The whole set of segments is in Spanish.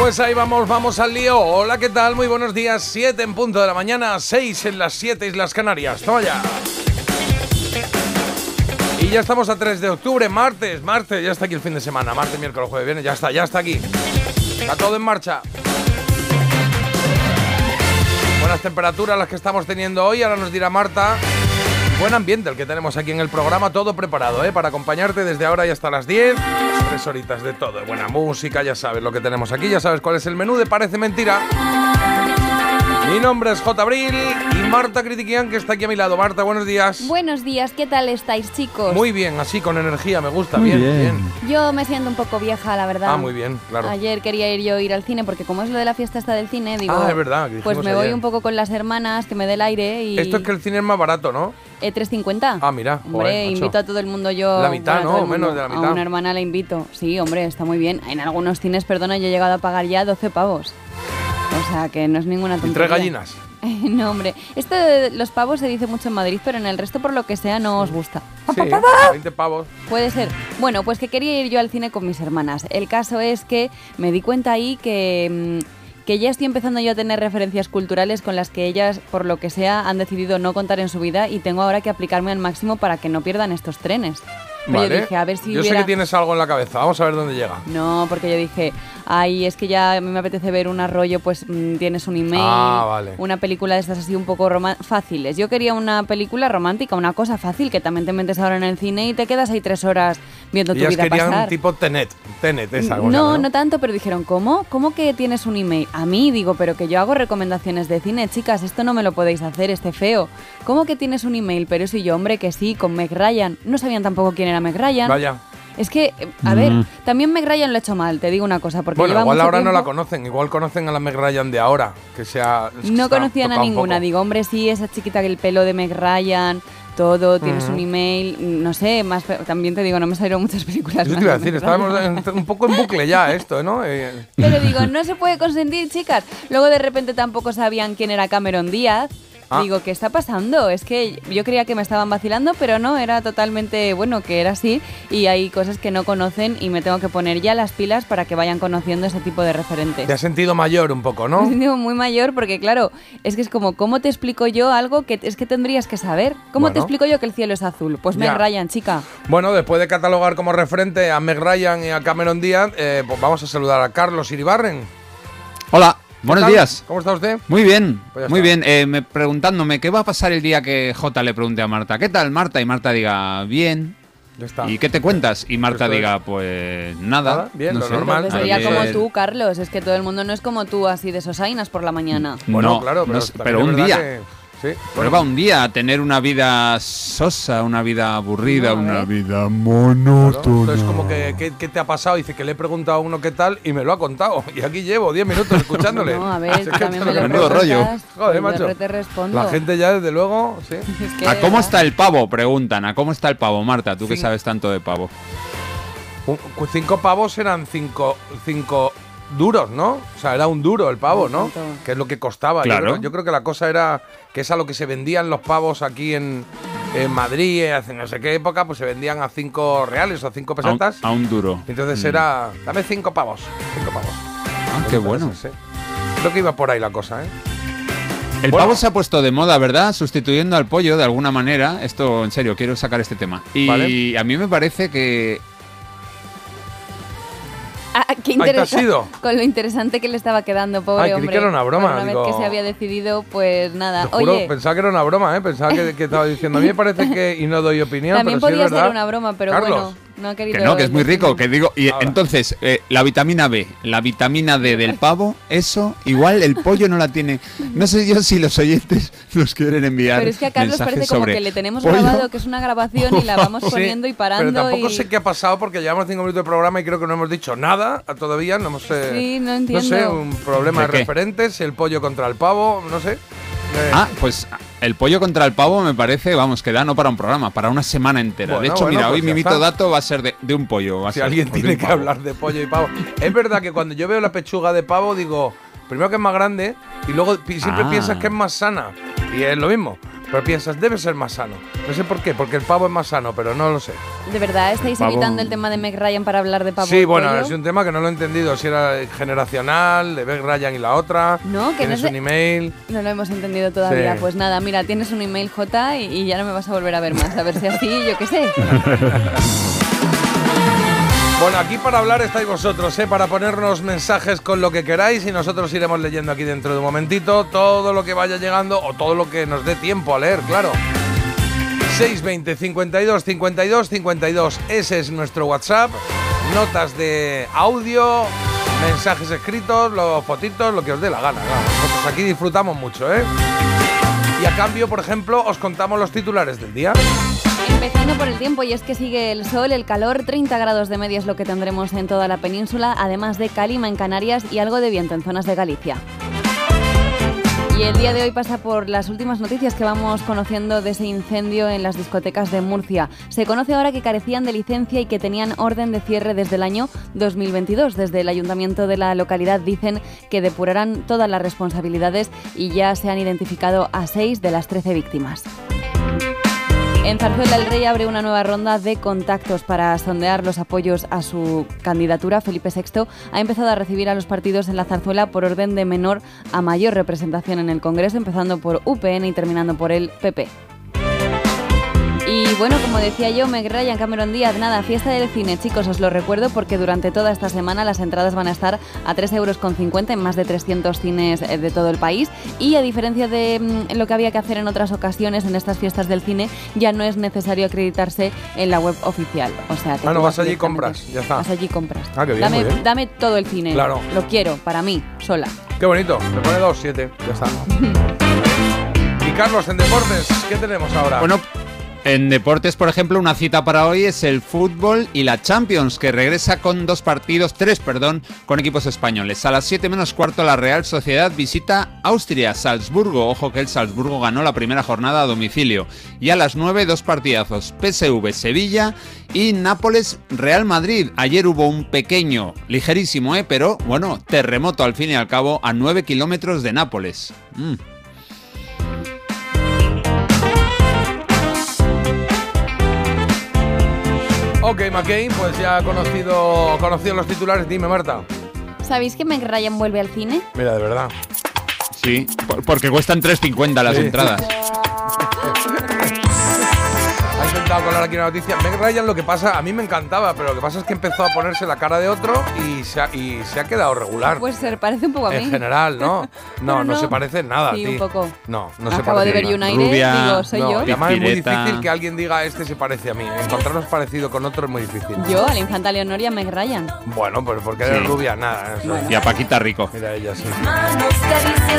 Pues ahí vamos, vamos al lío. Hola, ¿qué tal? Muy buenos días. 7 en punto de la mañana, 6 en las 7 Islas Canarias. Toma ya. Y ya estamos a 3 de octubre, martes, martes, ya está aquí el fin de semana, martes, miércoles, jueves, viernes, ya está, ya está aquí. Está todo en marcha. Buenas temperaturas las que estamos teniendo hoy, ahora nos dirá Marta. Buen ambiente el que tenemos aquí en el programa, todo preparado, ¿eh? Para acompañarte desde ahora y hasta las 10. Tres horitas de todo, buena música, ya sabes lo que tenemos aquí, ya sabes cuál es el menú de Parece Mentira. Mi nombre es J. Abril Marta Critiquian, que está aquí a mi lado. Marta, buenos días. Buenos días, ¿qué tal estáis, chicos? Muy bien, así con energía, me gusta, Muy bien, bien. bien. Yo me siento un poco vieja, la verdad. Ah, muy bien, claro. Ayer quería ir yo a ir al cine porque como es lo de la fiesta esta del cine, digo, Ah, es verdad, que pues me voy un poco con las hermanas, que me dé el aire y Esto es que el cine es más barato, ¿no? eh, 3.50. Ah, mira, Hombre, joder, invito a todo el mundo yo. La mitad, bueno, ¿no? Menos de la mitad. A una hermana la invito. Sí, hombre, está muy bien. En algunos cines, perdona, yo he llegado a pagar ya 12 pavos. O sea, que no es ninguna Y tontería. tres gallinas. no, hombre. Esto de los pavos se dice mucho en Madrid, pero en el resto, por lo que sea, no os gusta. Sí, 20 pavos. Puede ser. Bueno, pues que quería ir yo al cine con mis hermanas. El caso es que me di cuenta ahí que, mm, que ya estoy empezando yo a tener referencias culturales con las que ellas, por lo que sea, han decidido no contar en su vida y tengo ahora que aplicarme al máximo para que no pierdan estos trenes. Pero Vale. yo dije, a ver si Yo sé que tienes algo en la cabeza, vamos a ver dónde llega. No, porque yo dije, ay, es que ya a mí me apetece ver un arroyo, pues mm, tienes un email, Ah, vale. una película de estas así un poco fáciles. Yo quería una película romántica, una cosa fácil, que también te metes ahora en el cine y te quedas ahí tres horas viendo tu vida querían pasar. tipo Tenet. Tenet, esa. ¿cómo se No, no tanto, pero dijeron, ¿cómo? ¿Cómo que tienes un email? A mí digo, pero que yo hago recomendaciones de cine, chicas, esto no me lo podéis hacer, este feo. ¿Cómo que tienes un email? Pero eso y yo, hombre, que sí, con Meg Ryan. No sabían tampoco quién era Meg Ryan. Vaya. Es que, a ver, también Meg Ryan lo ha hecho mal, te digo una cosa, porque Bueno, lleva igual mucho ahora no la conocen, igual conocen a la Meg Ryan de ahora, que sea... es que No conocían a ninguna, digo, hombre, sí, esa chiquita que el pelo de Meg Ryan, todo, tienes un email, no sé, más también te digo, no me salieron muchas películas. Más te iba a de decir, estábamos en- un poco en bucle ya esto, ¿no? Eh, Pero digo, no se puede consentir, chicas. Luego de repente tampoco sabían quién era Cameron Díaz. Ah. Digo, ¿qué está pasando? Es que yo creía que me estaban vacilando, pero no, era totalmente, bueno, que era así. Y hay cosas que no conocen y me tengo que poner ya las pilas para que vayan conociendo ese tipo de referentes. te has sentido mayor un poco, Me he ¿no? sentido muy mayor porque, claro, es que es como, ¿cómo te explico yo algo que es que tendrías que saber? ¿Cómo te explico yo que el cielo es azul? Pues Meg Ya. Ryan, chica. Bueno, después de catalogar como referente a Meg Ryan y a Cameron Díaz, eh, pues vamos a saludar a Carlos Iribarren. Hola, ¿Qué buenos tal? días. ¿Cómo está usted? Muy bien, Pues muy está. bien. Eh, me, preguntándome qué va a pasar el día que J le pregunte a Marta, ¿qué tal Marta? Y Marta diga, bien. Ya está. ¿Y qué te cuentas? Y Marta Esto es. diga, pues nada. Nada, bien, no lo sé. normal. Pues sería como tú, Carlos. Es que todo el mundo no es como tú, así de sosainas por la mañana. Bueno, no, claro, pero, no un día. que- sí, un día a tener una vida sosa, una vida aburrida, No, una vida claro. monótona. Entonces, como que, ¿qué, qué te ha pasado? Dice que le he preguntado a uno qué tal y me lo ha contado. Y aquí llevo 10 minutos escuchándole. No, a ver, que también me lo lo Menudo rollo. preguntas, Joder, macho. te respondo. La gente ya, desde luego, sí. Es que ¿A cómo está el pavo? Preguntan. ¿A cómo está el pavo, Marta? Tú que Sí. sabes tanto de pavo. Un- cinco pavos eran cinco, cinco duros, ¿no? O sea, era un duro el pavo, ¿no? Que es lo que costaba. Yo Claro. creo- Yo creo, que la cosa era que es a lo que se vendían los pavos aquí en, en Madrid, hace no sé qué época, pues se vendían a cinco reales o cinco A un, pesetas. a un duro. Entonces Mm. era, dame cinco pavos, cinco pavos. Ah, qué bueno. Creo que iba por ahí la cosa, ¿eh? El Bueno. pavo se ha puesto de moda, ¿verdad? Sustituyendo al pollo de alguna manera. Esto, en serio, quiero sacar este tema. Y Vale. a mí me parece que Ah, qué te has interesante. Con lo interesante que le estaba quedando, pobre Ay, creí hombre. que era una broma, Una digo- vez que se había decidido, pues nada. Te juro, Oye, pensaba que era una broma, ¿eh? Pensaba que, que estaba diciendo, a mí me parece que, y no doy opinión, también pero sí es podía ser verdad. una broma, pero Carlos, bueno. No querido Que no, que es muy rico, que digo. Y Ahora. entonces, eh, la vitamina B, la vitamina D del pavo, eso, igual el pollo no la tiene. No sé yo si los oyentes nos quieren enviar. Pero es que a Carlos mensajes parece como sobre que le tenemos pollo. grabado que es una grabación y la vamos Sí, poniendo y Pero parando. tampoco y... sé qué ha pasado porque llevamos cinco minutos de programa y creo que no hemos dicho nada todavía. No hemos. eh, Sí, no No entiendo. sé, un problema ¿De de, referentes, el pollo contra el pavo, no sé. Eh, Ah, pues el pollo contra el pavo me parece, vamos, que da no para un programa, para una semana entera. Bueno, de hecho, bueno, mira, pues hoy ya mi mito dato va a ser de, de un pollo. va a si ser, alguien tiene que hablar de pollo y pavo. es verdad que cuando yo veo la pechuga de pavo digo, primero que es más grande y luego siempre Ah. piensas que es más sana. Y es lo mismo. Pero piensas, debe ser más sano. No sé por qué, porque el pavo es más sano, pero no lo sé. ¿De verdad estáis Pavo. evitando el tema de Meg Ryan para hablar de pavo? sí, bueno, es un tema que no lo he entendido. Si era generacional, de Beck Ryan y la otra. No, que no Tienes es un email. No lo hemos entendido todavía. Sí. Pues nada, mira, tienes un email J y, y ya no me vas a volver a ver más. A ver si así, yo qué sé. Bueno, aquí para hablar estáis vosotros, ¿eh? para ponernos mensajes con lo que queráis y nosotros iremos leyendo aquí dentro de un momentito todo lo que vaya llegando o todo lo que nos dé tiempo a leer, claro. 620 52 52 52, ese es nuestro WhatsApp. Notas de audio, mensajes escritos, los fotitos, lo que os dé la gana. Nosotros aquí disfrutamos mucho, ¿eh? Y a cambio, por ejemplo, os contamos los titulares del día. Empezando por el tiempo, y es que sigue el sol, el calor, 30 grados de media es lo que tendremos en toda la península, además de calima en Canarias y algo de viento en zonas de Galicia. Y el día de hoy pasa por las últimas noticias que vamos conociendo de ese incendio en las discotecas de Murcia. Se conoce ahora que carecían de licencia y que tenían orden de cierre desde el año 2022. Desde el ayuntamiento de la localidad dicen que depurarán todas las responsabilidades y ya se han identificado a seis de las 13 víctimas. En Zarzuela el Rey abre una nueva ronda de contactos para sondear los apoyos a su candidatura. Felipe VI ha empezado a recibir a los partidos en la zarzuela por orden de menor a mayor representación en el Congreso, empezando por UPN y terminando por el PP. Y bueno, como decía yo, Meg Ryan, Cameron Díaz, nada, fiesta del cine, chicos, os lo recuerdo porque durante toda esta semana las entradas van a estar a 3,50 euros en más de 300 cines eh, de todo el país. Y a diferencia de mm, lo que había que hacer en otras ocasiones en estas fiestas del cine, ya no es necesario acreditarse en la web oficial. O sea, que Ah, no, vas allí y compras, ya está. Vas allí y compras. Ah, qué bien, dame, muy bien. dame todo el cine. Claro. Lo quiero, para mí, sola. Qué bonito, me pone dos, siete, ya está. y Carlos, en deportes, ¿qué tenemos ahora? Bueno, en deportes, por ejemplo, una cita para hoy es el fútbol y la Champions, que regresa con dos partidos, tres, perdón, con equipos españoles. A las 7 menos cuarto, la Real Sociedad visita Austria, Salzburgo. Ojo que el Salzburgo ganó la primera jornada a domicilio. Y a las 9, dos partidazos: PSV Sevilla y Nápoles Real Madrid. Ayer hubo un pequeño, ligerísimo, ¿eh? pero bueno, terremoto al fin y al cabo a 9 kilómetros de Nápoles. Mm. Ok, McCain, pues ya ha conocido, conocido los titulares. Dime, Marta. ¿Sabéis que Meg Ryan vuelve al cine? Mira, de verdad. Sí, por- porque cuestan 3.50 las Sí. entradas. Colar aquí una noticia. Meg Ryan lo que pasa, a mí me encantaba, pero lo que pasa es que empezó a ponerse la cara de otro y se ha, y se ha quedado regular. Pues se parece un poco a mí. en general, ¿no? No, no, no. se parece en nada Sí, a ti. un poco. No, no se Acabo parece de ver. United, Rubia, digo, soy No, yo. y además es muy difícil que alguien diga este se parece a mí. Encontrarnos parecido con otro es muy difícil. Yo, a la infanta Leonor y a Meg Ryan. Bueno, pues porque eres Sí. rubia, nada. eso. Bueno. Y a Paquita Rico. Mira ella, sí.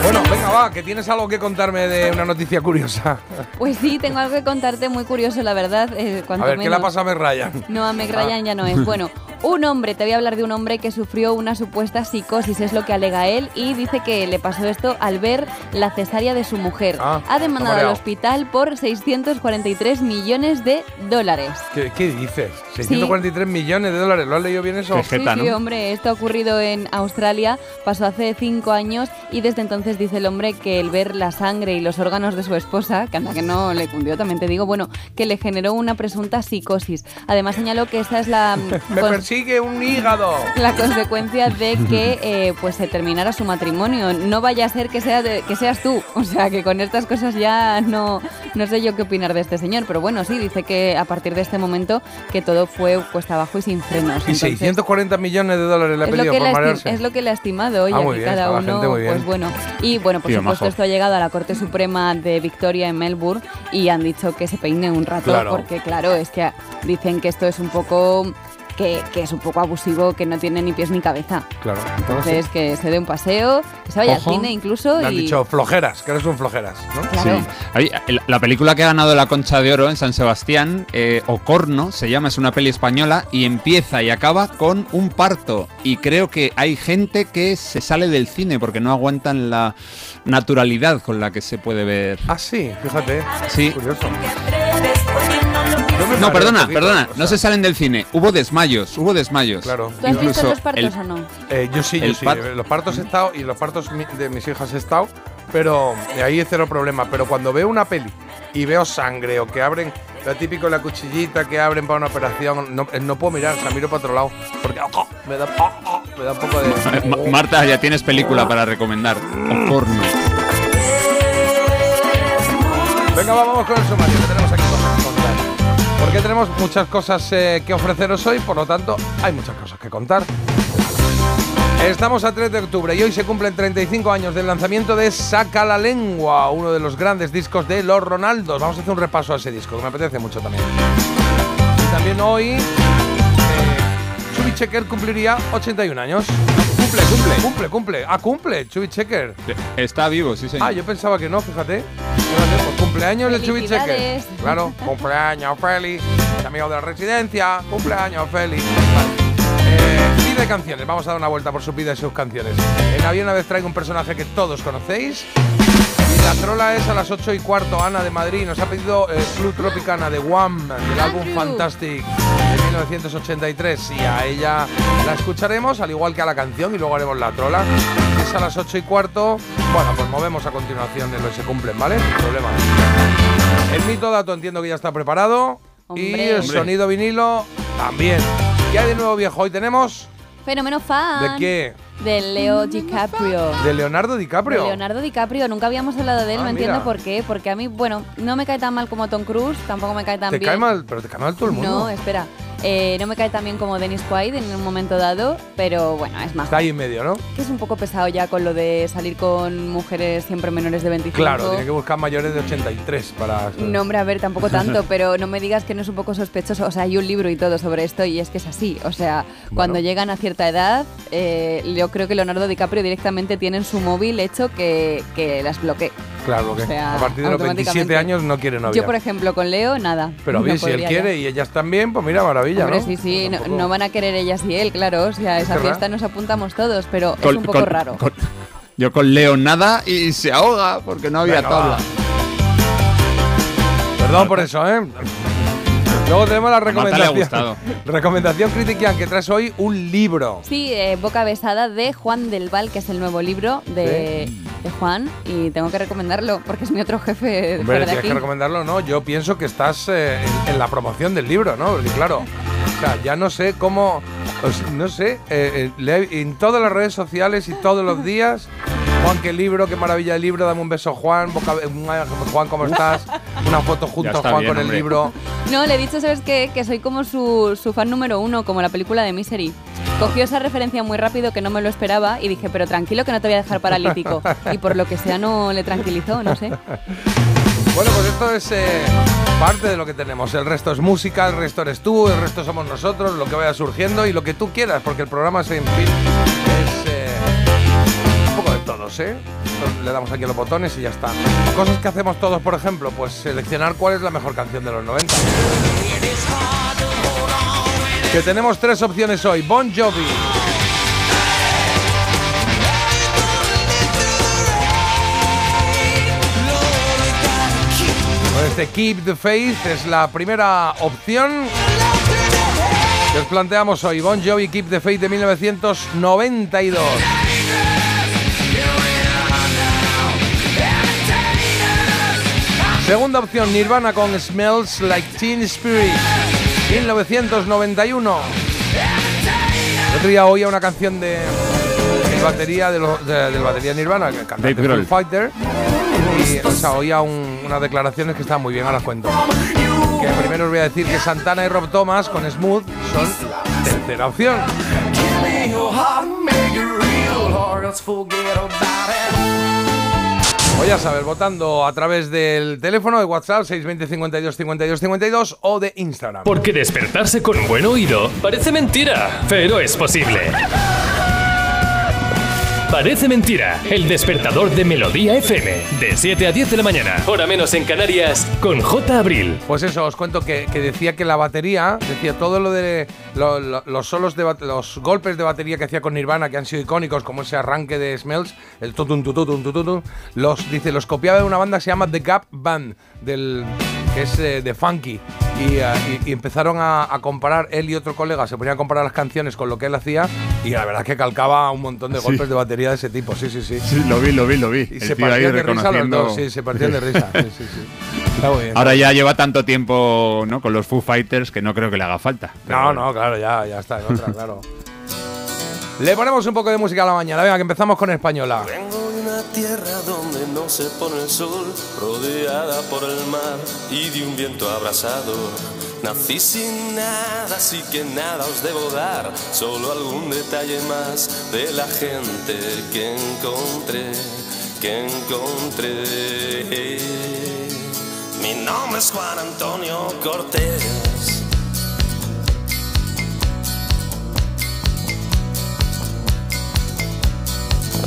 Bueno, venga, va, que tienes algo que contarme de una noticia curiosa. Pues sí, tengo algo que contarte muy curioso, la verdad. Eh, cuanto A ver, ¿qué le ha pasado a Meg Ryan? No, a Meg. Ryan ya no es. Bueno, un hombre, te voy a hablar de un hombre que sufrió una supuesta psicosis, es lo que alega él, y dice que le pasó esto al ver la cesárea de su mujer. Ah, ha demandado al hospital por 643 millones de dólares. ¿Qué, qué dices? 643 millones de dólares. ¿Lo has leído bien eso? Qué jeta, sí, sí, ¿no? hombre, esto ha ocurrido en Australia, pasó hace cinco años y desde entonces dice el hombre que el ver la sangre y los órganos de su esposa, que anda que no le cundió, también te digo, bueno, que le generó una presunta psicosis. Además señaló que esta es la... Me cons- sigue un hígado. la consecuencia de que eh, pues se terminara su matrimonio. No vaya a ser que, sea de- que seas tú. O sea, que con estas cosas ya no, no sé yo qué opinar de este señor. Pero bueno, sí, dice que a partir de este momento que todo fue cuesta abajo y sin frenos. Y Entonces, 640 millones de dólares le ha es lo, pedido que por marearse. es lo que le ha estimado, oye, Ah, aquí bien, cada uno, pues bueno. Y bueno, por Tío, supuesto, majo. esto ha llegado a la Corte Suprema de Victoria en Melbourne y han dicho que se peine un rato Claro. Porque, claro, es que dicen que esto es un poco... Que, que es un poco abusivo, que no tiene ni pies ni cabeza. Claro. Entonces, que se dé un paseo, que se vaya Ojo. al cine incluso Le han y... dicho flojeras, que eres un flojeras, ¿no? Claro. Sí. Hay- la película que ha ganado la Concha de Oro en San Sebastián, eh, Ocorno, se llama, es una peli española y empieza y acaba con un parto. Y creo que hay gente que se sale del cine porque no aguantan la naturalidad con la que se puede ver. Ah, sí, fíjate. Sí. Curioso. No, perdona, perdona, o no se salen del cine. Hubo desmayos, hubo desmayos. Claro. ¿Tú has visto los partos el- o no? Eh, yo sí, yo sí. eh, Los partos he estado y los partos de mis hijas he estado, pero de ahí cero problema. Pero cuando veo una peli y veo sangre o que abren, lo típico la cuchillita que abren para una operación, no, eh, no puedo mirar, o sea, miro para otro lado. Porque oh, me, da, oh, oh, me da un poco Eh, de. Marta, ya tienes película para recomendar. Ocorno. Venga, va, vamos con el sumario, Porque tenemos muchas cosas eh, que ofreceros hoy, por lo tanto, hay muchas cosas que contar. Estamos a 3 de octubre y hoy se cumplen 35 años del lanzamiento de Saca la Lengua, uno de los grandes discos de los Ronaldos. Vamos a hacer un repaso a ese disco, que me apetece mucho también. Y también hoy, eh, Chubby Checker cumpliría 81 años. Cumple, cumple, cumple, cumple. Ah, cumple, Chubby Checker. Está vivo, sí, señor. Ah, yo pensaba que no, fíjate. Fíjate, pues cumpleaños de Chubby Checker. Claro, cumpleaños feliz. Amigo de la residencia, cumpleaños feliz. Eh, pide canciones, vamos a dar una vuelta por su vida y sus canciones. En Había una vez traigo un personaje que todos conocéis. La trola es a las 8 y cuarto, Ana de Madrid. Nos ha pedido eh, Club Tropicana de Wham, del álbum. Fantastic de 1983. Y a ella la escucharemos, al igual que a la canción, y luego haremos la trola. Es a las 8 y cuarto. Bueno, pues movemos a continuación en lo que se cumplen, ¿vale? Sin problema. El mito dato entiendo que ya está preparado. y el Hombre. sonido vinilo también. ¿Qué hay de nuevo viejo? Hoy tenemos. Fenómeno fan. ¿De qué? De Leo DiCaprio. De Leonardo DiCaprio. De Leonardo DiCaprio, nunca habíamos hablado de él, Ah, no entiendo por qué, porque a mí, bueno, no me cae tan mal como Tom Cruise, tampoco me cae tan Te bien. cae mal, pero te cae mal todo el mundo. No, espera, eh, no me cae tan bien como Dennis Quaid en un momento dado, pero bueno, es más. Está ahí en medio, ¿no? Que es un poco pesado ya con lo de salir con mujeres siempre menores de 25. Claro, tiene que buscar mayores de 83 para. No, hombre, a ver, tampoco tanto, pero no me digas que no es un poco sospechoso. O sea, hay un libro y todo sobre esto y es que es así. O sea, cuando llegan a cierta edad, eh, yo creo que Leonardo DiCaprio directamente tiene en su móvil hecho que, que las bloquee. Claro, O sea, a partir de los 27 automáticamente. años no quiere novia. Yo, por ejemplo, con Leo, nada. pero No bien, si él quiere ya. y ellas también, pues mira, maravilla, Hombre, ¿no? sí, sí, no, Tampoco- no van a querer ellas y él, claro. O sea, esa fiesta nos apuntamos todos, pero es un poco raro. yo con Leo nada y se ahoga porque no había Venga, tabla. va. Perdón por eso, ¿eh? Luego tenemos la Marta le ha recomendación. gustado. recomendación Critiquian, que traes hoy un libro. Sí, eh, Boca Besada de Juan del Val, que es el nuevo libro de, de Juan, y tengo que recomendarlo porque es mi otro jefe de Hombre, de tienes aquí. que recomendarlo, ¿no? Yo pienso que estás eh, en, en la promoción del libro, ¿no? Porque claro, o sea, ya no sé cómo, pues, no sé, eh, eh, en todas las redes sociales y todos los días, Juan, qué libro, qué maravilla el libro, dame un beso, Juan, boca- Juan, ¿cómo estás? Una foto junto a está Juan bien, con el libro. No, le he dicho, ¿sabes qué? Que soy como su, su fan número uno, como la película de Misery. Cogió esa referencia muy rápido que no me lo esperaba y dije, pero tranquilo que no te voy a dejar paralítico. Y por lo que sea no le tranquilizó, no sé. Bueno, pues esto es eh, parte de lo que tenemos. El resto es música, el resto eres tú, el resto somos nosotros, lo que vaya surgiendo y lo que tú quieras, porque el programa, es, en fin, es eh, todos, ¿eh? Le damos aquí a los botones y ya está. Cosas que hacemos todos, por ejemplo, pues seleccionar cuál es la mejor canción de los 90. Que tenemos tres opciones hoy. Bon Jovi. Con este Keep the Faith es la primera opción que os planteamos hoy. Bon Jovi Keep the Faith de 1992. Segunda opción, Nirvana con Smells Like Teen Spirit, 1991. otro día oía una canción de el batería de los, de- del batería Nirvana, que cantante Dave Fighter, y o sea, oía un- unas declaraciones que estaban muy bien, ahora las cuento. Que primero os voy a decir que Santana y Rob Thomas con Smooth son la tercera opción. O ya sabes, votando a través del teléfono de WhatsApp 620 52 52 52 o de Instagram. Porque despertarse con buen oído parece mentira, pero es posible. Parece mentira, el despertador de Melodía FM, de 7 a 10 de la mañana, hora menos en Canarias, con J. Abril. Pues eso, os cuento que, que decía que la batería, decía todo lo de lo- lo- los solos de los golpes de batería que hacía con Nirvana, que han sido icónicos, como ese arranque de Smells, el tutun tutun tutun, los dice, los copiaba de una banda que se llama The Gap Band, del que es eh, de Funky. Y, eh, y- y empezaron a, a comparar, él y otro colega se ponían a comparar las canciones con lo que él hacía, y la verdad es que calcaba un montón de Sí. golpes de batería de ese tipo, sí, sí, sí. Sí, lo vi, lo vi, lo vi. Y El se partían de risa los dos, sí, se partían de risa. Sí, sí, sí. Está muy bien. Ahora ya lleva tanto tiempo ¿no? con los Foo Fighters que no creo que le haga falta. Pero No, no, claro, ya, ya está en otra, claro. Le ponemos un poco de música a la mañana. Venga, que empezamos con española. Vengo una tierra donde no se pone el sol, rodeada por el mar y de un viento abrasador. Nací sin nada, así que nada os debo dar, solo algún detalle más de la gente que encontré, que encontré. Mi nombre es Juan Antonio Cortés.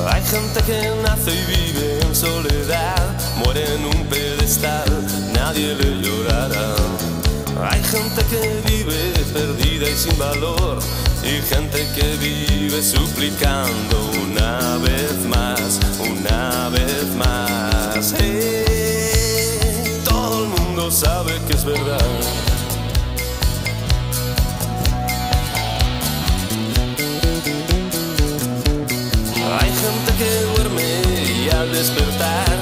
Hay gente que nace y vive en soledad, muere en un pedestal, nadie le llorará. Hay gente que vive perdida y sin valor, y gente que vive suplicando una vez más, una vez más. Eh, todo el mundo sabe que es verdad. Hay gente que duerme y al despertar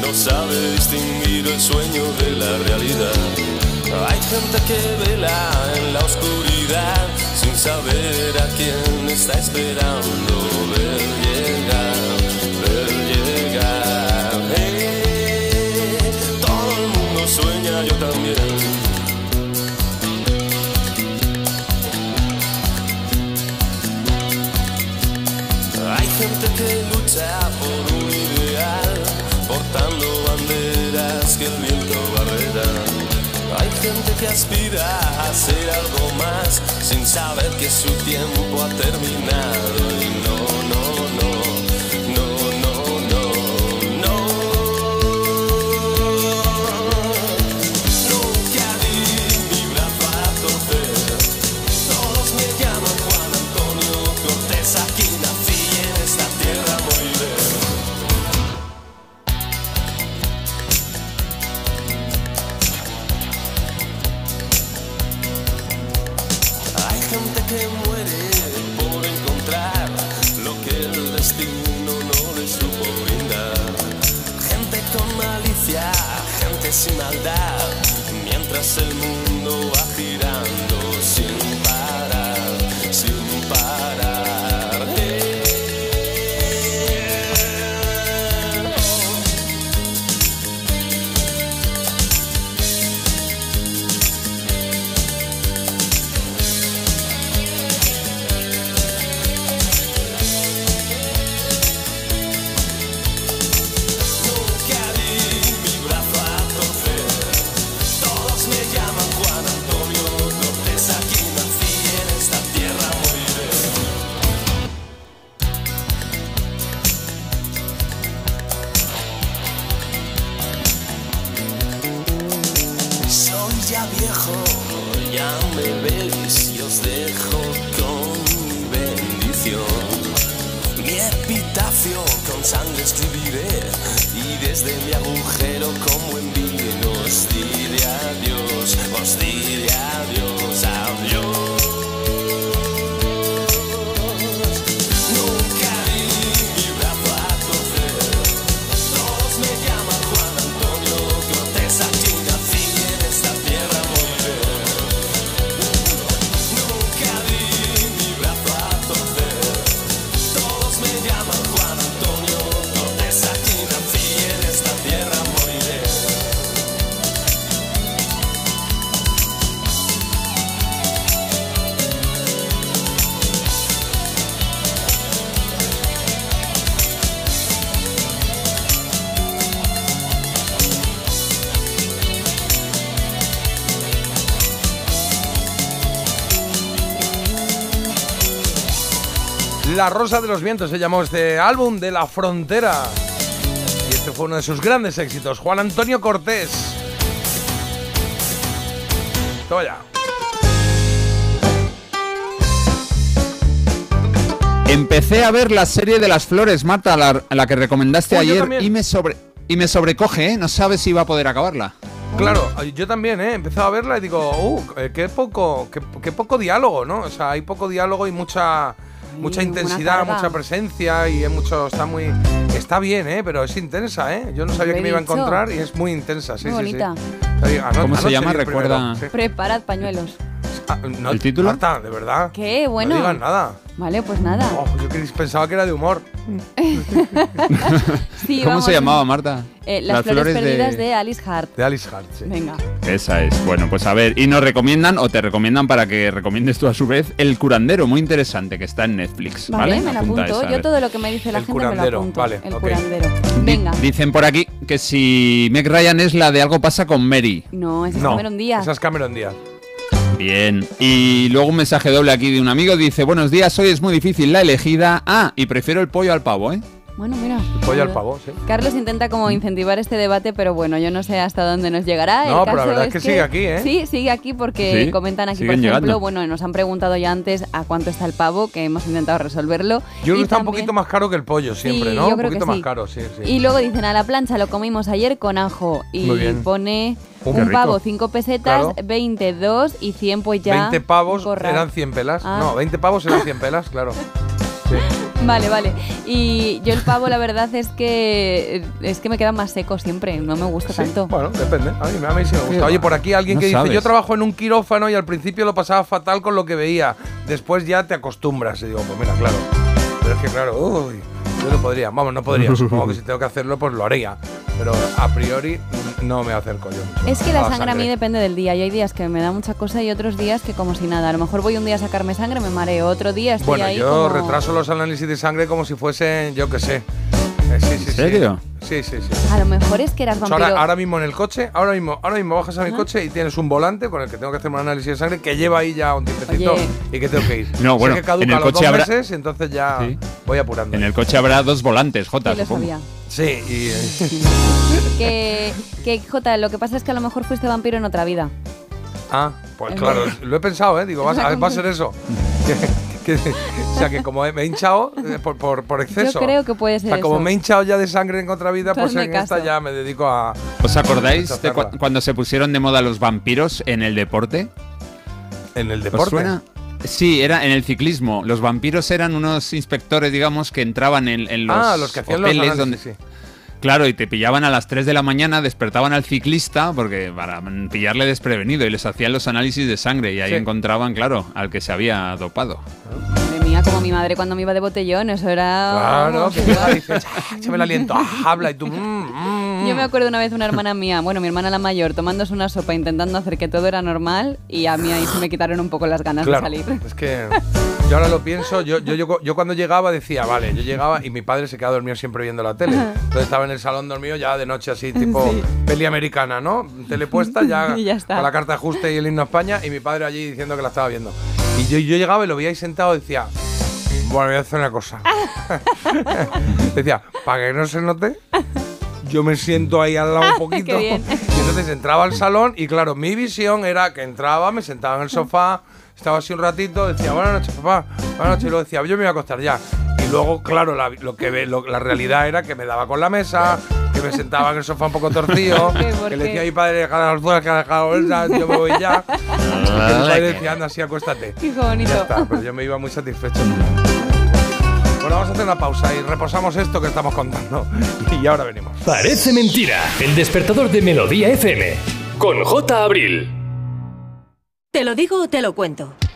no sabe distinguir el sueño de la realidad. Hay gente que vela en la oscuridad sin saber a quién está esperando ver llegar, ver llegar. La Rosa de los Vientos se llamó este álbum de La Frontera. Y este fue uno de sus grandes éxitos. Juan Antonio Cortés. Toma ya. Empecé a ver la serie de las flores, Marta, la, la que recomendaste ayer, y me, sobre, y me sobrecoge, ¿eh? No sabes si va a poder acabarla. Claro, yo también, ¿eh? He empezado a verla y digo, uh, eh, qué poco, qué, qué poco diálogo, ¿no? O sea, hay poco diálogo y mucha, mucha intensidad, mucha presencia y es mucho, está muy, está bien, ¿eh? Pero es intensa, ¿eh? Yo no sabía que me iba a encontrar y es muy intensa, sí, Muy sí, sí. bonita. Oye, ano- ¿Cómo se llama? Recuerda- primero, sí. Preparad pañuelos. Ah, no- ¿El título? Marta, de verdad. ¿Qué? Bueno. No digas nada. Vale, pues nada. Oh, yo pensaba que era de humor. Sí, ¿Cómo vamos. se llamaba, Marta? Eh, las, flores, perdidas de... Alice Hart. De Alice Hart, sí. Venga. Esa es. Bueno, pues a ver, y nos recomiendan, o te recomiendan para que recomiendes tú a su vez, El Curandero, muy interesante, que está en Netflix. Vale, Vale, me la apunto. esa, Yo todo lo que me dice la El gente me lo curandero, apunto. vale, el ok. curandero. Venga. Dicen por aquí que si Meg Ryan es la de Algo pasa con Mary. No, ese es No, Cameron Díaz. esa es Cameron Díaz. Bien. Y luego un mensaje doble aquí de un amigo. Dice, buenos días, hoy es muy difícil la elegida. Ah, y prefiero el pollo al pavo, ¿eh? Bueno, mira. Pollo al pavo, sí. Carlos intenta como incentivar este debate, pero bueno, yo no sé hasta dónde nos llegará. No, El pero la verdad es que sigue aquí, ¿eh? Sí, sigue aquí porque Sí, comentan aquí, por ejemplo, llegando. bueno, nos han preguntado ya antes a cuánto está el pavo, que hemos intentado resolverlo. Yo creo Y que está un también- poquito más caro que el pollo siempre, Sí, ¿no? yo un creo que poquito más sí. caro, sí, sí. Y luego dicen, a la plancha lo comimos ayer con ajo. Y Muy bien. pone Oh, un rico. pavo 5 pesetas, Claro. 20, 2 y 100 pues ya. 20 pavos eran 100 pelas. Ah. No, 20 pavos eran 100 pelas, claro. Sí. Vale, vale. Y yo el pavo la verdad es que es que me queda más seco siempre, no me gusta Sí, tanto. Bueno, depende. A mí, a mí sí me gusta. Oye, por aquí alguien No que dice, sabes. yo trabajo en un quirófano y al principio lo pasaba fatal con lo que veía. Después ya te acostumbras. Y digo, pues mira, claro. Pero es que claro, uy, yo no podría. Vamos, no podría. Supongo que si tengo que hacerlo, pues lo haría. Pero a priori mm, no me acerco yo. mucho Es que la sangre a mí depende del día. Y hay días que me da mucha cosa y otros días que como si nada. A lo mejor voy un día a sacarme sangre, me mareo. Otro día estoy Bueno, ahí yo como- retraso los análisis de sangre como si fuesen, yo qué sé. Eh, sí, sí, ¿En serio? Sí, sí, sí. sí. A lo mejor es que eras vampiro. ahora, ahora mismo en el coche, ahora mismo, ahora mismo bajas a mi coche y tienes un volante con el que tengo que hacer un análisis de sangre que lleva ahí ya un tiempecito Oye. y que tengo que ir. No, Sé bueno, que caduca en el a los coche dos habrá- meses entonces ya Sí. voy apurando. En el coche habrá dos volantes, Jota, Sí, lo supongo. sabía. Sí, y eh, Que, que, Jota, lo que pasa es que a lo mejor fuiste vampiro en otra vida. ah, pues Es claro, lo he pensado, ¿eh? Digo, va, a- va a ser eso. Que- que- o sea, que como me he hinchado eh, por, por, por exceso. Yo creo que puede o sea, como eso. me he hinchado ya de sangre en otra vida, Tú pues en esta ya me dedico a. ¿Os acordáis de cu- cuando se pusieron de moda los vampiros en el deporte? En el ¿Os deporte. suena? Sí, era en el ciclismo. Los vampiros eran unos inspectores, digamos, que entraban en, en los, ah, los que hacían los hoteles análisis, donde, sí. Claro, y te pillaban a las 3 de la mañana, despertaban al ciclista porque para pillarle desprevenido y les hacían los análisis de sangre y ahí Sí. encontraban, claro, al que se había dopado. Madre como mi madre cuando me iba de botellón, eso era... Claro, que dices, "Ah, échame el aliento, ah, habla y tú. mm, mm, Yo mm". me acuerdo una vez una hermana mía, bueno, mi hermana la mayor, tomándose una sopa intentando hacer que todo era normal y a mí ahí se me quitaron un poco las ganas Claro, de salir. es que yo ahora lo pienso, yo, yo, yo, yo cuando llegaba decía, vale, yo llegaba y mi padre se quedaba dormido siempre viendo la tele. Entonces estaba en el salón dormido ya de noche así, tipo Sí. peli americana, ¿no? Tele puesta ya, ya está. con la carta ajuste y el himno a España y mi padre allí diciendo que la estaba viendo. Yo, yo llegaba y lo veía ahí sentado y decía, bueno, voy a hacer una cosa. decía, para que no se note, yo me siento ahí al lado un poquito. Qué bien. Y entonces entraba al salón y claro, mi visión era que entraba, me sentaba en el sofá, estaba así un ratito, decía, buenas noches, papá, buenas noches, y luego decía, yo me voy a acostar ya. Y luego, claro, la, lo que lo- la realidad era que me daba con la mesa, que me sentaba en el sofá un poco torcido, ¿Qué? ¿Por que le decía a mi padre, deja las ha dejado bolsa, yo me voy ya. Y mi padre decía, anda, así, acuéstate. Qué bonito. Ya está, pero yo me iba muy satisfecho. Bueno, vamos a hacer una pausa y reposamos esto que estamos contando. Y ahora venimos. Parece mentira. El despertador de Melodía FM. Con J. Abril. ¿Te lo digo o te lo cuento?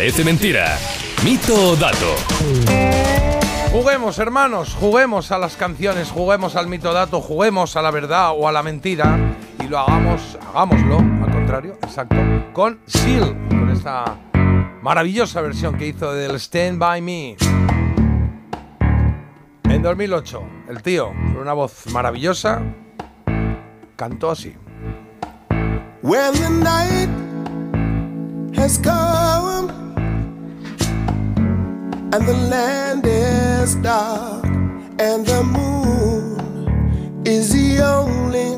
Parece Mentira. Mito o dato. Juguemos, hermanos, juguemos a las canciones, juguemos al mito dato, juguemos a la verdad o a la mentira y lo hagamos, hagámoslo, al contrario, exacto, con Seal, con esta maravillosa versión que hizo del Stand By Me. En 2008, el tío, con una voz maravillosa, cantó así. When the night has come and the land is dark and the moon is the only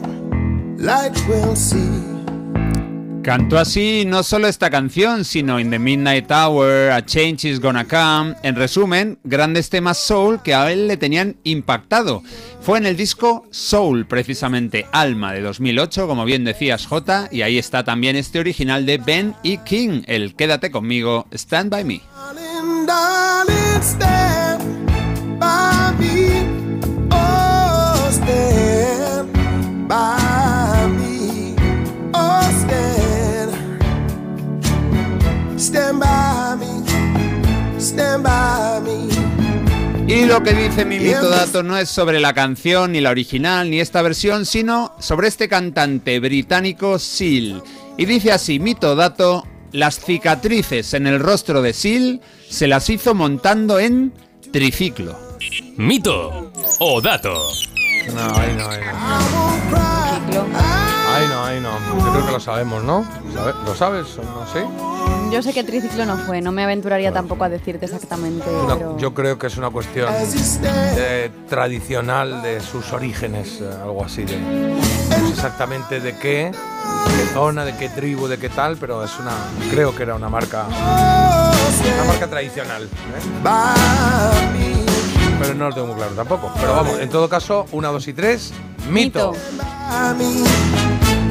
light we'll see. Cantó así no solo esta canción, sino In the Midnight Hour, A Change is Gonna Come. En resumen, grandes temas soul que a él le tenían impactado. Fue en el disco Soul, precisamente Alma de 2008, como bien decías J, y ahí está también este original de Ben y King, el Quédate conmigo, Stand by Me. Darling, darling, stand by me. Oh, stand by me. Oh, stand. Stand by me. Stand by me. Y lo que dice mi mito dato no es sobre la canción, ni la original, ni esta versión, sino sobre este cantante británico Seal. Y dice así, mito dato, las cicatrices en el rostro de Seal se las hizo montando en triciclo. Mito o dato. No, ahí no, ahí no. No, no. no. Yo creo que lo sabemos, ¿no? ¿Sabe- ¿Lo sabes o no? ¿Sí? Yo sé que triciclo no fue, no me aventuraría tampoco a decirte exactamente, pero... yo creo que es una cuestión eh, tradicional de sus orígenes, eh, algo así de no sé exactamente de qué, de qué zona, de qué tribu, de qué tal, pero es una, creo que era una marca, una marca tradicional. ¿eh? Pero no lo tengo muy claro tampoco. Pero vamos, en todo caso, una, dos y tres, mito.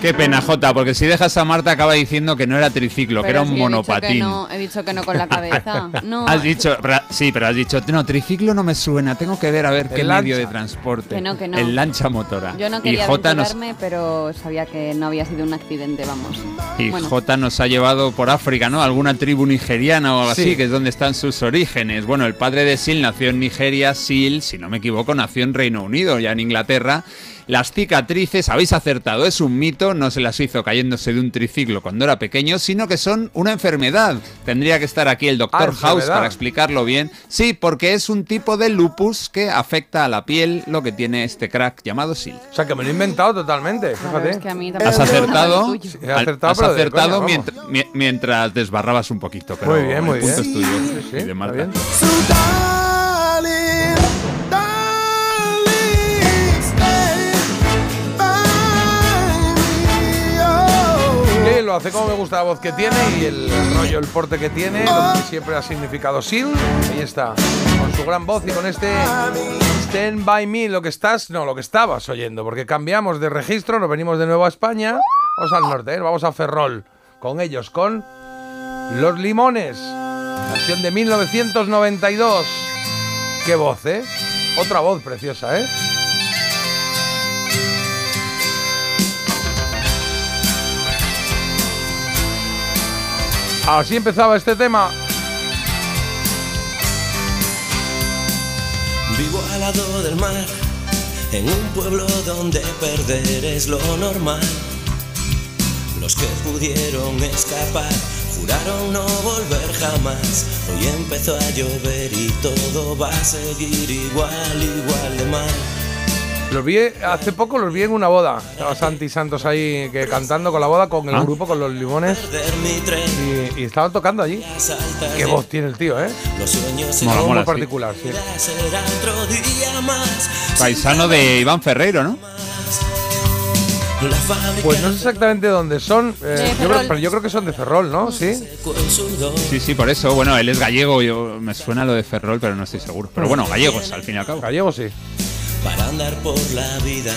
Qué pena, Jota, porque si dejas a Marta acaba diciendo que no era triciclo, que era un sí, he dicho monopatín. no, He dicho que no con la cabeza. No, Has dicho, sí, pero has dicho, no, triciclo no me suena, tengo que ver a ver qué medio de transporte. Que no, que no. El lancha motora. yo no quería Jota nos, aventurarme, pero sabía que no había sido un accidente, vamos. y Bueno. Jota nos ha llevado por África, ¿no? Alguna tribu nigeriana o algo Sí. así, que es donde están sus orígenes. Bueno, el padre de Sil nació en Nigeria, Sil, si no me equivoco, nació en Reino Unido, ya en Inglaterra. Las cicatrices, habéis acertado, es un mito, no se las hizo cayéndose de un triciclo cuando era pequeño, sino que son una enfermedad. Tendría que estar aquí el doctor Ah, House para explicarlo bien. Sí, porque es un tipo de lupus que afecta a la piel, lo que tiene este crack llamado Sil. O sea, que me lo he inventado totalmente, fíjate. es que a mí Has acertado. Sí, he acertado, has pero acertado coña, mientras, mi- mientras desbarrabas un poquito. Pero Muy bien, el muy punto bien. es tuyo Sí, sí, y de está Marta. Hace como me gusta la voz que tiene y el rollo, el porte que tiene, lo que siempre ha significado Sil. Ahí está, con su gran voz y con este Stand By Me, lo que estás, no, lo que estabas oyendo, porque cambiamos de registro, nos venimos de nuevo a España, vamos al norte, ¿eh? vamos a Ferrol, con ellos, con Los Limones, canción de 1992. Qué voz, ¿eh? Otra voz preciosa, ¿eh? Así empezaba este tema. Vivo al lado del mar, en un pueblo donde perder es lo normal. Los que pudieron escapar juraron no volver jamás. Hoy empezó a llover y todo va a seguir igual, igual de mal. Los vi hace poco, los vi en una boda. Estaba Santi Santos ahí que cantando con la boda, con el Ah. grupo, con los limones. Y, y estaban tocando allí. Qué voz tiene el tío, ¿eh? Los sueños Mola, Algo mola, muy sí. particular, sí. Paisano de Iván Ferreiro, ¿no? Pues no sé exactamente dónde son, eh, yo creo- Ferrol. pero yo creo que son de Ferrol, ¿no? Sí. Sí, sí, por eso. Bueno, él es gallego, yo me suena lo de Ferrol, pero no estoy seguro. Pero bueno, gallegos, al fin y al cabo. Gallego sí. Para andar por la vida.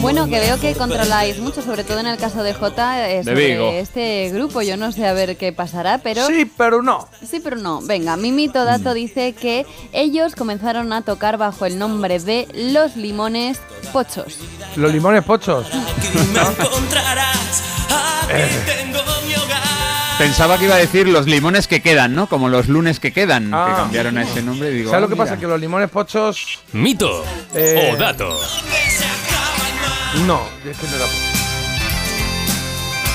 Bueno, que veo que controláis mucho, sobre todo en el caso de Jota, eh, De sobre Vigo. este grupo. Yo no sé a ver qué pasará, pero... Sí, pero no. Sí, pero no. Venga, Mimito Dato Mm. dice que ellos comenzaron a tocar bajo el nombre de Los Limones Pochos. Los limones pochos. Aquí me encontrarás, aquí tengo mi hogar. Pensaba que iba a decir los limones que quedan, ¿no? Como los lunes que quedan, que Ah. cambiaron a ese nombre. y Digo, ¿Sabes lo ah, que pasa? mira. Que los limones pochos. Mito Eh, o dato. No, es que no era.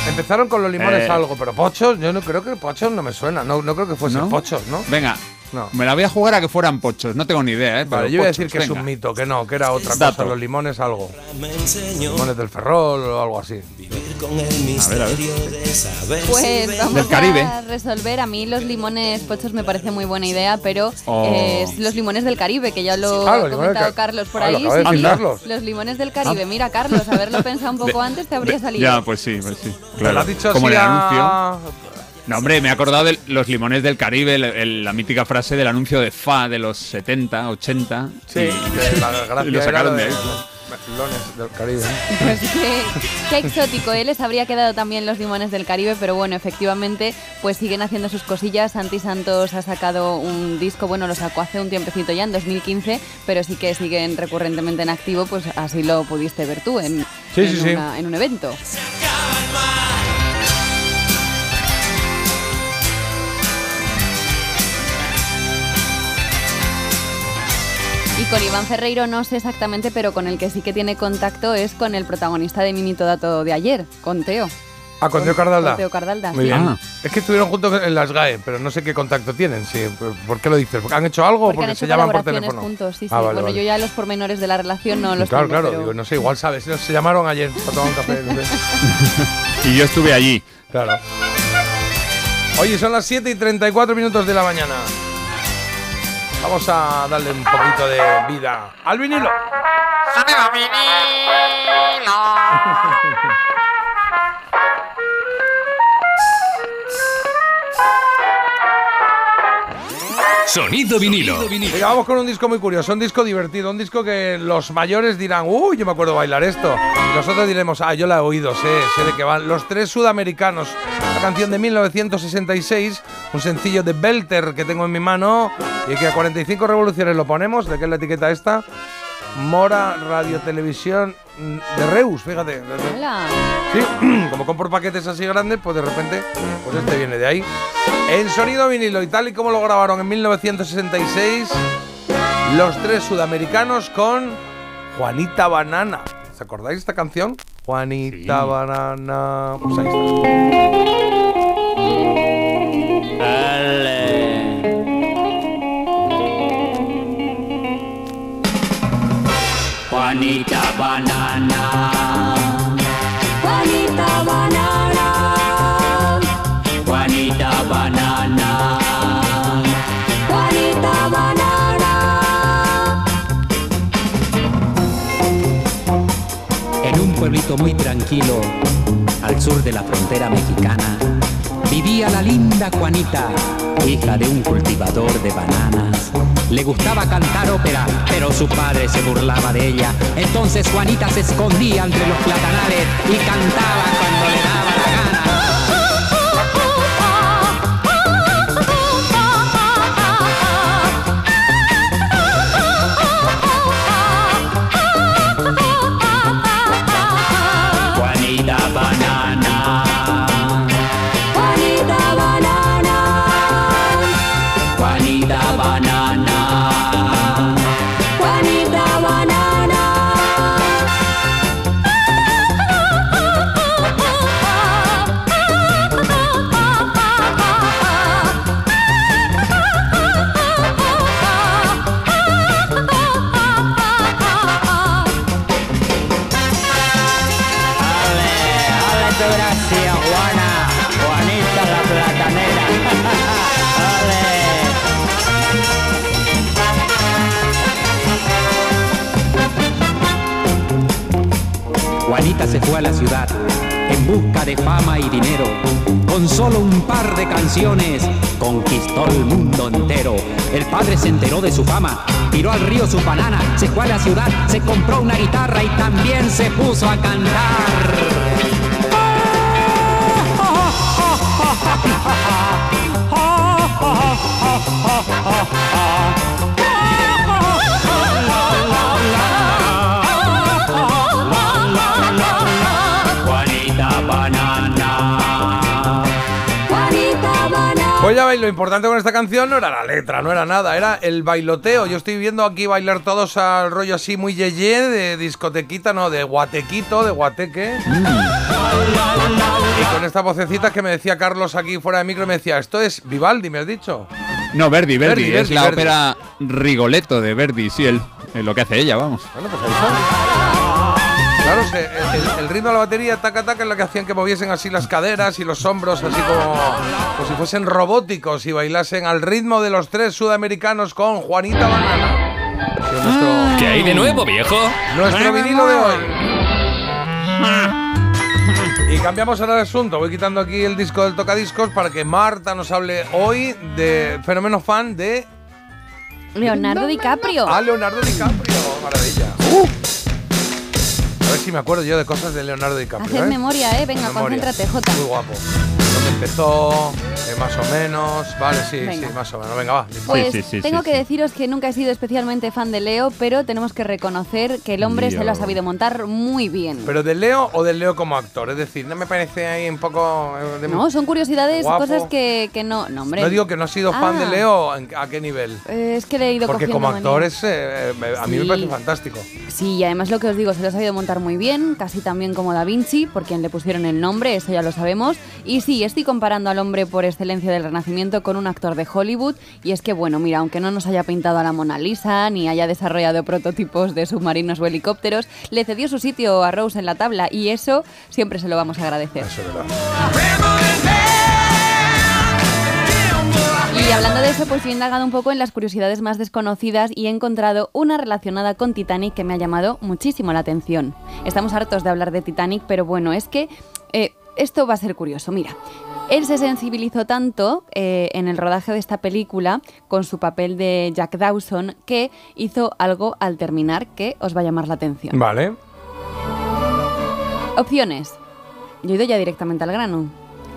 Empezaron con los limones Eh. algo, pero pochos, yo no creo que pochos no me suena. No, no creo que fuesen ¿No? pochos, ¿no? Venga, No. me la voy a jugar a que fueran pochos. No tengo ni idea, ¿eh? Vale, pero yo voy a decir que es un mito, que no, que era otra Dato. cosa. Los limones algo. Limones del Ferrol o algo así. con el A ver, a ver. misterio de saber si Pues vamos Del Caribe. a resolver. A mí los limones pochos me parece muy buena idea, pero Oh. es los limones del Caribe, que ya lo Ah, ha comentado Carlos por Ah, ahí. sí. Carlos. Los limones del Caribe. Mira, Carlos, haberlo pensado un poco De- antes te habría de- salido. Ya, pues sí, pues sí. ¿Te lo Claro. has dicho Como así a- anuncio. No, hombre, me he acordado de los limones del Caribe, el- el- la mítica frase del anuncio de FA de los 70, 80. Sí, y, la y lo sacaron de de ahí. los melones del Caribe. Pues qué, qué exótico, ¿eh? les habría quedado también los limones del Caribe, pero bueno, efectivamente, pues siguen haciendo sus cosillas. Santi Santos ha sacado un disco, bueno, lo sacó hace un tiempecito ya, en 2015, pero sí que siguen recurrentemente en activo, pues así lo pudiste ver tú en, Sí, en sí, sí. una- en un evento. Con Iván Ferreiro no sé exactamente, pero con el que sí que tiene contacto es con el protagonista de Mimito Dato de ayer, con Teo. Ah, con Teo Cardalda. Con Teo Cardalda, Muy sí. bien. Ah. Es que estuvieron juntos en las GAE, pero no sé qué contacto tienen. Sí, ¿por- ¿Por qué lo dices? ¿Porque han hecho algo o Porque porque han se llaman por teléfono? juntos, sí, sí. Ah, vale, bueno, vale. yo ya los pormenores de la relación no los claro, tengo, claro. pero- Digo, no sé, igual sabes. Se llamaron ayer para tomar un café. no sé. Y yo estuve allí. Claro. Oye, son las 7 y 34 minutos de la mañana. Vamos a darle un poquito de vida al vinilo. Sonido vinilo. Venga, vamos con un disco muy curioso, un disco divertido, un disco que los mayores dirán, uy, yo me acuerdo bailar esto. Y nosotros diremos, ah, yo la he oído, sé, sé de qué van. Los tres sudamericanos, una canción de 1966, un sencillo de Belter que tengo en mi mano y que a 45 revoluciones lo ponemos. ¿De qué es la etiqueta esta? Mora Radio Televisión mm, de Reus, fíjate. Hola. Sí, como compro paquetes así grandes, pues de repente, pues este viene de ahí. En sonido vinilo y tal y como lo grabaron en 1966, los tres sudamericanos con Juanita Banana. ¿Os acordáis de esta canción? Juanita Banana. Pues ahí está. Juanita Banana. Juanita Banana. Juanita Banana. Juanita Banana. En un pueblito muy tranquilo, al sur de la frontera mexicana, vivía la linda Juanita, hija de un cultivador de bananas. Le gustaba cantar ópera, pero su padre se burlaba de ella. Entonces Juanita se escondía entre los platanales y cantaba cuando le daba fue a la ciudad en busca de fama y dinero. Con solo un par de canciones conquistó el mundo entero. El padre se enteró de su fama, tiró al río su banana, se fue a la ciudad, se compró una guitarra y también se puso a cantar. Pues ya veis, lo importante con esta canción no era la letra, no era nada, era el bailoteo. Yo estoy viendo aquí bailar todos al rollo así muy yeye, de discotequita, no, de guatequito, de guateque. Y con esta vocecita que me decía Carlos aquí fuera de micro, me decía, esto es Vivaldi, me has dicho. No, Verdi, Verdi, Verdi, es Verdi, la Verdi. ópera Rigoletto de Verdi, sí, él, es lo que hace ella, vamos. Bueno, pues ahí está. Claro, se- el, el- el ritmo de la batería, taca, taca, es lo que hacían que moviesen así las caderas y los hombros, así como, como si fuesen robóticos y bailasen al ritmo de los tres sudamericanos con Juanita Banana. Ha sido nuestro- ¿Qué hay de nuevo, viejo? Nuestro vinilo de hoy. Y cambiamos ahora de asunto. Voy quitando aquí el disco del tocadiscos para que Marta nos hable hoy de fenómeno fan de. Leonardo DiCaprio. Ah, Leonardo DiCaprio. Maravilla. A ver si me acuerdo yo de cosas de Leonardo DiCaprio. Haz ¿eh? memoria, eh. Venga, concéntrate, Jota. Muy guapo. Empezó, Eh, más o menos. Vale, sí, Venga. sí, más o menos. Venga, va. Pues tengo que deciros que nunca he sido especialmente fan de Leo, pero tenemos que reconocer que el hombre se lo ha Leo. sabido montar muy bien. ¿Pero del Leo o del Leo como actor? Es decir, no me parece ahí un poco. eh, de- No, son curiosidades, guapo. cosas que, que no, no, hombre. No digo que no has sido fan Ah. de Leo, ¿en- ¿a qué nivel? Eh, Es que le he ido Porque como actor es, eh, a mí me parece fantástico. Sí, y además lo que os digo, se lo ha sabido montar muy bien, casi tan bien como Da Vinci, por quien le pusieron el nombre, eso ya lo sabemos. Y sí, estoy comparando al hombre por excelencia del Renacimiento con un actor de Hollywood. Y es que, bueno, mira, aunque no nos haya pintado a la Mona Lisa, ni haya desarrollado prototipos de submarinos o helicópteros, le cedió su sitio a Rose en la tabla y eso siempre se lo vamos a agradecer. Y hablando de eso, pues he indagado un poco en las curiosidades más desconocidas y he encontrado una relacionada con Titanic que me ha llamado muchísimo la atención. Estamos hartos de hablar de Titanic, pero bueno, es que eh, esto va a ser curioso. Mira, él se sensibilizó tanto eh, en el rodaje de esta película con su papel de Jack Dawson que hizo algo al terminar que os va a llamar la atención. Vale. Opciones. Yo he ido ya directamente al grano.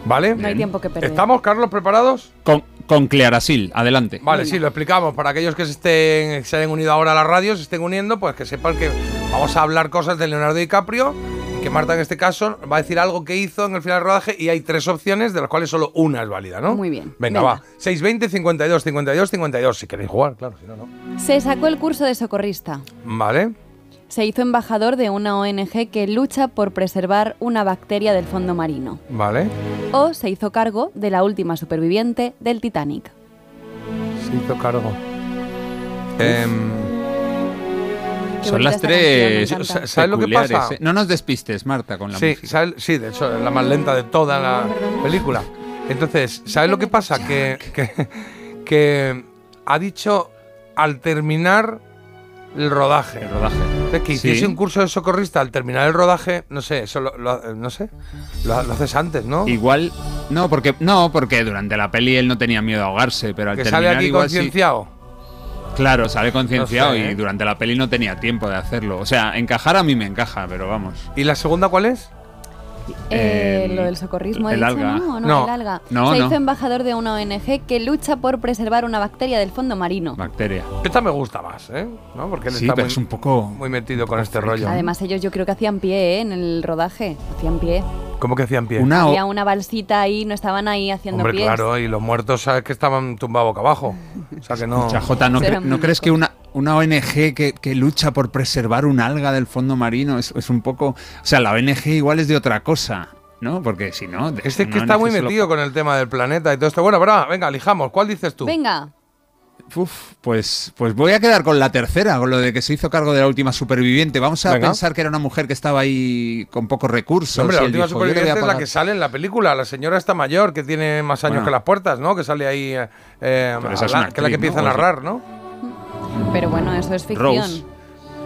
¿Vale? No hay tiempo que perder. ¿Estamos, Carlos, preparados? Con, con Clearasil, adelante. Vale, sí, lo explicamos. Para aquellos que se, estén, se hayan unido ahora a la radio, se estén uniendo, pues que sepan que vamos a hablar cosas de Leonardo DiCaprio. y Que Marta, en este caso, va a decir algo que hizo en el final del rodaje y hay tres opciones, de las cuales solo una es válida, ¿no? Muy bien. Venga, Venga. va. 620, 52, 52, 52. Si queréis jugar, claro, si no, no. Se sacó el curso de socorrista. Vale. Se hizo embajador de una ONG que lucha por preservar una bacteria del fondo marino. Vale. O se hizo cargo de la última superviviente del Titanic. Se hizo cargo. Em, Son bonita las esta tres. canción, me encanta. ¿Sabes lo que peculiares, pasa? ¿eh? No nos despistes, Marta, con la sí, música. ¿sabes? sí, de hecho, es la más lenta de toda la película. Entonces, ¿sabes lo que pasa? Que, que, que ha dicho al terminar el rodaje. El rodaje. Entonces, que Sí. hiciese un curso de socorrista al terminar el rodaje, no sé, eso lo, lo- no sé, lo, lo haces antes, ¿no? Igual. No, porque no, porque durante la peli él no tenía miedo a ahogarse, pero al que terminar sale aquí igual sí- concienciado. Claro, sale concienciado No sé, ¿eh? y durante la peli no tenía tiempo de hacerlo. O sea, encajar a mí me encaja, pero vamos. ¿Y la segunda cuál es? Eh, El- lo del socorrismo he el dicho, alga. ¿no? ¿O no, No, el alga. no, Se no. hizo embajador de una ONG que lucha por preservar una bacteria del fondo marino. Bacteria. Esta me gusta más, ¿eh? ¿No? Porque él Sí, está pero muy, es un poco. muy metido con este rollo. Además, ellos yo creo que hacían pie ¿eh? en el rodaje. Hacían pie. ¿Cómo que hacían pie? Una o- Había una balsita ahí, no estaban ahí haciendo Hombre, pies. claro, y los muertos, ¿sabes que estaban tumbados boca abajo? O sea que no. Escucha, Jota, ¿no, cre- ¿no crees que una, una ONG que, que lucha por preservar un alga del fondo marino es, es un poco. O sea, la ONG igual es de otra cosa, ¿no? Porque si no. de- Este que una está ONG muy metido con el tema del planeta y todo esto. Bueno, pero venga, elijamos. ¿Cuál dices tú? Venga, Uf, pues, pues voy a quedar con la tercera, con lo de que se hizo cargo de la última superviviente. Vamos a Venga. pensar que era una mujer que estaba ahí con pocos recursos. Hombre, la última dijo, "Yo le voy a superviviente es la pagar". que sale en la película. La señora está mayor, que tiene más años Bueno. que las puertas, ¿no? Que sale ahí. eh, es que es la que empieza a ¿no? narrar, ¿no? Pero bueno, eso es ficción. Rose.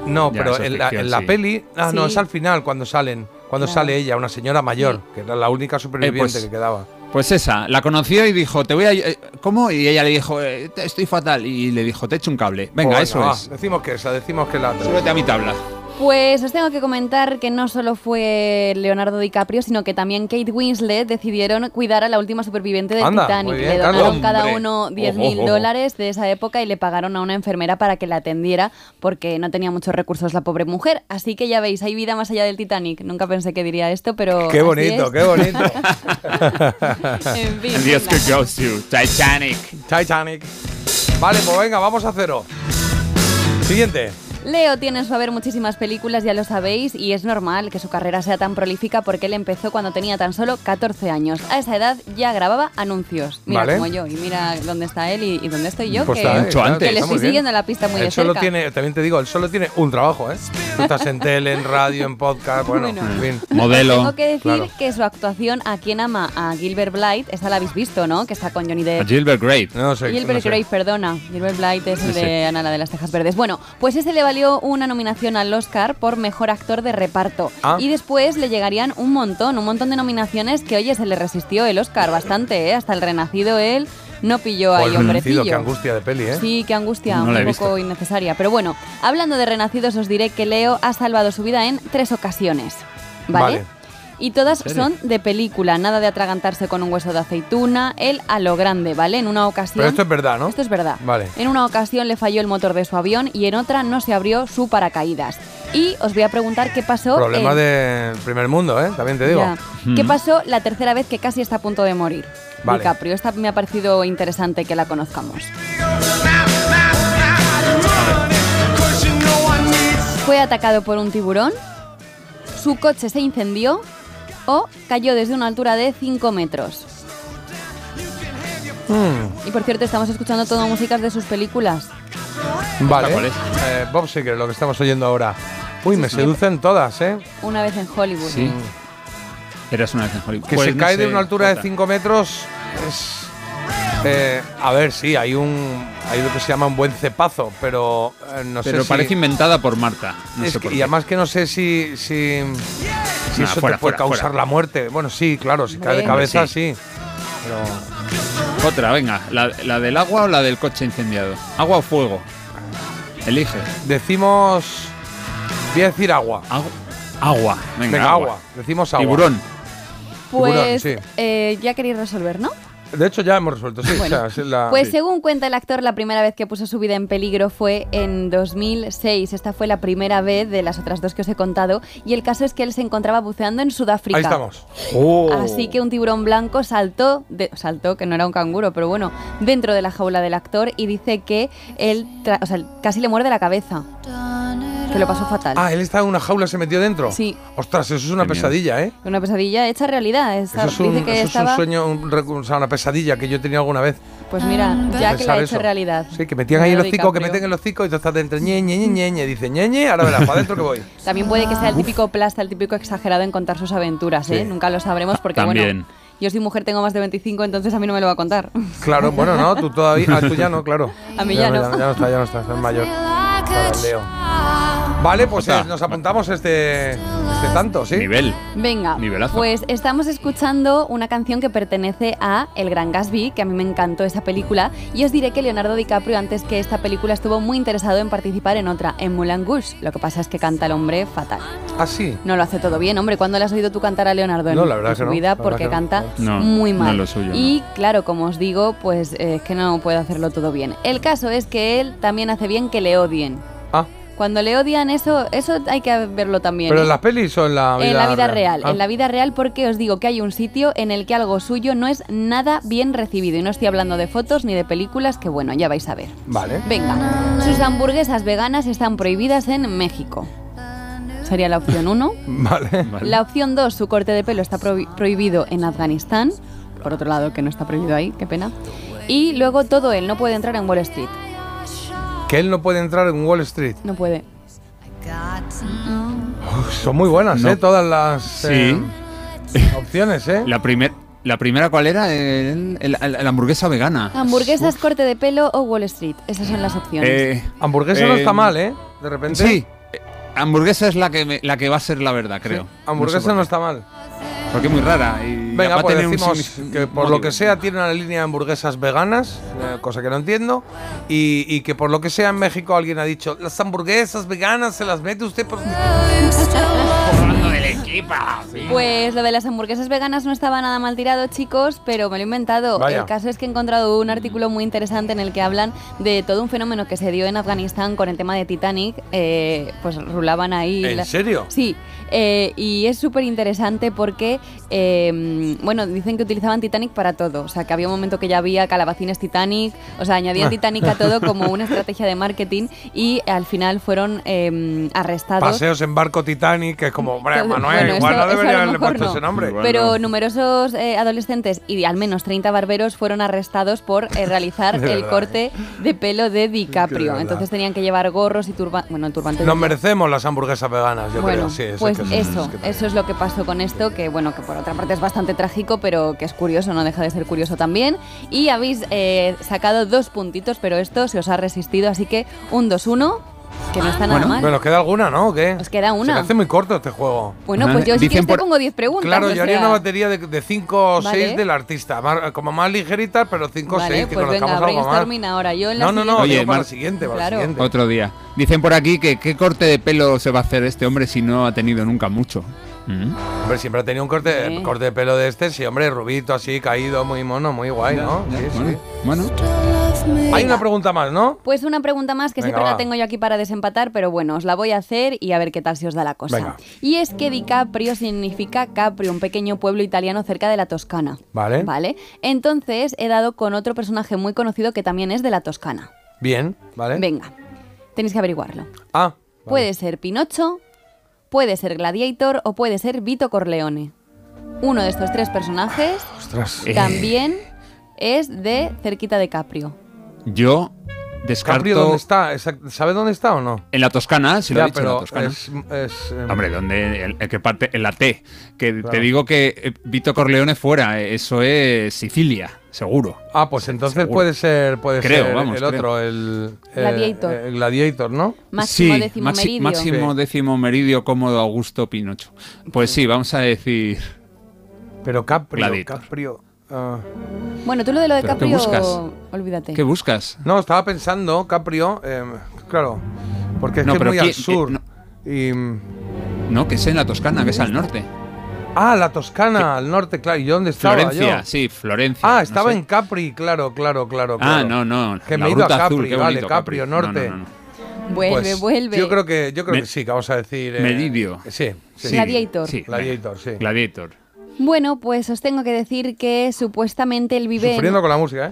No, Ya, pero en la, en la sí. peli. Ah, no, es al final cuando salen. Cuando Claro. sale ella, una señora mayor, Sí. que era la única superviviente pues, que quedaba. Pues esa, la conoció y dijo, te voy a... eh, ¿Cómo? Y ella le dijo, "Eh, te- estoy fatal. Y le dijo, te echo un cable. Venga, Pues eso es. Decimos que esa, decimos que la. Súbete a mi tabla. Pues os tengo que comentar que no solo fue Leonardo DiCaprio, sino que también Kate Winslet decidieron cuidar a la última superviviente del Anda, Titanic. bien, le donaron cada uno 10 Ojo, mil dólares de esa época y le pagaron a una enfermera para que la atendiera porque no tenía muchos recursos la pobre mujer. Así que ya veis, hay vida más allá del Titanic. Nunca pensé que diría esto, pero. Qué así bonito, es. qué bonito. En fin, Dios que goes to Titanic. Titanic. Vale, pues venga, vamos a cero. Siguiente. Leo tiene en su haber muchísimas películas, ya lo sabéis, y es normal que su carrera sea tan prolífica porque él empezó cuando tenía tan solo 14 años. A esa edad ya grababa anuncios. Mira Vale. como yo, y mira dónde está él y, y dónde estoy yo, Pues que, está, Mucho está, antes. que le estoy siguiendo la pista muy Él de solo cerca. tiene, también te digo, él solo tiene un trabajo, ¿eh? Tú estás en tele, en radio, en podcast, bueno, Bueno. en fin. Modelo. Tengo que decir Claro. que su actuación a quien ama a Gilbert Blythe, esa la habéis visto, ¿no? Que está con Johnny A Depp. Gilbert Great. No sé. Gilbert no sé. Perdona. Gilbert Blythe es el Sí, de sí. Ana la de las Tejas Verdes. Bueno, pues ese le valió una nominación al Oscar por Mejor Actor de Reparto. Ah. Y después le llegarían un montón, un montón de nominaciones que, oye, se le resistió el Oscar bastante, ¿eh? Hasta el renacido él no pilló ahí Renacido, hombrecillo. qué angustia de peli, ¿eh? Sí, qué angustia, No un poco innecesaria. Pero bueno, hablando de renacidos, os diré que Leo ha salvado su vida en tres ocasiones. ¿Vale? Vale. Y todas son de película, nada de atragantarse con un hueso de aceituna, él a lo grande, ¿vale? En una ocasión... Pero esto es verdad, ¿no? Esto es verdad. Vale. En una ocasión le falló el motor de su avión y en otra no se abrió su paracaídas. Y os voy a preguntar qué pasó... Problema en- del primer mundo, ¿eh? También te digo. Ya. ¿Qué pasó la tercera vez que casi está a punto de morir? Vale. DiCaprio. Esta me ha parecido interesante que la conozcamos. Fue atacado por un tiburón, su coche se incendió o cayó desde una altura de 5 metros. Mm, Y por cierto, estamos escuchando todo músicas de sus películas. vale. ¿Cuál es? Eh, Bob Seger, lo que estamos oyendo ahora. Uy, me seducen todas, ¿eh? Una vez en Hollywood. Sí. Eras una vez en Hollywood. Que Pues se no cae de una altura de Jota. 5 metros es... eh, a ver, sí, hay un hay lo que se llama un buen cepazo, pero eh, no Pero sé parece si... inventada por Marta. No es sé que- por y qué. además que no sé si, si, si Nah, eso fuera, te puede fuera, causar fuera. la muerte. Bueno, sí, claro, si cae de cabeza, sí. sí. Pero Otra, venga. La, la del agua o la del coche incendiado? ¿Agua o fuego? Elige. decimos... Voy a decir agua. Agua. Venga, Venga, agua. agua. Decimos agua. Tiburón. Pues Tiburón, sí. eh, ya queréis resolver, ¿no? De hecho, ya hemos resuelto, sí. Bueno, o sea, es la- Pues sí. según cuenta el actor, la primera vez que puso su vida en peligro fue en 2006. Esta fue la primera vez de las otras dos que os he contado. Y el caso es que él se encontraba buceando en Sudáfrica. Ahí estamos. Oh. Así que un tiburón blanco saltó, de- saltó, que no era un canguro, pero bueno, dentro de la jaula del actor y dice que él o sea, casi le muerde la cabeza. Que lo pasó fatal. Ah, él estaba en una jaula, se metió dentro. Sí. Ostras, eso es una Qué miedo. pesadilla, ¿eh? Una pesadilla hecha realidad. Esa- Eso es un, dice que eso es un estaba, sueño, un o sea, una pesadilla que yo he tenido alguna vez. Pues mira, ya que la ha hecho eso. realidad. Sí, que metían ahí el hocico, que meten el hocico y tú estás dentro, ñe, ñe, ñe, ñe, ñe. Dice, ñe, ñe, ahora verás, para adentro que voy. También puede que sea el típico plasta, el típico exagerado en contar sus aventuras, ¿eh? Sí. Nunca lo sabremos porque, También. bueno, yo soy mujer, tengo más de 25, entonces a mí no me lo va a contar. Claro, bueno, no, tú todavía, ah, tú ya no, claro. A mí ya no. Ya, no está, ya no está, está mayor. El Leo. Vale, pues eh, nos apuntamos este, este tanto, ¿sí? Nivel. Venga, Nivelazo. pues estamos escuchando una canción que pertenece a El Gran Gatsby, que a mí me encantó esa película, y os diré que Leonardo DiCaprio antes que esta película estuvo muy interesado en participar en otra, en Moulin Rouge. Lo que pasa es que canta el hombre fatal. Ah, sí. No lo hace todo bien, hombre. ¿Cuándo le has oído tú cantar a Leonardo en, No, la verdad en que su no, vida? la verdad Porque que no. canta No, muy no mal. lo suyo, y claro, como os digo, pues eh, es que no puede hacerlo todo bien. El caso es que él también hace bien que le odien. Ah. Cuando le odian eso, eso hay que verlo también. ¿Pero ¿eh? en las pelis o en la vida En la vida real, Ah. en la vida real porque os digo que hay un sitio en el que algo suyo no es nada bien recibido y no estoy hablando de fotos ni de películas que bueno, ya vais a ver. Vale. Venga, sus hamburguesas veganas están prohibidas en México. Sería la opción 1. Vale. La opción 2, su corte de pelo está prohi- prohibido en Afganistán. Por otro lado, que no está prohibido ahí, qué pena. Y luego todo él no puede entrar en Wall Street. Que él no puede entrar en Wall Street. No puede. Uf, son muy buenas, No. ¿eh? Todas las eh, opciones, ¿eh? La, primer, ¿La primera cuál era? El- el- el- la hamburguesa vegana. Hamburguesas, corte de pelo o Wall Street. Esas son las opciones. Eh, Hamburguesa no eh, está mal, ¿eh? De repente. Sí. eh, Hamburguesa es la que, me- la que va a ser la verdad, creo. Hamburguesa No sé no está mal. Porque es muy rara. Y Venga, va a pues tener decimos que por lo que sea tiene una línea de hamburguesas veganas, eh, cosa que no entiendo, y, y que por lo que sea en México alguien ha dicho, las hamburguesas veganas se las mete usted por... Hablando del equipo. Pues lo de las hamburguesas veganas no estaba nada mal tirado, chicos, pero me lo he inventado. Vaya. El caso es que he encontrado un artículo muy interesante en el que hablan de todo un fenómeno que se dio en Afganistán con el tema de Titanic. Eh, pues rulaban ahí. ¿En la- serio? Sí. Eh, y es súper interesante porque, eh, bueno, dicen que utilizaban Titanic para todo. O sea, que había un momento que ya había calabacines Titanic. O sea, añadían Titanic a todo como una estrategia de marketing y al final fueron eh, arrestados. Paseos en barco Titanic, que es como, hombre, Manuel, bueno, igual eso- no debería haberle puesto no. ese nombre. Pero numerosos eh, adolescentes y al menos 30 barberos fueron arrestados por eh, realizar el verdad, corte de pelo de DiCaprio. Entonces tenían que llevar gorros y turbantes. Bueno, turbantes. Nos no. merecemos las hamburguesas veganas, yo Bueno, creo, sí. eso pues eso, eso es lo que pasó con esto, que bueno, que por otra parte es bastante trágico, pero que es curioso, no deja de ser curioso también. Y habéis eh, sacado dos puntitos, pero esto se os ha resistido, así que un 2-1, que no está nada Bueno, mal. ¿pero nos queda alguna, no? ¿O qué? Nos queda Se una. me hace muy corto este juego. Bueno, pues yo si quieres te pongo 10 preguntas. Claro, yo haría sea. una batería de 5 o 6 Vale. del artista, más- como más ligerita, pero 5 o 6, Vale, que pues venga, conozcamos algo más. brainstorming ahora. Yo en la No, no, no, Oye, para Mar- la siguiente, para Claro. la siguiente. Otro día. Dicen por aquí que qué corte de pelo se va a hacer este hombre si no ha tenido nunca mucho. Hombre, siempre ha tenido un corte, Sí. corte de pelo de este, sí, hombre, rubito, así, caído, muy mono, muy guay, ¿no? Sí, sí. Bueno, Hay una pregunta más, ¿no? Pues una pregunta más que Venga, siempre va. la tengo yo aquí para desempatar, pero bueno, os la voy a hacer y a ver qué tal se os da la cosa. Venga. Y es que DiCaprio significa Capri, un pequeño pueblo italiano cerca de la Toscana. Vale. Vale. Entonces he dado con otro personaje muy conocido que también es de la Toscana. Bien, ¿vale? Venga, tenéis que averiguarlo. Ah, Puede ser Pinocho, puede ser Gladiator o puede ser Vito Corleone. Uno de estos tres personajes ostras. también es de cerquita de Caprio. yo descarto... ¿Caprio dónde está? ¿Sabe dónde está o no? En la Toscana, si lo he dicho, en la Toscana. es, es, eh, Hombre, donde el, el que parte en la T. Que Claro. te digo que eh, Vito Corleone fuera, eh, eso es Sicilia, seguro. Ah, pues entonces Seguro. puede ser, puede Creo, ser vamos, el creo. otro, el eh, Gladiator. el Gladiator, ¿no? Máximo sí, décimo maxi- meridio. máximo Sí. décimo meridio cómodo Augusto Pinocho. Pues sí, vamos a decir. Pero Caprio, Gladiator. Caprio. Ah. Bueno, tú lo de lo de ¿Pero qué Caprio, buscas? olvídate. ¿Qué buscas? No, estaba pensando, Caprio, eh, claro, porque es No, que es muy ¿quién- al sur. eh, no. Y, mm, No, que es en la Toscana, que es al norte. ah, la Toscana, al norte, claro. ¿Y yo dónde estaba Florencia, yo? sí, Florencia. Ah, no estaba sé. en Capri, claro, claro, claro. Ah, claro. no, no. Que la me he ido a Capri, azul, qué vale, Caprio, No, no, norte. no, no. Vuelve, Pues, vuelve. Yo creo que, yo creo Me- que sí, que vamos a decir. eh, Meridio. Sí, sí. Sí, Gladiator. Sí, Gladiator, sí. Gladiator. Bueno, pues os tengo que decir que supuestamente él vive. en- Sufriendo con la música, ¿eh?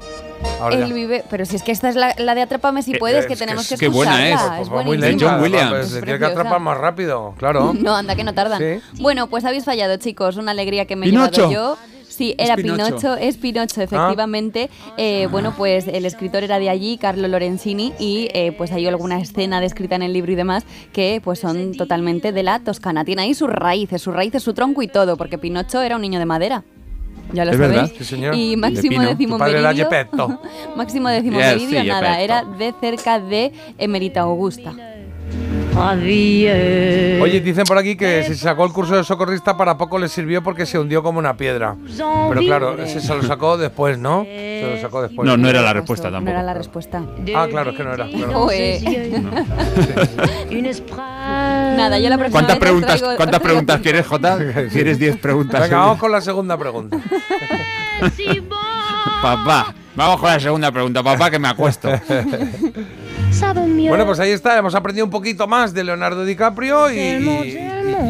Ahora él ya. vive. Pero si es que esta es la, la de Atrápame si Eh, puedes, Es que tenemos que qué buena es. escucharla. Pues Es va muy lenta. John Williams. Pues, Es se tiene que atrapar más rápido, claro. No, anda que no tardan. Sí. Bueno, pues habéis fallado, chicos. Una alegría que me he llevado yo. Sí, era Pinocho. Pinocho, es Pinocho, efectivamente. Eh, bueno, pues el escritor era de allí, Carlo Lorenzini, y eh, pues hay alguna escena descrita en el libro y demás que pues son totalmente de la Toscana. Tiene ahí sus raíces, sus raíces, su tronco y todo, porque Pinocho era un niño de madera. Ya lo Es sabéis. verdad. Sí, señor. Y máximo décimo meridio. Máximo décimo Yes, meridio, sí, nada, era de cerca de Emerita Augusta. Oye, dicen por aquí que si sacó el curso de socorrista para poco le sirvió porque se hundió como una piedra. Pero claro, ese se lo sacó después, ¿no? Se lo sacó después. No, no era la respuesta tampoco. No era la respuesta. Ah, claro, es que no era. claro. Nada, yo la próxima ¿Cuántas vez preguntas, traigo- ¿cuántas preguntas quieres, Jota? ¿Quieres 10 preguntas? Venga, vamos con la segunda pregunta. Papá, vamos con la segunda pregunta, papá, que me acuesto. Bueno, pues ahí está, hemos aprendido un poquito más de Leonardo DiCaprio y, y-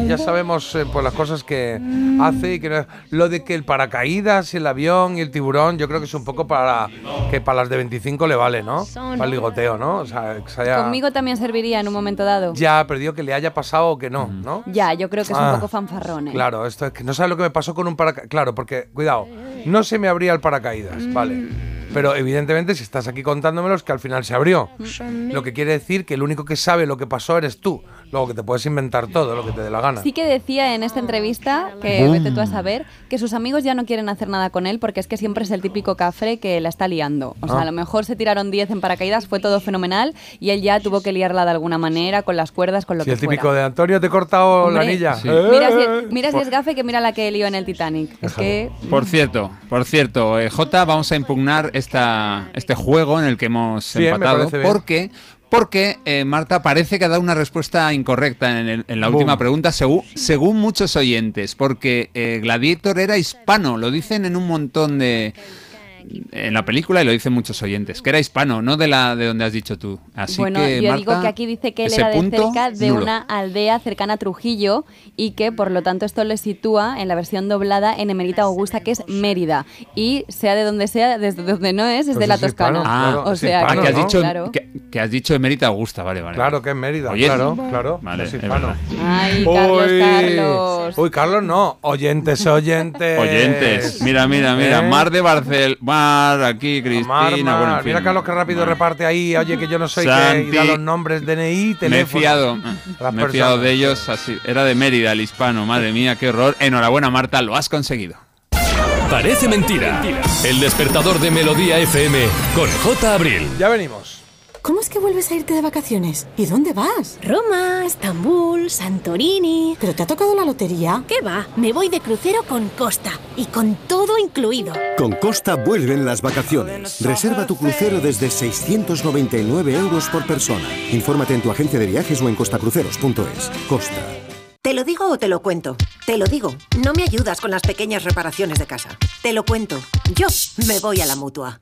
y ya sabemos eh, pues las cosas que hace y que no- lo de que el paracaídas, el avión y el tiburón, yo creo que es un poco para que para las de 25 le vale, ¿no? Para el ligoteo, ¿no? O sea, que se haya- Conmigo también serviría en un momento dado. ya perdido que le haya pasado o que no, ¿no? Ya, yo creo que es Ah, un poco fanfarrón. ¿eh? Claro, esto es que no sabes lo que me pasó con un paracaídas. Claro, porque, cuidado, no se me abría el paracaídas, ¿vale? Pero evidentemente, si estás aquí contándomelo, es que al final se abrió. Lo que quiere decir que el único que sabe lo que pasó eres tú. Luego que te puedes inventar todo, lo que te dé la gana. Sí que decía en esta entrevista, que Boom. vete tú a saber, que sus amigos ya no quieren hacer nada con él porque es que siempre es el típico cafre que la está liando. O sea, Ah. a lo mejor se tiraron 10 en paracaídas, fue todo fenomenal y él ya tuvo que liarla de alguna manera, con las cuerdas, con lo Si que el típico fuera. de Antonio te he cortado la anilla. Sí. Mira Eh. si, mira si es gafe que mira la que lió en el Titanic. Es que Por cierto, por cierto, eh, Jota, vamos a impugnar esta, este juego en el que hemos empatado bien. Porque eh, Marta parece que ha dado una respuesta incorrecta en, el- en la última Boom. pregunta, según, según muchos oyentes, porque eh, Gladiator era hispano, lo dicen en un montón de... En la película y lo dicen muchos oyentes, que era hispano, no de la de donde has dicho tú. Así bueno, que, yo Marta, digo que aquí dice que él era de cerca de nulo. una aldea cercana a Trujillo y que por lo tanto esto le sitúa en la versión doblada en Emerita Augusta, que es Mérida. Y sea de donde sea, desde donde no es, es Pues de la es hispano, Toscana. Ah, claro, o sea, hispano, Ah, que has ¿no? dicho claro. que, que has dicho Emerita Augusta, vale, vale. Claro que es Mérida. Oye, claro, claro. Vale, es hispano. Ay, Carlos, Uy. Carlos. Uy, Carlos no. Oyentes, oyentes. Oyentes, mira, mira, mira, ¿Eh? Mar de Barcel, Aquí, Cristina, Mar, Mar. bueno, en fin. Mira Carlos que rápido Mar. reparte ahí. Oye, que yo no soy que y da Santi. los nombres, DNI, teléfono. Me he fiado, me he fiado personas. de ellos así. Era de Mérida, el hispano, madre mía, qué horror. Enhorabuena, Marta, lo has conseguido. Parece mentira. El despertador de Melodía FM con J. Abril. Ya venimos. ¿Cómo es que vuelves a irte de vacaciones? ¿Y dónde vas? Roma, Estambul, Santorini. ¿Pero te ha tocado la lotería? ¿Qué va? Me voy de crucero con Costa y con todo incluido. Con Costa vuelven las vacaciones. Reserva tu crucero desde 699 euros por persona. Infórmate en tu agencia de viajes o en costacruceros.es. Costa. Te lo digo digo o te lo cuento? Te lo digo. No me ayudas con las pequeñas reparaciones de casa. Te lo cuento. Yo me voy a la mutua.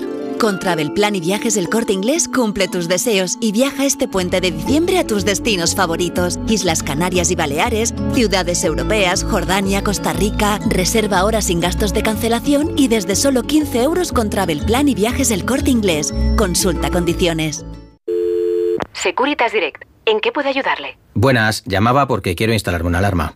Con Travel Plan y Viajes del Corte Inglés cumple tus deseos y viaja este puente de diciembre a tus destinos favoritos. Islas Canarias y Baleares, ciudades europeas, Jordania, Costa Rica. Reserva ahora sin gastos de cancelación y desde solo 15 euros con Travel Plan y Viajes del Corte Inglés. Consulta condiciones. Securitas Direct. ¿En qué puedo ayudarle? Buenas, llamaba porque quiero instalarme una alarma.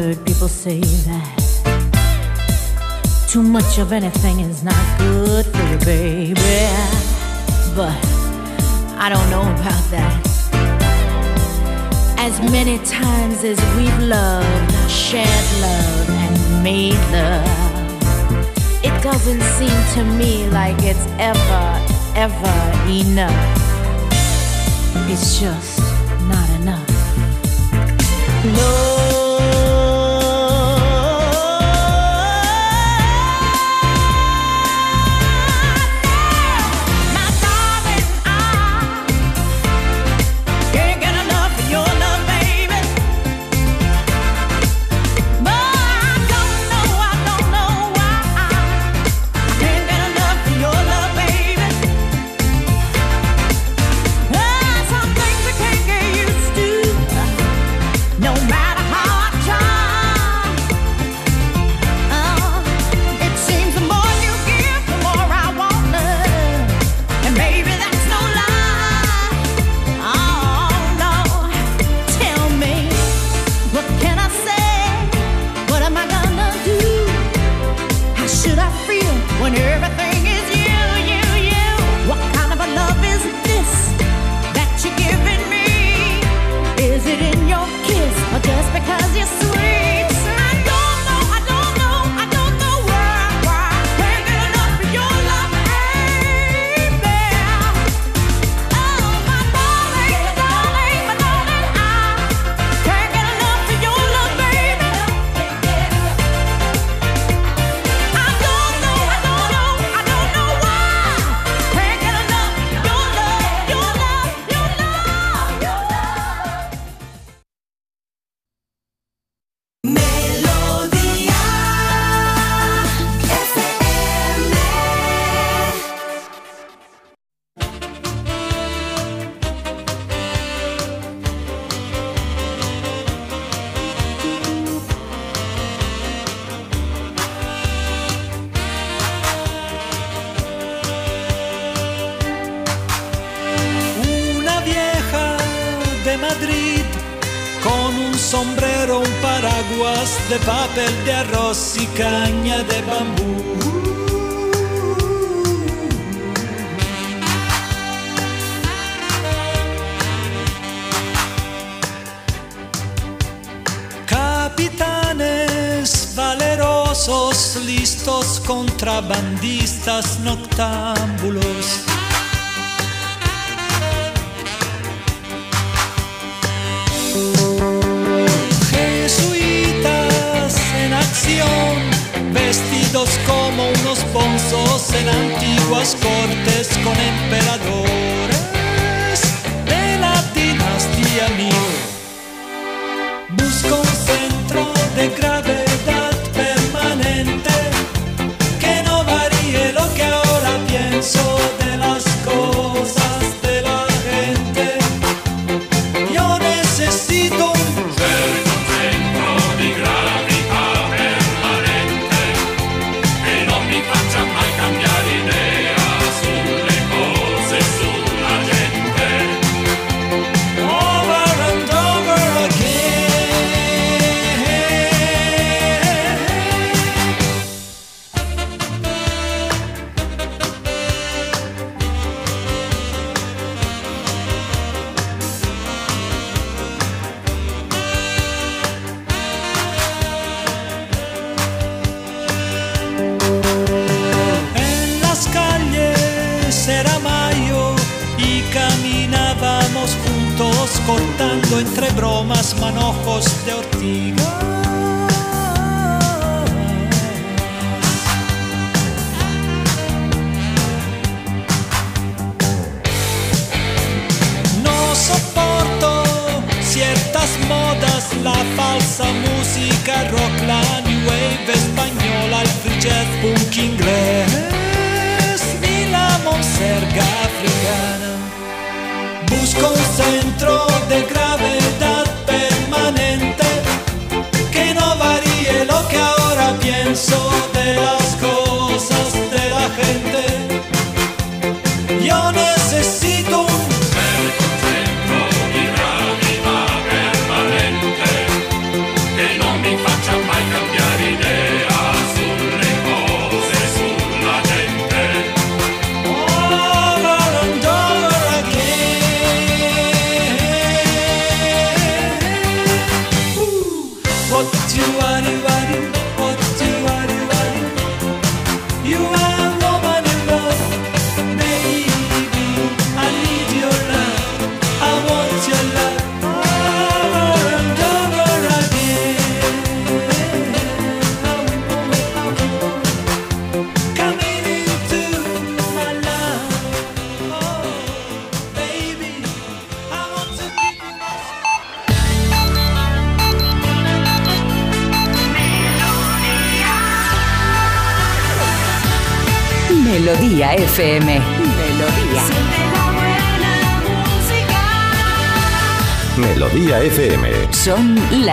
Heard people say that too much of anything is not good for you, baby. But I don't know about that. As many times as we've loved, shared love, and made love, it doesn't seem to me like it's ever, ever enough. It's just not enough. Can't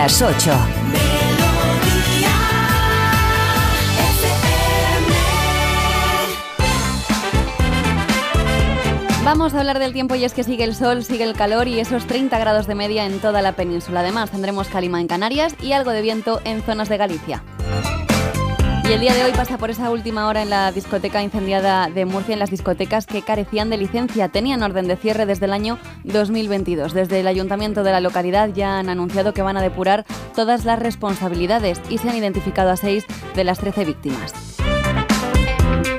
las 8. Vamos a hablar del tiempo y es que sigue el sol, sigue el calor y esos 30 grados de media en toda la península. Además, tendremos calima en Canarias y algo de viento en zonas de Galicia. Y el día de hoy pasa por esa última hora en la discoteca incendiada de Murcia, en las discotecas que carecían de licencia. Tenían orden de cierre desde el año 2022. Desde el ayuntamiento de la localidad ya han anunciado que van a depurar todas las responsabilidades y se han identificado a seis de las 13 víctimas.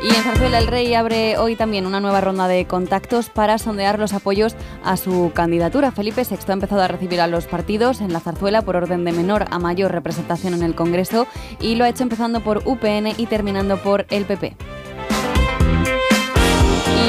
Y en Zarzuela el Rey abre hoy también una nueva ronda de contactos para sondear los apoyos a su candidatura. Felipe VI ha empezado a recibir a los partidos en la Zarzuela por orden de menor a mayor representación en el Congreso y lo ha hecho empezando por UPN y terminando por el PP.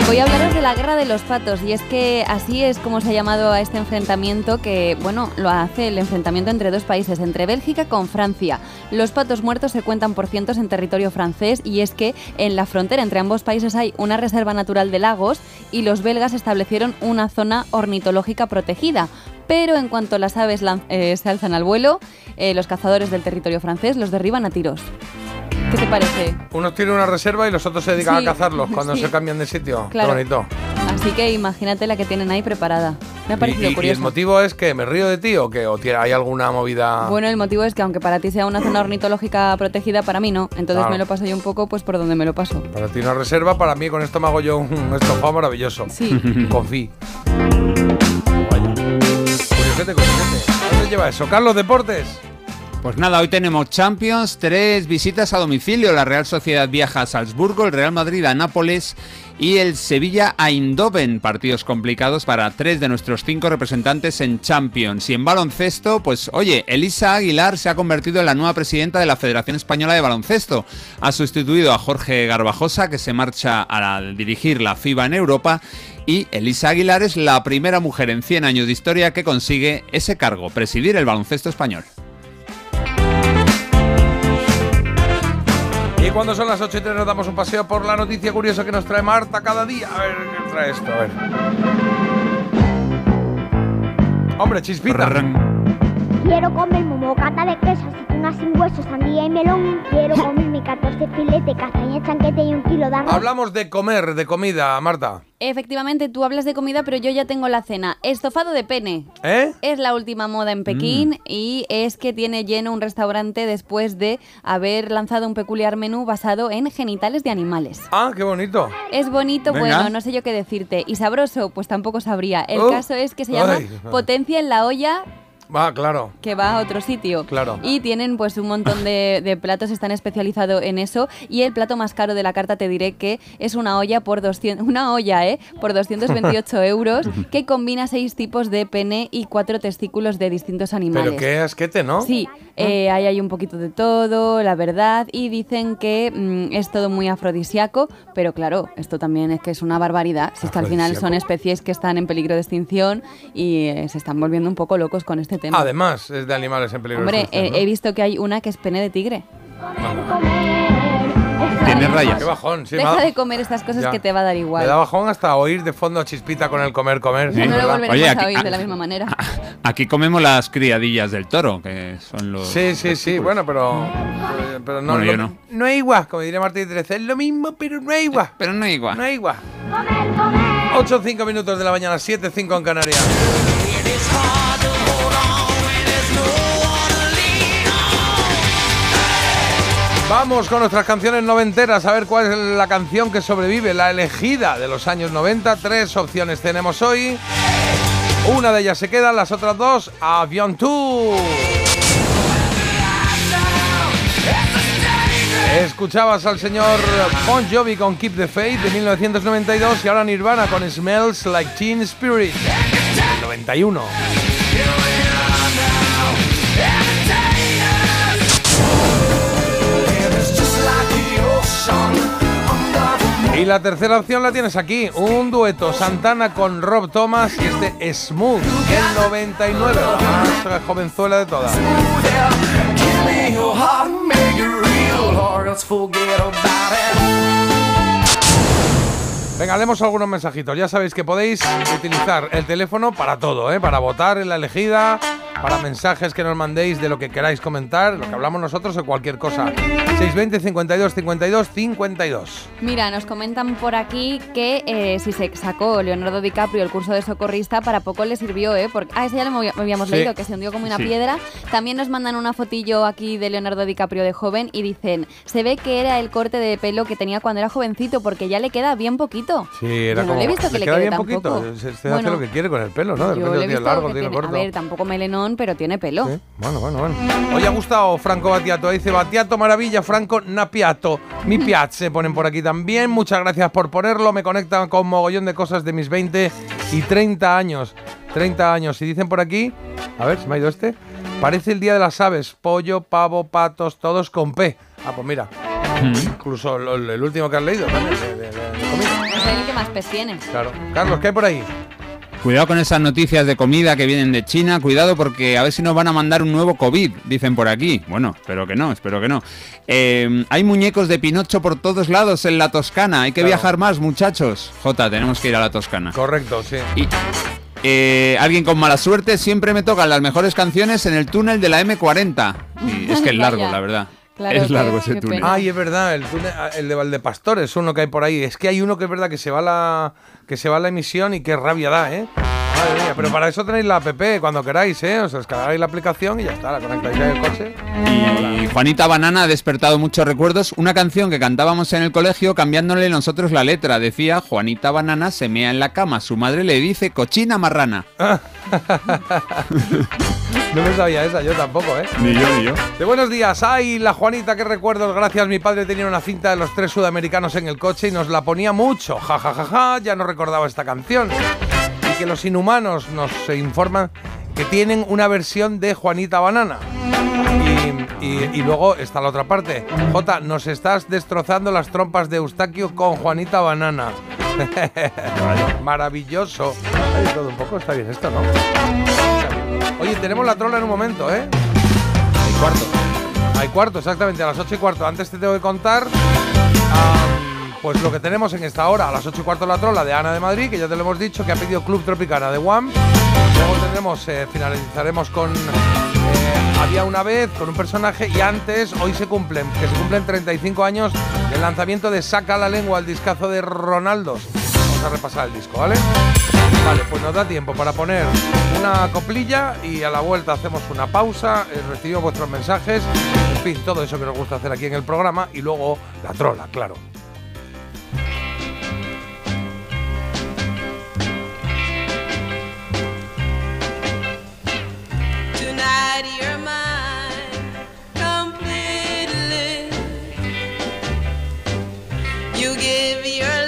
Voy a hablaros de la guerra de los patos y es que así es como se ha llamado a este enfrentamiento que, bueno, lo hace el enfrentamiento entre dos países, entre Bélgica con Francia. Los patos muertos se cuentan por cientos en territorio francés y es que en la frontera entre ambos países hay una reserva natural de lagos y los belgas establecieron una zona ornitológica protegida. Pero en cuanto las aves eh, se alzan al vuelo, eh, los cazadores del territorio francés los derriban a tiros. ¿Qué te parece? Unos tienen una reserva y los otros se dedican Sí, a cazarlos cuando sí. se cambian de sitio. Claro. Qué bonito. Así que imagínate la que tienen ahí preparada. Me ha parecido y- y el curioso. motivo es que me río de ti o que o hay alguna movida. Bueno, el motivo es que aunque para ti sea una zona ornitológica protegida, para mí no. Entonces Claro. me lo paso yo un poco pues por donde me lo paso. Para ti una reserva, para mí con esto me hago yo un estofado maravilloso. Sí. Confí. Vaya. Curiosete, curiosete. ¿A ¿Dónde lleva eso? Carlos Deportes. Pues nada, hoy tenemos Champions, tres visitas a domicilio. La Real Sociedad viaja a Salzburgo, el Real Madrid a Nápoles y el Sevilla a Eindhoven. Partidos complicados para tres de nuestros cinco representantes en Champions. Y en baloncesto, pues oye, Elisa Aguilar se ha convertido en la nueva presidenta de la Federación Española de Baloncesto. Ha sustituido a Jorge Garbajosa, que se marcha a dirigir la FIBA en Europa. Y Elisa Aguilar es la primera mujer en 100 años de historia que consigue ese cargo, presidir el baloncesto español. Y cuando son las 8 y 3 nos damos un paseo por la noticia curiosa que nos trae Marta cada día. A ver, ¿qué trae esto? A ver. Hombre, chispita. Quiero comerme un bocata de queso, aceitunas sin hueso, sandía y melón. Quiero comerme 14 filetes, castaña chanquete y un kilo de arroz. Hablamos de comer, de comida, Marta. Efectivamente, tú hablas de comida, pero yo ya tengo la cena. Estofado de pene. ¿Eh? Es la última moda en Pekín y es que tiene lleno un restaurante después de haber lanzado un peculiar menú basado en genitales de animales. Ah, qué bonito. Es bonito, Venga. bueno, no sé yo qué decirte. Y sabroso, pues tampoco sabría. El Oh. caso es que se llama Ay. Potencia en la olla Va, claro. que va a otro sitio. Claro. Y tienen pues un montón de, de platos, están especializados en eso. Y el plato más caro de la carta te diré que es una olla por 200, una olla, ¿eh? Por 228 euros, que combina seis tipos de pene y cuatro testículos de distintos animales. Pero qué asquete, ¿no? Sí, eh, ahí hay un poquito de todo, la verdad, y dicen que mm, es todo muy afrodisíaco, pero claro, esto también es que es una barbaridad. Si es que al final son especies que están en peligro de extinción y eh, se están volviendo un poco locos con este tema. Además, es de animales en peligro de Hombre, extinción, eh, ¿no? he visto que hay una que es pene de tigre. Tiene rayas. Qué bajón, sí. me Deja de comer estas cosas Ya. que te va a dar Me igual. da bajón hasta oír de fondo a Chispita con el comer, comer. no lo volveremos Oye, a aquí- oír de la misma manera. Aquí comemos las criadillas del toro, que son los. Sí, sí, sí, bueno, pero, eh, pero no, Bueno, lo- yo no. no es igual, como diría Martín 13, es lo mismo, pero no es igual. Pero no es igual. No es igual. 8 5 minutos de la mañana, 7 5 en Canarias. Vamos con nuestras canciones noventeras, a ver cuál es la canción que sobrevive, la elegida de los años 90. Tres opciones tenemos hoy. Una de ellas se queda, las otras dos, Avión Tour. Escuchabas al señor Bon Jovi con Keep the Faith de 1992 y ahora Nirvana con Smells Like Teen Spirit del 91. Y la tercera opción la tienes aquí, un dueto Santana con Rob Thomas y este Smooth del 99, la más jovenzuela de todas. Venga, leemos algunos mensajitos. Ya sabéis que podéis utilizar el teléfono para todo, ¿eh? para votar en la elegida, para mensajes que nos mandéis de lo que queráis comentar, lo que hablamos nosotros o cualquier cosa. 620 52 52 52. Mira, nos comentan por aquí que eh, si se sacó Leonardo DiCaprio el curso de socorrista, para poco le sirvió, ¿eh? Porque, ah, ese ya lo había- habíamos Sí. leído, que se hundió como una Sí. piedra. También nos mandan una fotillo aquí de Leonardo DiCaprio de joven y dicen, se ve que era el corte de pelo que tenía cuando era jovencito, porque ya le queda bien poquito. Sí, era Yo no como. le he visto que le queda quede bien poquito. Se, se hace Bueno, lo que quiere con el pelo, ¿no? De repente lo tiene largo, lo tiene corto. A ver, tampoco melenón, pero tiene pelo. Bueno, bueno, bueno. Hoy ha gustado Franco Batiato. Dice Batiato, maravilla, Franco Napiato. Mi piazze ponen por aquí también. Muchas gracias por ponerlo. Me conectan con mogollón de cosas de mis 20 y 30 años. 30 años. Y dicen por aquí, a ver, se me ha ido este. Parece el día de las aves. Pollo, pavo, patos, todos con P. Ah, pues mira. Incluso lo- el último que has leído también. de- de- de comida. Es el que más pez tiene. Claro. Carlos, ¿qué hay por ahí? Cuidado con esas noticias de comida que vienen de China, cuidado porque a ver si nos van a mandar un nuevo COVID, dicen por aquí. Bueno, espero que no, espero que no. Eh, hay muñecos de Pinocho por todos lados en la Toscana, hay que Claro. viajar más, muchachos. Jota, tenemos que ir a la Toscana. Correcto, sí. Y eh, alguien con mala suerte, siempre me tocan las mejores canciones en el túnel de la M40. Y es que es largo, la verdad. Claro, es qué- largo ese qué túnel. pena. Ay, es verdad, el, túnel- el de Valdepastor es uno que hay por ahí. Es que hay uno que es verdad que se va la que se va la emisión y qué rabia da, ¿eh? Madre mía, pero para eso tenéis la app cuando queráis, ¿eh? Os descargáis la aplicación y ya está, la conectáis en el coche. Y Juanita Banana ha despertado muchos recuerdos. Una canción que cantábamos en el colegio cambiándole nosotros la letra. Decía, Juanita Banana se mea en la cama. Su madre le dice, cochina marrana. No me sabía esa, yo tampoco, ¿eh? Ni yo, ni yo. De buenos días, ay, la Juanita, qué recuerdos, gracias. Mi padre tenía una cinta de los tres sudamericanos en el coche y nos la ponía mucho. Ja, ja, ja, ja, ya no recordaba esta canción. Y que los inhumanos nos informan que tienen una versión de Juanita Banana. Y, y- y luego está la otra parte. Jota, nos estás destrozando las trompas de Eustaquio con Juanita Banana. Maravilloso. Hay todo un poco, está bien esto, ¿no? Oye, tenemos la trola en un momento, ¿eh? Hay cuarto. Hay cuarto, exactamente, a las 8 y cuarto. Antes te tengo que contar pues lo que tenemos en esta hora. A las 8 y cuarto la trola de Ana de Madrid, que ya te lo hemos dicho, que ha pedido Club Tropicana de One. Luego tendremos, eh, finalizaremos con eh, Había una vez, con un personaje. Y antes, hoy se cumplen, que se cumplen 35 años del lanzamiento de Saca la lengua, el discazo de Ronaldos. Vamos a repasar el disco, ¿vale? Vale, pues nos da tiempo para poner una coplilla y a la vuelta hacemos una pausa, eh, recibimos vuestros mensajes, en fin, todo eso que nos gusta hacer aquí en el programa y luego la trola, claro. Give your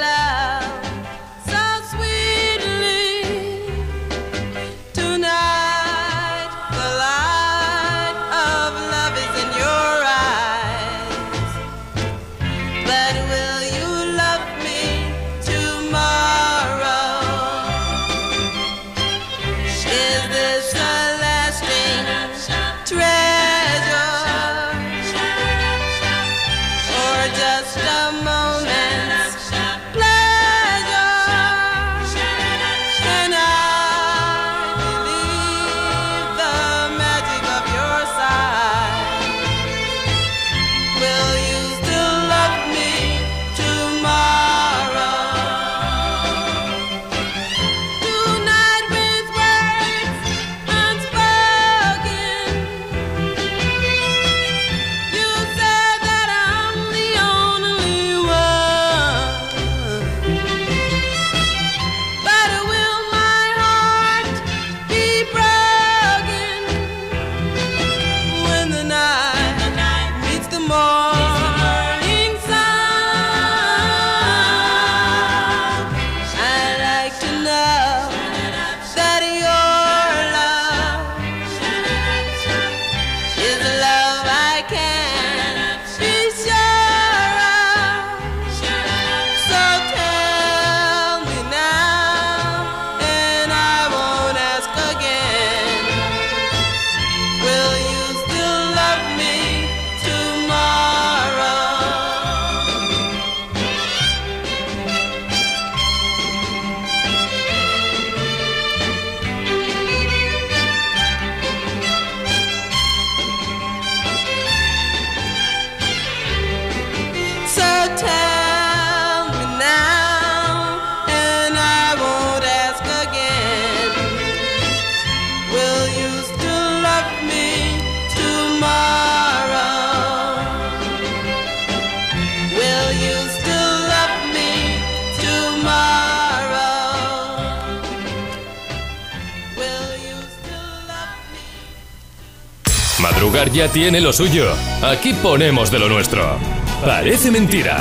tiene lo suyo. Aquí ponemos de lo nuestro. Parece mentira.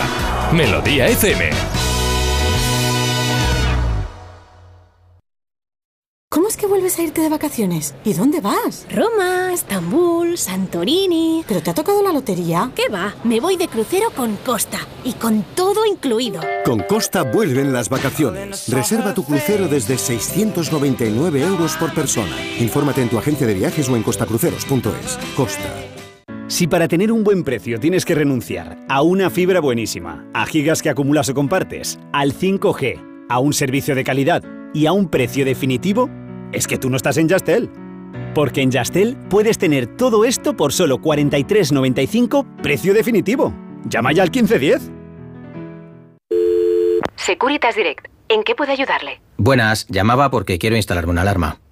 Melodía FM. Irte de vacaciones? ¿Y dónde vas? Roma, Estambul, Santorini. ¿Pero te ha tocado la lotería? ¿Qué va? Me voy de crucero con Costa y con todo incluido. Con Costa vuelven las vacaciones. Reserva tu crucero desde 699 euros por persona. Infórmate en tu agencia de viajes o en costacruceros.es. Costa. Si para tener un buen precio tienes que renunciar a una fibra buenísima, a gigas que acumulas o compartes, al 5G, a un servicio de calidad y a un precio definitivo, es que tú no estás en Yastel. Porque en Yastel puedes tener todo esto por solo 43.95 precio definitivo. Llama ya al 1510. Securitas Direct. ¿En qué puedo ayudarle? Buenas, llamaba porque quiero instalarme una alarma.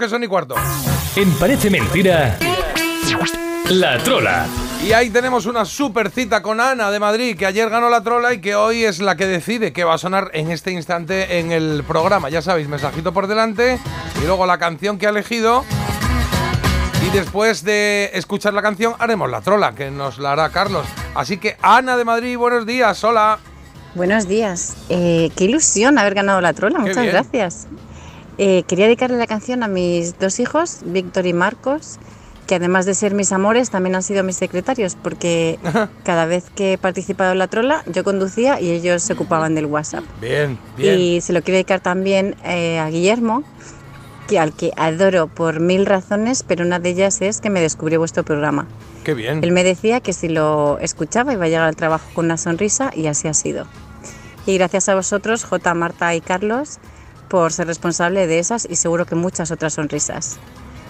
Que son y cuarto. En Parece Mentira, La Trola. Y ahí tenemos una super cita con Ana de Madrid, que ayer ganó la trola y que hoy es la que decide qué va a sonar en este instante en el programa. Ya sabéis, mensajito por delante y luego la canción que ha elegido. Y después de escuchar la canción haremos la trola, que nos la hará Carlos. Así que Ana de Madrid, buenos días, hola. Buenos días. Eh, qué ilusión haber ganado la trola, Qué muchas bien. gracias. Eh, quería dedicarle la canción a mis dos hijos, Víctor y Marcos, que además de ser mis amores, también han sido mis secretarios, porque cada vez que he participado en la trola, yo conducía y ellos se ocupaban del WhatsApp. Bien, bien. Y se lo quiero dedicar también eh, a Guillermo, que, al que adoro por mil razones, pero una de ellas es que me descubrió vuestro programa. Qué bien. Él me decía que si lo escuchaba iba a llegar al trabajo con una sonrisa y así ha sido. Y gracias a vosotros, J, Marta y Carlos, por ser responsable de esas y seguro que muchas otras sonrisas.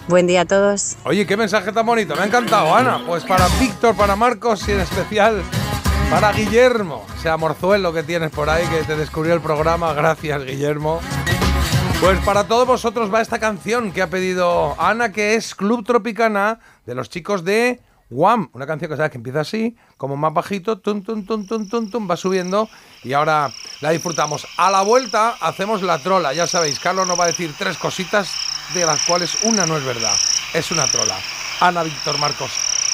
Buen día a todos. Oye, qué mensaje tan bonito. Me ha encantado, Ana. Pues para Víctor, para Marcos y en especial para Guillermo, ese amorzuelo que tienes por ahí que te descubrió el programa. Gracias, Guillermo. Pues para todos vosotros va esta canción que ha pedido Ana, que es Club Tropicana de los chicos de Guam. Una canción que sabes que empieza así, como más bajito, tum, tum, tum, tum, tum, tum, va subiendo y ahora la disfrutamos. A la vuelta hacemos la trola. Ya sabéis, Carlos nos va a decir tres cositas de las cuales una no es verdad. Es una trola. Ana, Víctor, Marcos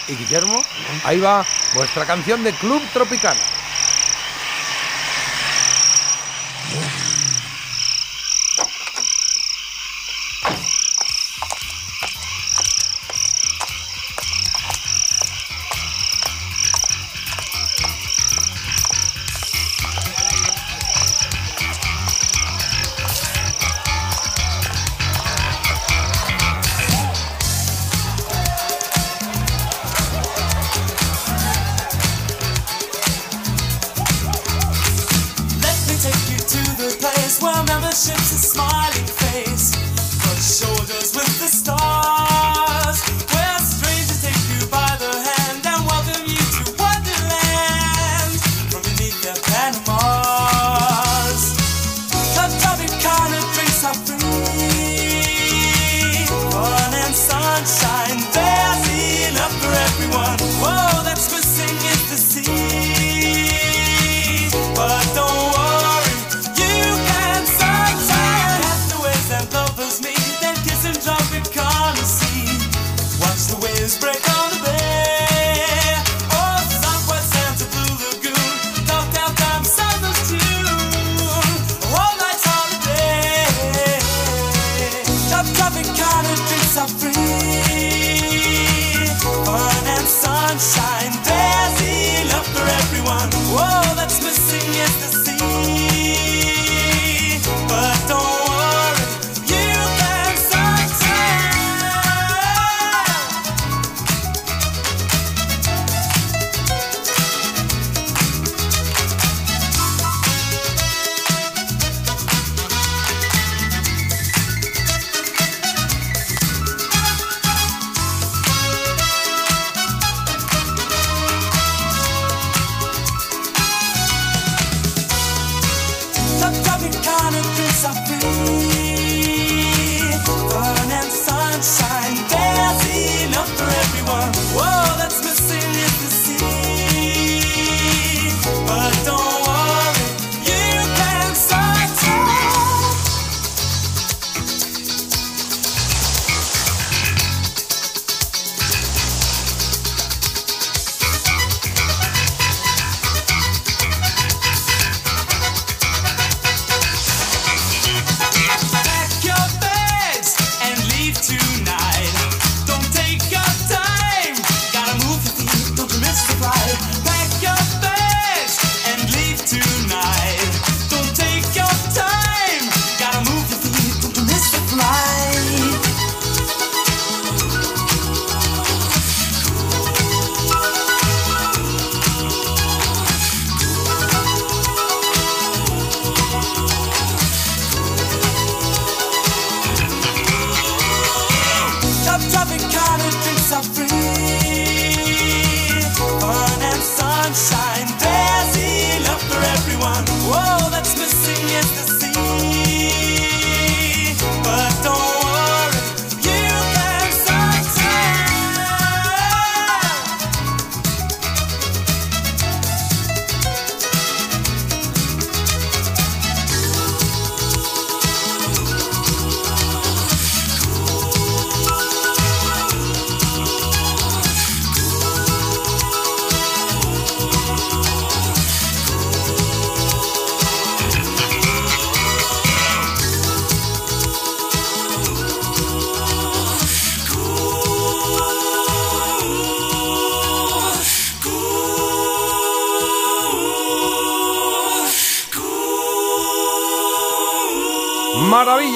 y Guillermo. Ahí va vuestra canción de Club Tropicana.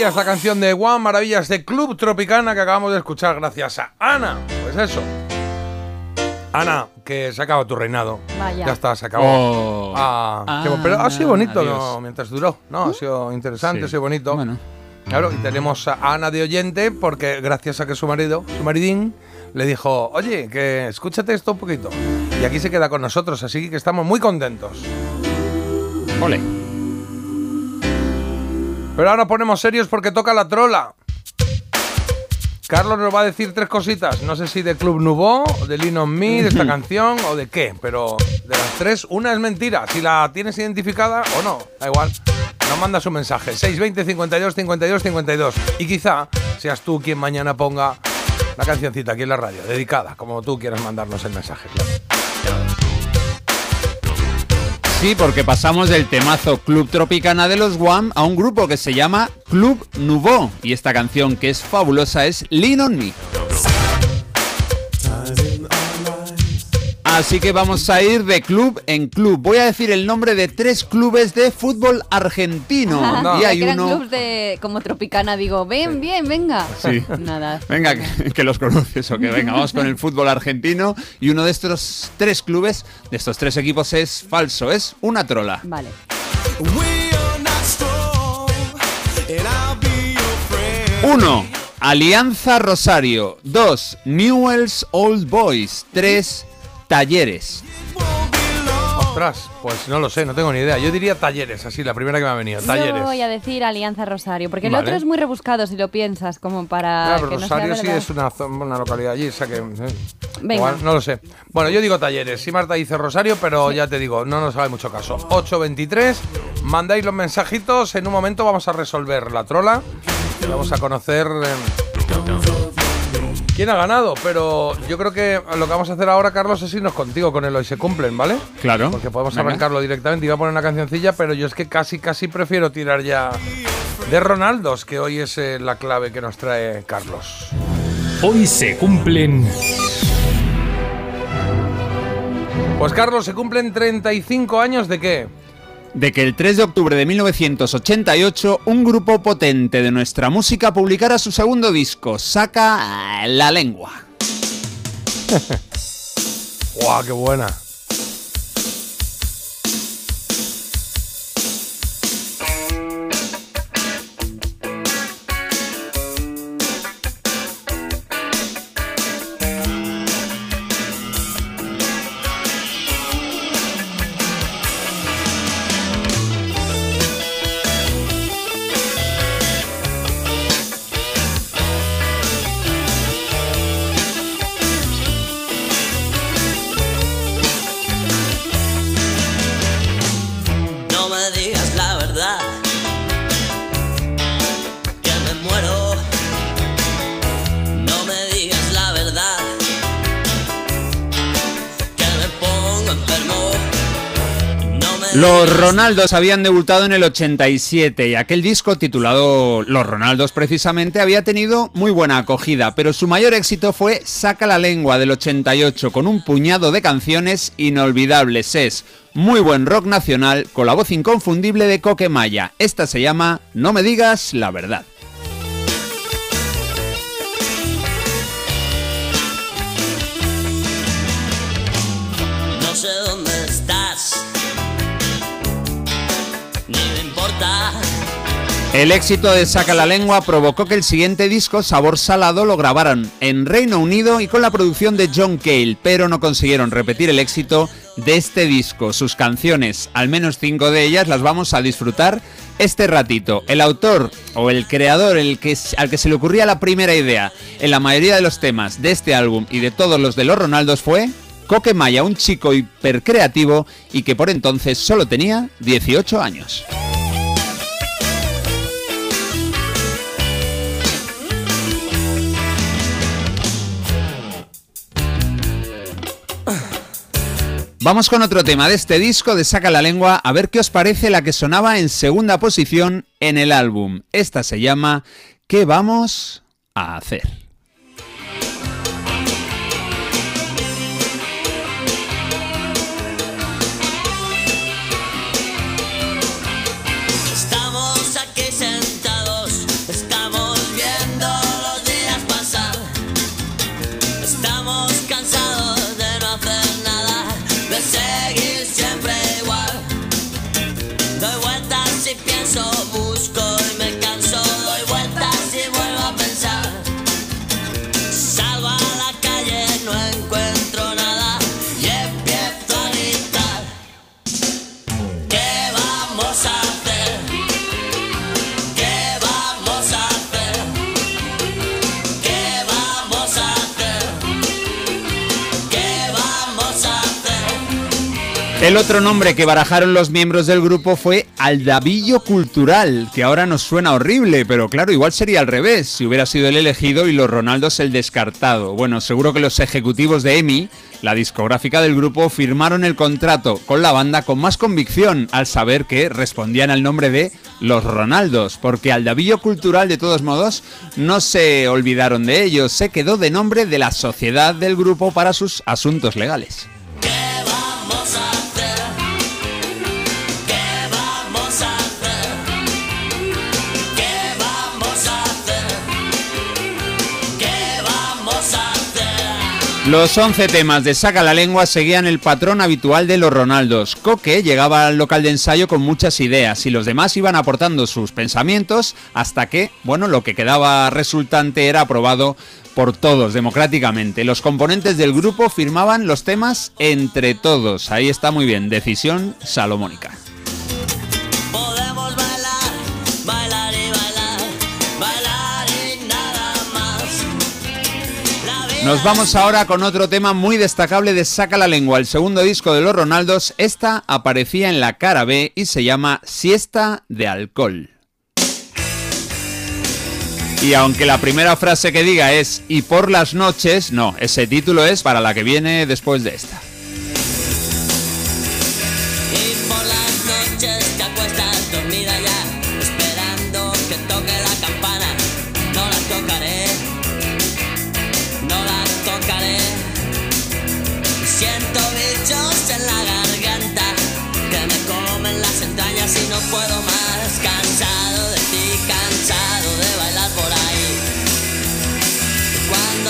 Maravillas la canción de One, maravillas de Club Tropicana que acabamos de escuchar gracias a Ana. Pues eso. Ana, que se acaba tu reinado. Vaya. Ya está, se acabó. Oh. Ah, qué bo- pero ha sido bonito. ¿no? Mientras duró. No, ha sido interesante, Sí. ha sido bonito. Bueno. Claro, y tenemos a Ana de oyente porque gracias a que su marido, su maridín, le dijo, oye, que escúchate esto un poquito. Y aquí se queda con nosotros, así que estamos muy contentos. Ole. Pero ahora ponemos serios porque toca la trola. Carlos nos va a decir tres cositas. No sé si de Club Nouveau, de Lean on Me, de esta canción o de qué. Pero de las tres, una es mentira. Si la tienes identificada o no, da igual. Nos mandas un mensaje. 620 52 52 52. Y quizá seas tú quien mañana ponga la cancioncita aquí en la radio, dedicada, como tú quieras mandarnos el mensaje. claro. Sí, porque pasamos del temazo Club Tropicana de los Guam a un grupo que se llama Club Nouveau. Y esta canción que es fabulosa es Lean on Me. Así que vamos a ir de club en club. Voy a decir el nombre de tres clubes de fútbol argentino. Ah, y ya hay uno. clubs de como Tropicana, digo, ven, bien, venga. Sí. Nada. Venga, que, que los conoces o que venga, vamos con el fútbol argentino. Y uno de estos tres clubes, de estos tres equipos, es falso, es una trola. Vale. Uno, Alianza Rosario. Dos, Newell's Old Boys. Tres, Talleres. Ostras, pues no lo sé, no tengo ni idea. Yo diría talleres, así, la primera que me ha venido. Yo Talleres. voy a decir Alianza Rosario, porque el Vale. otro es muy rebuscado si lo piensas, como para Claro, que pero no sea Rosario sí es una, una localidad allí, o sea que... eh, Venga. igual, no lo sé. Bueno, yo digo talleres. Sí, Marta dice Rosario, pero ya te digo, no nos haga mucho caso. 8.23, mandáis los mensajitos. En un momento vamos a resolver la trola. y Vamos a conocer... eh, ¿Quién ha ganado? Pero yo creo que lo que vamos a hacer ahora, Carlos, es irnos contigo con el hoy se cumplen, ¿vale? Claro. Porque podemos Venga. arrancarlo directamente. Iba a poner una cancioncilla, pero yo es que casi, casi prefiero tirar ya de Ronaldos, que hoy es eh, la clave que nos trae Carlos. Hoy se cumplen Pues Carlos, se cumplen 35 años de qué? De que el 3 de octubre de 1988 un grupo potente de nuestra música publicara su segundo disco, Saca la lengua. ¡Guau, qué buena! Los Ronaldos habían debutado en el 87 y aquel disco titulado Los Ronaldos precisamente había tenido muy buena acogida, pero su mayor éxito fue Saca la lengua del 88 con un puñado de canciones inolvidables. Es muy buen rock nacional con la voz inconfundible de Coquemaya. Esta se llama No me digas la verdad. El éxito de Saca la lengua provocó que el siguiente disco, Sabor Salado, lo grabaran en Reino Unido y con la producción de John Cale, pero no consiguieron repetir el éxito de este disco. Sus canciones, al menos cinco de ellas, las vamos a disfrutar este ratito. El autor o el creador el que, al que se le ocurría la primera idea en la mayoría de los temas de este álbum y de todos los de los Ronaldos fue Coque Maya, un chico hipercreativo y que por entonces solo tenía 18 años. Vamos con otro tema de este disco de Saca la Lengua, a ver qué os parece la que sonaba en segunda posición en el álbum. Esta se llama ¿Qué vamos a hacer? El otro nombre que barajaron los miembros del grupo fue Aldavillo Cultural, que ahora nos suena horrible, pero claro, igual sería al revés, si hubiera sido el elegido y los Ronaldos el descartado. Bueno, seguro que los ejecutivos de EMI, la discográfica del grupo, firmaron el contrato con la banda con más convicción al saber que respondían al nombre de Los Ronaldos, porque Aldavillo Cultural, de todos modos, no se olvidaron de ello, se quedó de nombre de la sociedad del grupo para sus asuntos legales. Los 11 temas de Saca la Lengua seguían el patrón habitual de los Ronaldos. Coque llegaba al local de ensayo con muchas ideas y los demás iban aportando sus pensamientos hasta que, bueno, lo que quedaba resultante era aprobado por todos democráticamente. Los componentes del grupo firmaban los temas entre todos. Ahí está muy bien, decisión salomónica. Nos vamos ahora con otro tema muy destacable de Saca la Lengua, el segundo disco de los Ronaldos. Esta aparecía en la cara B y se llama Siesta de Alcohol. Y aunque la primera frase que diga es y por las noches, no, ese título es para la que viene después de esta. Y no puedo más.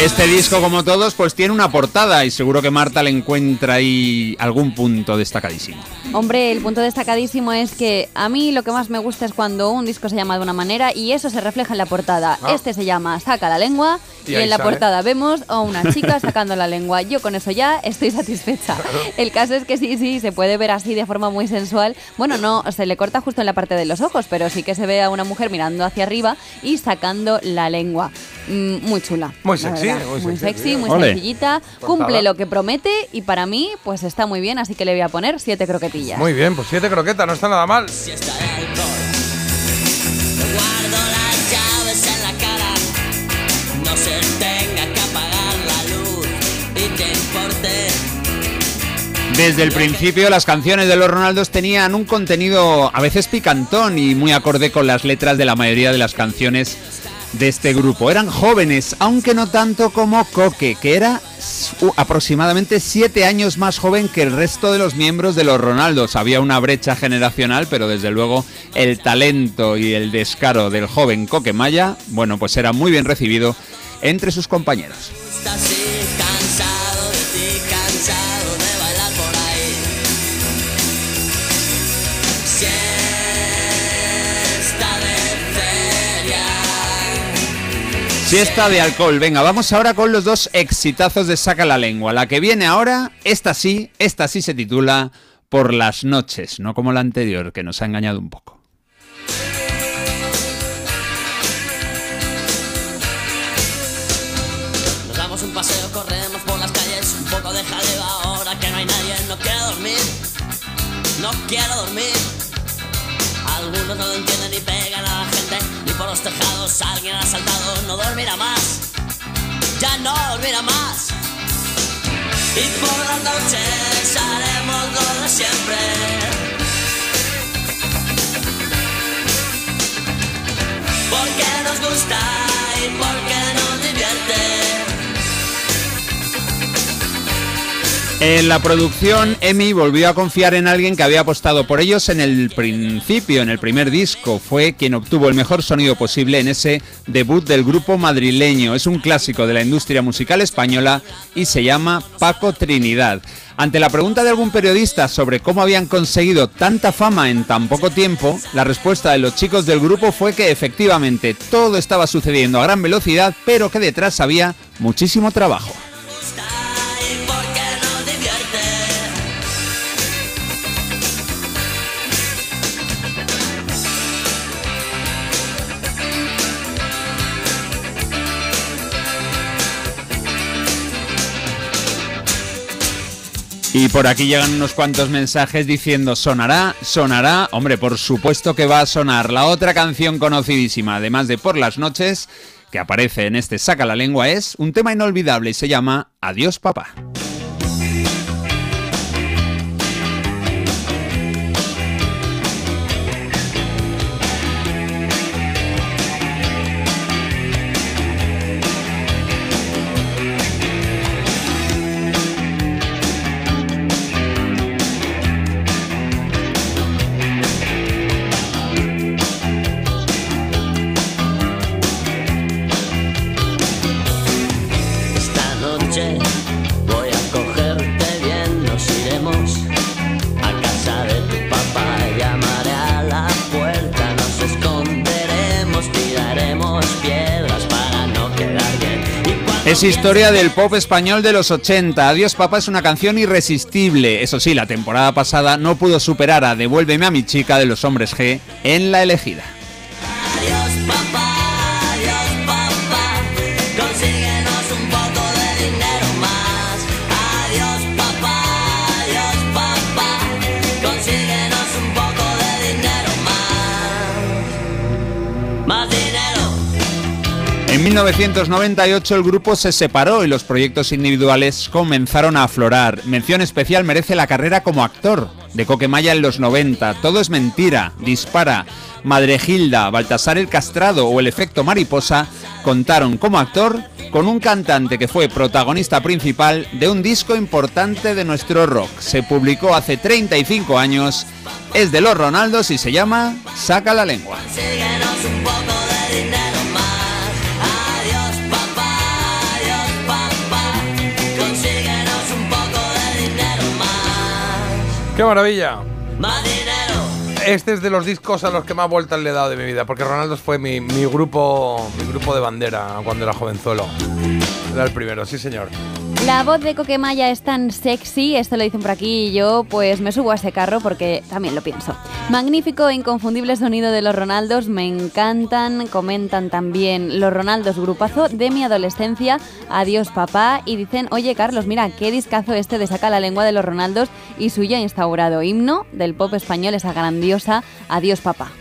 Este disco, como todos, pues tiene una portada y seguro que Marta le encuentra ahí algún punto destacadísimo. Hombre, el punto destacadísimo es que a mí lo que más me gusta es cuando un disco se llama de una manera y eso se refleja en la portada. Ah. Este se llama Saca la lengua Y en la sale. portada vemos a una chica sacando la lengua. Yo con eso ya estoy satisfecha. El caso es que sí, sí, se puede ver así de forma muy sensual. Bueno, no, se le corta justo en la parte de los ojos, pero sí que se ve a una mujer mirando hacia arriba y sacando la lengua. Mm, muy chula. Muy sexy. Muy muy sexy, muy Ole. sencillita. Cumple lo que promete y para mí, pues está muy bien, así que le voy a poner siete croquetillas. Muy bien, pues siete croquetas, no está nada mal. Siesta de alcohol. Te guardo las llaves en la cara. No se tenga que apagar la luz y te importe. Desde el principio las canciones de los Ronaldos tenían un contenido a veces picantón y muy acorde con las letras de la mayoría de las canciones de este grupo. Eran jóvenes, aunque no tanto como Coque, que era aproximadamente siete años más joven que el resto de los miembros de los Ronaldos. Había una brecha generacional, pero desde luego el talento y el descaro del joven Coque Maya, bueno, pues era muy bien recibido entre sus compañeros. Siesta de alcohol. Venga, vamos ahora con los dos exitazos de Saca la Lengua. La que viene ahora, esta sí, esta sí se titula Por las noches, no como la anterior, que nos ha engañado un poco. Nos damos un paseo, corremos por las calles, un poco de jaleo ahora que no hay nadie. No quiero dormir, no quiero dormir. Algunos no lo entienden y pegan a la gente, por los tejados alguien ha saltado. No dormirá más, ya no dormirá más. Y por las noches haremos lo de siempre. Porque nos gusta y porque nos divierte. En la producción, Emi volvió a confiar en alguien que había apostado por ellos en el principio, en el primer disco. Fue quien obtuvo el mejor sonido posible en ese debut del grupo madrileño. Es un clásico de la industria musical española y se llama Paco Trinidad. Ante la pregunta de algún periodista sobre cómo habían conseguido tanta fama en tan poco tiempo, la respuesta de los chicos del grupo fue que efectivamente todo estaba sucediendo a gran velocidad, pero que detrás había muchísimo trabajo. Y por aquí llegan unos cuantos mensajes diciendo sonará, sonará. Hombre, por supuesto que va a sonar. La otra canción conocidísima, además de Por las noches, que aparece en este Saca la lengua, es un tema inolvidable y se llama Adiós papá. Historia del pop español de los 80. Adiós papá es una canción irresistible. Eso sí, la temporada pasada no pudo superar a Devuélveme a mi chica de los hombres G en la elegida. En 1998 el grupo se separó y los proyectos individuales comenzaron a aflorar. Mención especial merece la carrera como actor de Coquemaya en los 90. Todo es mentira, dispara. Madre Gilda, Baltasar el Castrado o el efecto mariposa contaron como actor con un cantante que fue protagonista principal de un disco importante de nuestro rock. Se publicó hace 35 años, es de los Ronaldos y se llama Saca la lengua. ¡Qué maravilla! Este es de los discos a los que más vueltas le he dado de mi vida, porque Ronaldo fue mi, mi grupo mi grupo de bandera cuando era jovenzuelo. Era el primero, sí señor. La voz de Coquemaya es tan sexy, esto lo dicen por aquí y yo pues me subo a ese carro porque también lo pienso. Magnífico e inconfundible sonido de los Ronaldos, me encantan, comentan también los Ronaldos grupazo de mi adolescencia, adiós papá y dicen, oye Carlos, mira, qué discazo este de Saca la lengua de los Ronaldos y suya instaurado himno del pop español, esa grandiosa adiós papá.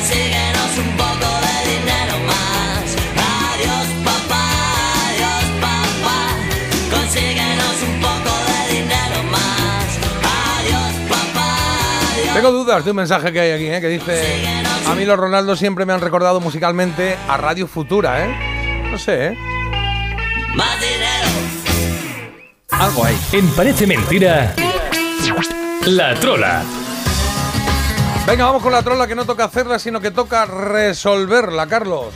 Consíguenos un poco de dinero más. Adiós papá, adiós papá, consíguenos un poco de dinero más. Adiós papá, adiós Tengo dudas de un mensaje que hay aquí, ¿eh? que dice, a mí los Ronaldos siempre me han recordado musicalmente a Radio Futura, ¿eh? No sé, ¿eh? más dinero. Algo hay. En Parece Mentira, La Trola. Venga, vamos con la trola que no toca hacerla, sino que toca resolverla, Carlos.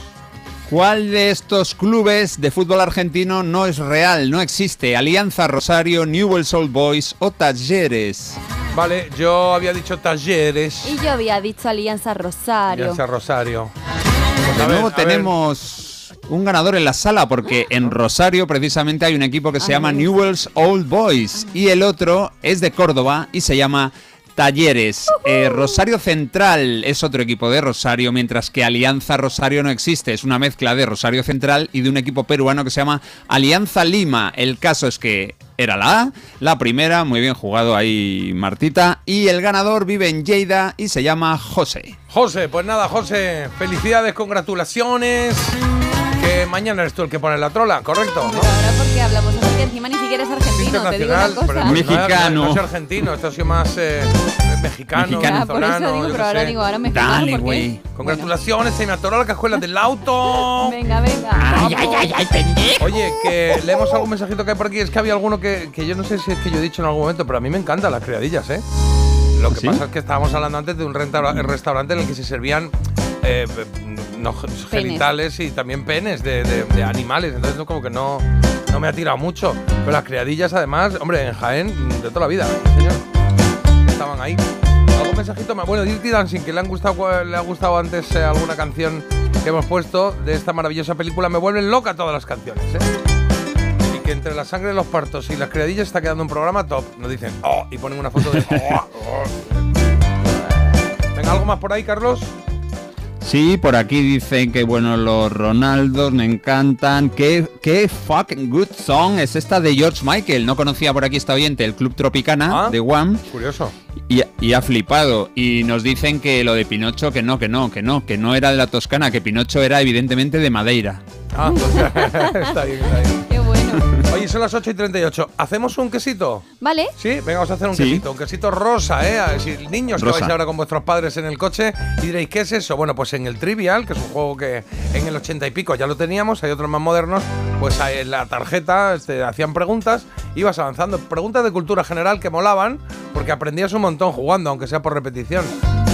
¿Cuál de estos clubes de fútbol argentino no es real, no existe? Alianza Rosario, Newell's Old Boys o Talleres. Vale, yo había dicho talleres. Y yo había dicho Alianza Rosario. Alianza Rosario. De a ver, nuevo tenemos un ganador en la sala porque en Rosario precisamente hay un equipo que se llama Newell's Old Boys y el otro es de Córdoba y se llama Talleres. Eh, Rosario Central es otro equipo de Rosario, mientras que Alianza Rosario no existe. Es una mezcla de Rosario Central y de un equipo peruano que se llama Alianza Lima. El caso es que era la A, la primera, muy bien jugado ahí Martita, y el ganador vive en Lleida y se llama José. José, pues nada, José, felicidades, congratulaciones. Que mañana eres tú el que pone la trola, ¿correcto? ¿no? Ahora porque hablamos así que encima ni siquiera es argentino, te digo una pero cosa. no- Mexicano. No, no es argentino, esto ha sido más eh, mexicano, Mexicano. Ah, por eso digo, pero ahora sé. digo, ahora mexicano, Dale, güey. Congratulaciones, se me atoró la cajuela del auto. Venga, venga. Ay, ay, ay, ay, pendejo. Oye, que leemos algún mensajito que hay por aquí. Es que había alguno que, que yo no sé si es que yo he dicho en algún momento, pero a mí me encantan las criadillas, ¿eh? Lo que ¿Sí? pasa es que estábamos hablando antes de un restaurante en el que se servían eh, no, genitales y también penes de, de- de animales. Entonces, no, como que no, no me ha tirado mucho. Pero las criadillas, además, hombre, en Jaén, de toda la vida, ¿sí, señor. Estaban ahí. ¿Algún mensajito más? Bueno, Dirty Dancing, que le, han gustado, le ha gustado antes eh, alguna canción que hemos puesto de esta maravillosa película. Me vuelven loca todas las canciones, ¿eh? Y que entre la sangre de los partos y las criadillas está quedando un programa top. Nos dicen, oh, y ponen una foto de, oh, oh. Venga, ¿algo más por ahí, Carlos? Sí, por aquí dicen que bueno, los Ronaldos me encantan. ¿Qué, qué fucking good song es esta de George Michael? No conocía por aquí esta oyente, el Club Tropicana Ah. de One. Curioso. Y, y ha flipado. Y nos dicen que lo de Pinocho, que no, que no, que no, que no era de la Toscana, que Pinocho era evidentemente de Madeira. Ah, pues, está bien, está bien. Oye, son las 8 y 38. ¿Hacemos un quesito? Vale. Sí, venga, vamos a hacer un Sí. quesito, un quesito rosa, ¿eh? A ver si niños que vais ahora con vuestros padres en el coche y diréis, ¿qué es eso? Bueno, pues en el Trivial, que es un juego que en el 80 y pico ya lo teníamos, hay otros más modernos, pues en la tarjeta este, hacían preguntas, ibas avanzando, preguntas de cultura general que molaban, porque aprendías un montón jugando, aunque sea por repetición.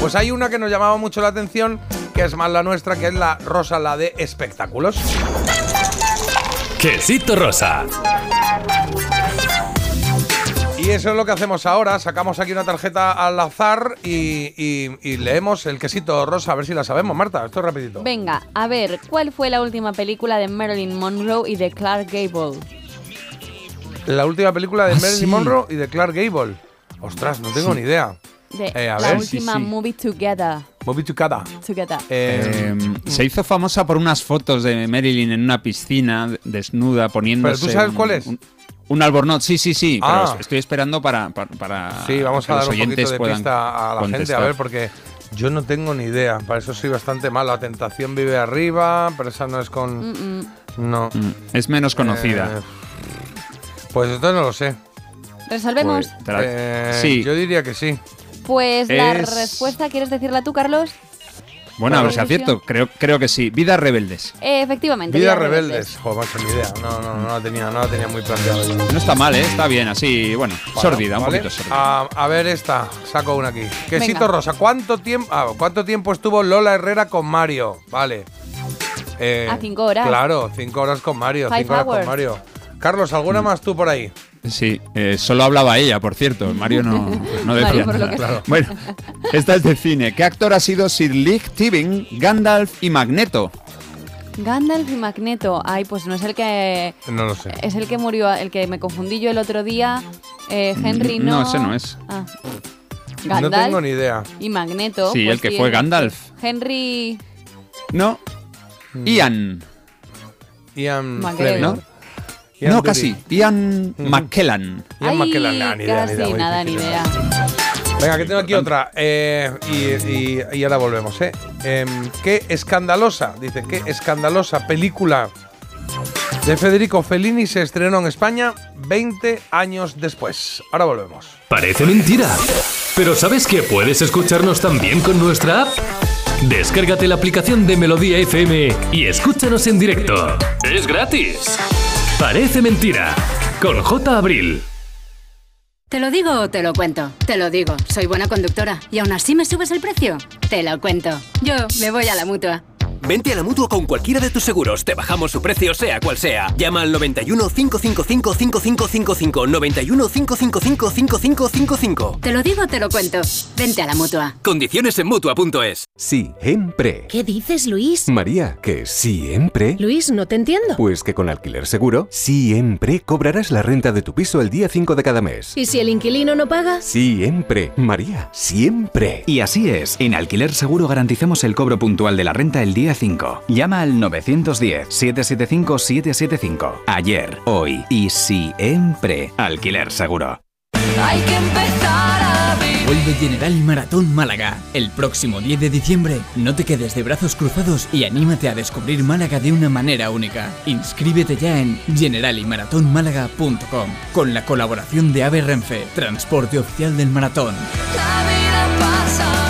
Pues hay una que nos llamaba mucho la atención, que es más la nuestra, que es la rosa, la de espectáculos. Quesito rosa. Y eso es lo que hacemos ahora. Sacamos aquí una tarjeta al azar y, y- y leemos el quesito rosa, a ver si la sabemos, Marta. Esto es rapidito. Venga, a ver, ¿cuál fue la última película de Marilyn Monroe y de Clark Gable? La última película de Ah, Marilyn sí. Monroe y de Clark Gable. Ostras, no tengo Sí. ni idea. De Eh, a la ver. última Sí, sí. movie Together. Movie. Together. Eh, Eh, se hizo famosa por unas fotos de Marilyn en una piscina desnuda poniéndose. ¿Pero tú sabes un- cuál es? Un, un albornoz, sí, sí, sí. Ah. Pero estoy esperando para, para, para sí, vamos que a dar los un poquito oyentes de puedan pista a la gente, a contestar. ver, porque yo no tengo ni idea. Para eso soy bastante malo. La tentación vive arriba, pero esa no es con. Mm, mm. No. Mm, Es menos conocida. Eh, pues esto no lo sé. ¿Resolvemos? Pues, Eh, sí. Yo diría que sí. Pues la es- respuesta, ¿quieres decirla tú, Carlos? Bueno, a ver si acierto. Creo, creo que sí. Vidas rebeldes. Eh, efectivamente. Vidas Vidas rebeldes. Joder, macho, ni idea. No, no, no la tenía, no la tenía muy planteada. No está mal, ¿eh? Está bien, así, bueno, Bueno, sórdida, un ¿vale? poquito sórdida. A, a ver esta, saco una aquí. Quesito Venga. rosa, ¿cuánto tiempo, ah, ¿cuánto tiempo estuvo Lola Herrera con Mario? Vale. Eh, A cinco horas. Claro, cinco horas con Mario, Five cinco horas con. Mario. Carlos, ¿alguna más tú por ahí? Sí, eh, solo hablaba ella, por cierto. Mario no, no decía Mario, nada. Claro. Bueno, esta es de cine. ¿Qué actor ha sido Sir Leigh Tibbing, Gandalf y Magneto? Gandalf y Magneto. Ay, pues no es el que. No lo sé. Es el que murió, el que me confundí yo el otro día. Eh, Henry no. No, ese no es. Ah. No Gandalf tengo ni idea. y Magneto. Sí, pues el que fue Gandalf. Henry No. Mm. Ian. Ian McGregor. ¿No? Ian no, Dury. casi. Ian Ujú. McKellan. Ian nada, ni idea, ni casi, idea, nada, ni idea. Venga, que tengo aquí otra. eh, y, y- y ahora volvemos, ¿eh? Em, qué escandalosa, dice, qué escandalosa película de Federico Fellini se estrenó en España 20 años después. Ahora volvemos. Parece mentira. Pero ¿sabes que puedes escucharnos también con nuestra app? Descárgate la aplicación de Melodía FM y escúchanos en directo. Es gratis. Parece mentira. Con J. Abril. ¿Te lo digo o te lo cuento? Te lo digo, soy buena conductora. ¿Y aún así me subes el precio? Te lo cuento. Yo me voy a la mutua. Vente a la mutua con cualquiera de tus seguros. Te bajamos su precio, sea cual sea. Llama al 91 555 5555. 91 555 5555. Te lo digo o te lo cuento. Vente a la mutua. Condiciones en mutua.es. Siempre. ¿Qué dices, Luis? María, que siempre. Luis, no te entiendo. Pues que con Alquiler Seguro, siempre cobrarás la renta de tu piso el día 5 de cada mes. ¿Y si el inquilino no paga? Siempre, María, siempre. Y así es, en Alquiler Seguro garantizamos el cobro puntual de la renta el día día 5. Llama al 910-775-775. Ayer, hoy y siempre. Alquiler seguro. Hay que empezar a vivir. Vuelve General Maratón Málaga. El próximo 10 de diciembre, no te quedes de brazos cruzados y anímate a descubrir Málaga de una manera única. Inscríbete ya en generaliMaratónmálaga.com con la colaboración de AVE Renfe, transporte oficial del maratón. La vida pasa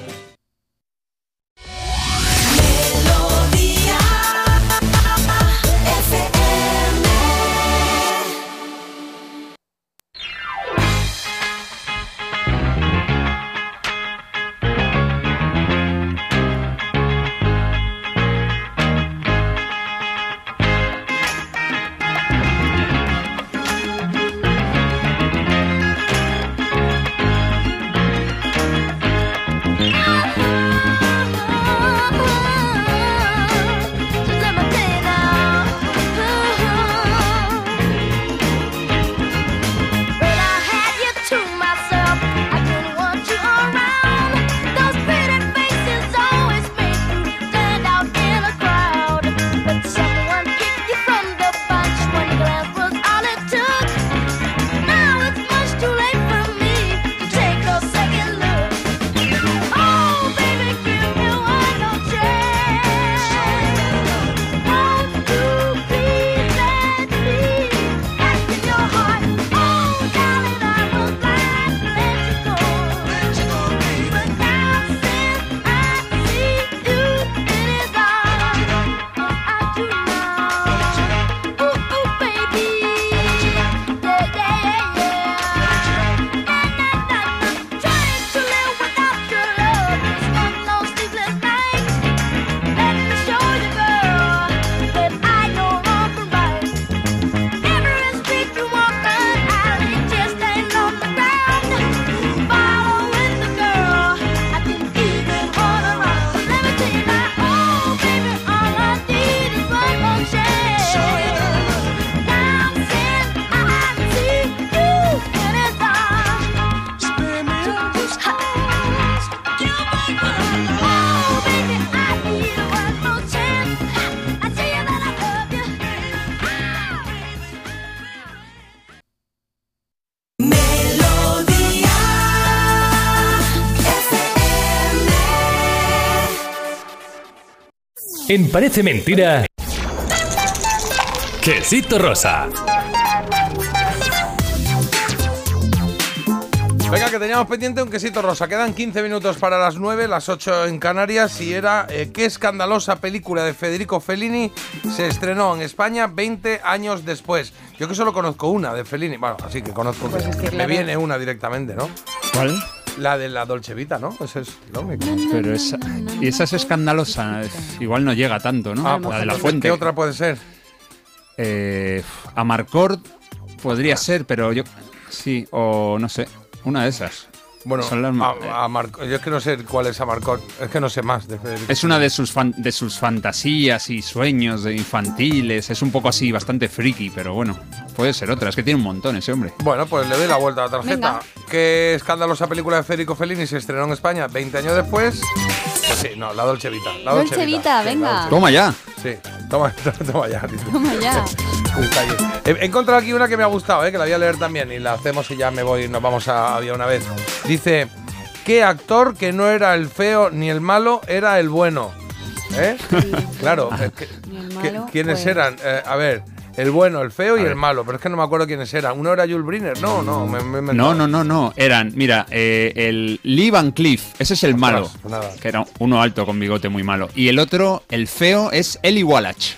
En Parece Mentira. Quesito Rosa. Venga, que teníamos pendiente un quesito rosa. Quedan 15 minutos para las 9, las 8 en Canarias. Y era eh, qué escandalosa película de Federico Fellini se estrenó en España 20 años después. Yo que solo conozco una de Fellini. Bueno, así que conozco. Pues es que me claro. viene una directamente, ¿no? ¿Cuál? La de la Dolce Vita, ¿no? Esa es la única. Pero esa, y esa es escandalosa. es- igual no llega tanto, ¿no? Ah, la pues de la fuente. ¿Qué otra puede ser? Eh, Amarcord podría ser, pero yo. Sí, o no sé. Una de esas. Bueno, Son las a, a Marco- yo es que no sé cuál es Amarcord. Es que no sé más de Federico. Es una de sus, fan- de sus fantasías y sueños de infantiles. Es un poco así, bastante friki, pero bueno, puede ser otra. Es que tiene un montón ese hombre. Bueno, pues le doy la vuelta a la tarjeta. Venga. ¿Qué escandalosa película de Federico Fellini se estrenó en España 20 años después? Pues sí, no, la Dolce Vita. La Dolce, Vita, venga. Dolce Toma ya. Sí, toma, toma ya. Toma ya. He he encontrado aquí una que me ha gustado, ¿eh? que la voy a leer también y la hacemos y ya me voy, nos vamos a Había una vez. Dice, ¿qué actor que no era el feo ni el malo era el bueno? ¿Eh? Claro, es que- que- malo, ¿quiénes pues- eran? Eh, a ver, el bueno, el feo y el malo, pero es que no me acuerdo quiénes eran. Uno era Jules Briner, no, no, me, me. No, no, no, no. Eran, mira, eh, el Lee Van Cleef, ese es el malo. pues nada. Que era uno alto con bigote muy malo. Y el otro, el feo, es Eli Wallach.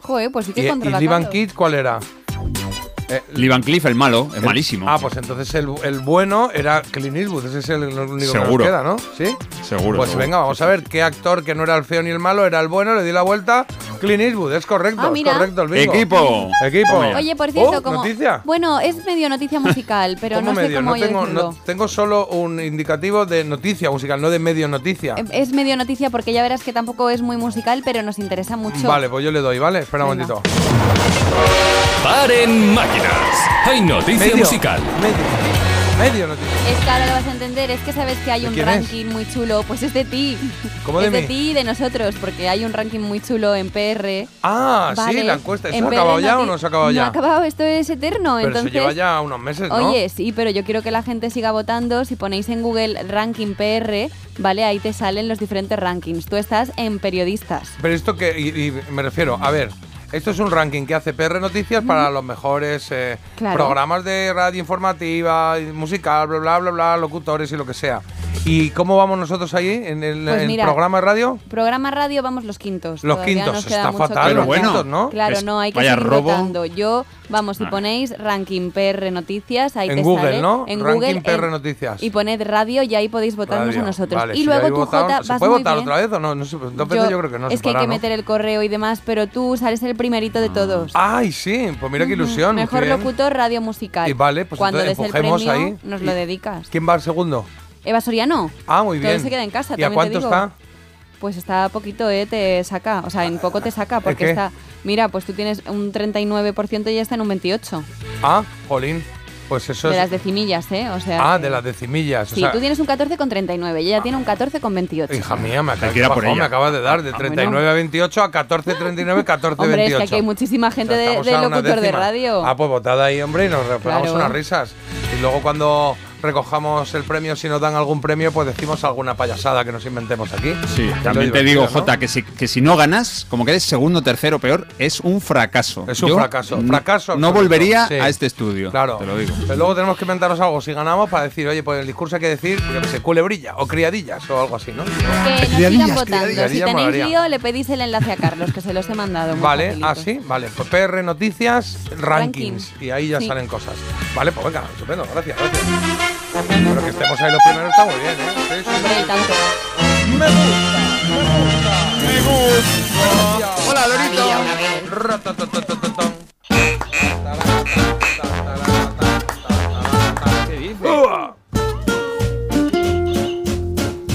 Joder, pues sí ¿Y, que y controla Lee Van tanto. Kidd cuál era? Eh, Lee Van Cleef, el malo, es el- malísimo. Ah, pues entonces el, el bueno era Clint Eastwood. Ese es el único que nos queda, ¿no? ¿Sí? Seguro. Pues seguro. venga, vamos a ver qué actor que no era el feo ni el malo era el bueno, le di la vuelta. Clint Eastwood, es correcto, Ah, es correcto el bingo. Equipo. Equipo. Oye, por cierto, Oh, como. ¿Noticia? Bueno, es medio noticia musical, pero ¿Cómo no sé medio? cómo no yo tengo, no- tengo solo un indicativo de noticia musical, no de medio noticia. Eh, Es medio noticia porque ya verás que tampoco es muy musical, pero nos interesa mucho. Vale, pues yo le doy, ¿vale? Espera un momentito. Paren máquinas. Hay noticia Medio. musical. Medio. Medio noticia. Es que ahora lo vas a entender, es que sabes que hay ¿De un es? ranking muy chulo, pues es de ti. ¿Cómo de es de ti y de nosotros, porque hay un ranking muy chulo en PR. Ah, sí, la encuesta. ¿Eso En ha PR acabado ya o no se ha acabado No ya? ha acabado, esto es eterno. Pero entonces, se lleva ya unos meses, ¿no? Oye, sí, pero yo quiero que la gente siga votando. Si ponéis en Google ranking PR, ¿vale? Ahí te salen los diferentes rankings. Tú estás en periodistas. Pero esto que, y, y me refiero, a ver, esto es un ranking que hace PR Noticias para los mejores eh, Claro. programas de radio informativa, musical, bla, bla, bla, bla, locutores y lo que sea. ¿Y cómo vamos nosotros ahí en el, Pues en el mira, programa de radio? Programa radio, vamos los quintos. Los Todavía quintos, está fatal, votar. quintos, ¿no? Claro, Es- no, hay que vaya seguir robo. votando. Yo, vamos, si ponéis ranking PR Noticias, ahí En te Google, sale. ¿no? En Ranking Google. PR en- Noticias. Y poned radio y ahí podéis votarnos Radio. a nosotros. Vale, y si luego tú, votaron- Jota, ¿Se vas puede muy votar bien. otra vez o no? no sé, dos veces yo creo que no se es que hay que ¿no? meter el correo y demás, pero tú sales el primerito de todos. Ay, sí, pues mira qué ilusión. Mejor qué locutor radio musical. Y vale, pues Cuando entonces des el premio, ahí. nos lo dedicas. ¿Quién va al segundo? Eva Soriano. Ah, muy Todo bien. se queda en casa, ¿Y a cuánto digo. está? Pues está poquito, ¿eh? Te saca. O sea, en poco te saca porque qué? está... Mira, pues tú tienes un 39% y ya está en un 28%. Ah, Jolín. Pues eso de es. las decimillas, ¿eh? O sea... Ah, que- de las decimillas. o Sí, sea, tú tienes un 14,39 y ella tiene un 14,28. Hija mía, me, acaba, que ir a por ella. me acabas de dar de 39 a 28 a 14, 39, 14, Hombre, 28. es que aquí hay muchísima gente de, de locutor de radio. Ah, pues votada ahí, hombre, y nos pegamos Claro. unas risas. Y luego cuando recojamos el premio, si nos dan algún premio, pues decimos alguna payasada que nos inventemos aquí. Sí, también te digo, ¿no? Jota, que si, que si no ganas, como quedes segundo, tercero, peor, es un fracaso. Es un Yo fracaso. Fracaso. No volvería Sí. a este estudio. Claro. Te lo digo. Pero luego tenemos que inventarnos algo si ganamos para decir, oye, pues el discurso hay que decir, yo qué sé, culebrilla o criadillas o algo así, ¿no? Que nos sigan Criadillas, votando. criadillas, Si tenéis molaría. lío, le pedís el enlace a Carlos, que se los he mandado. muy Vale, facilito. ah, sí, vale. Pues PR Noticias, rankings. Rankings. Y ahí ya Sí. salen cosas. Vale, pues venga, estupendo, gracias, gracias. Pero que estemos ahí los primeros está muy bien, ¿eh? Sí, sí, Hombre, y tanto. Me gusta, me gusta, me gusta. Hola, Lorito.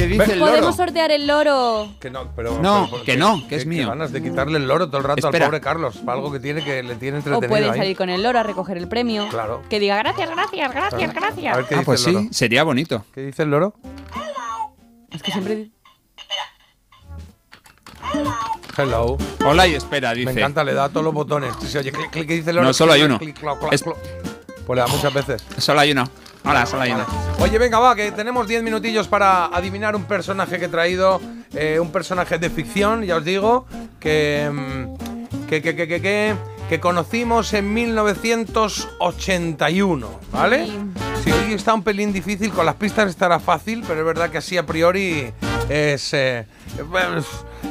Dice el Podemos loro? sortear el loro. Que no, pero, No, pero- que no, que es mío. ganas de quitarle el loro todo el rato Espera. al pobre Carlos, para algo que tiene que le tiene O entretenido pueden ahí. salir con el loro a recoger el premio. Claro. Que diga gracias, gracias, gracias, A gracias. ver qué Ah, dice pues el loro. sí, sería bonito. ¿Qué dice el loro? Es que siempre. Hello. Hola y espera, dice. Me encanta, le da a todos los botones. Si se oye clic, clic, ¿qué dice el loro? No, solo hay Clic, uno. clic, clac, clac, Es-. Pues le da muchas veces. Solo hay uno. Hola, solo hay. Oye, venga, va, que tenemos 10 minutillos para adivinar un personaje que he traído. eh, un personaje de ficción, ya os digo, que, mm, que, que, que, que, que, que conocimos en 1981, ¿vale? Sí, hoy está un pelín difícil, con las pistas estará fácil, pero es verdad que así a priori es. eh,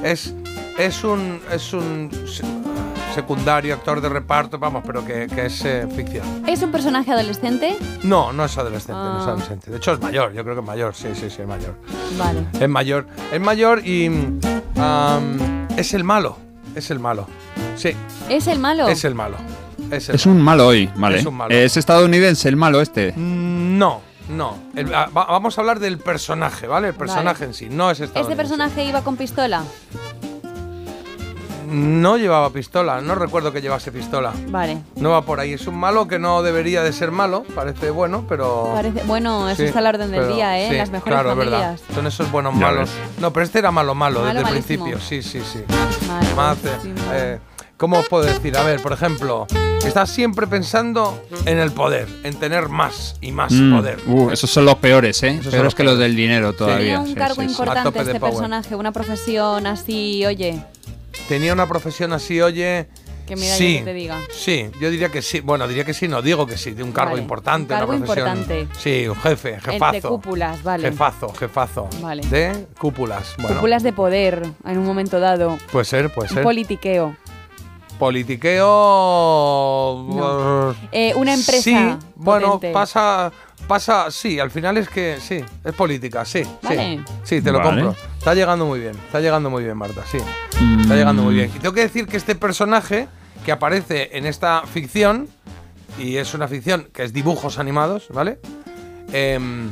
es, es un. Es un secundario, actor de reparto, vamos, pero que, que es eh, ficción. ¿Es un personaje adolescente? No, no es adolescente, no es Ah. adolescente. De hecho, es mayor, yo creo que es mayor, sí, sí, sí, es mayor. Vale. Es mayor. Es mayor y. mm, es el malo. Es el malo. Sí, ¿Es el malo? es el malo. Es el Es un malo hoy, ¿vale? Es un malo. Es estadounidense el malo este. No, no. El- ah, va- vamos a hablar del personaje, ¿vale? El personaje en sí, no es ¿Este estadounidense. personaje iba con pistola? No llevaba pistola, no recuerdo que llevase pistola. Vale. No va por ahí. Es un malo que no debería de ser malo, parece bueno, pero. Parece, bueno, eso Sí, está a la orden del pero- día, ¿eh? sí, Las mejores claro, es verdad. familias. Son esos buenos Ya malos. ves. No, pero este era malo malo, Malo, desde el principio. Sí, sí, sí. Vale, Más, eh, malísimo. eh, ¿Cómo os puedo decir? A ver, por ejemplo, estás siempre pensando en el poder, en tener más y más Mm, poder. uh, esos son los peores, ¿eh? Esos son peores los que los del dinero todavía. un Sí, cargo sí, importante este power. personaje, una profesión así, oye, Tenía una profesión así, oye. que mira sí, yo que te diga. Sí, yo diría que sí. Bueno, diría que sí, no digo que sí, de un cargo Vale, importante, un cargo una profesión. importante. Sí, un jefe, jefazo. El de cúpulas, vale. Jefazo, jefazo. Vale. De cúpulas. Bueno, Cúpulas de poder en un momento dado. puede ser, puede Un ser. politiqueo. Politiqueo. Eh, una empresa Sí, bueno, pasa. Pasa, sí, al final es que sí, es política, sí. Vale. Sí, sí, te lo Vale. compro. Está llegando muy bien, está llegando muy bien, Marta, sí. Está llegando muy bien. Y tengo que decir que este personaje que aparece en esta ficción, y es una ficción que es dibujos animados, ¿vale? Em,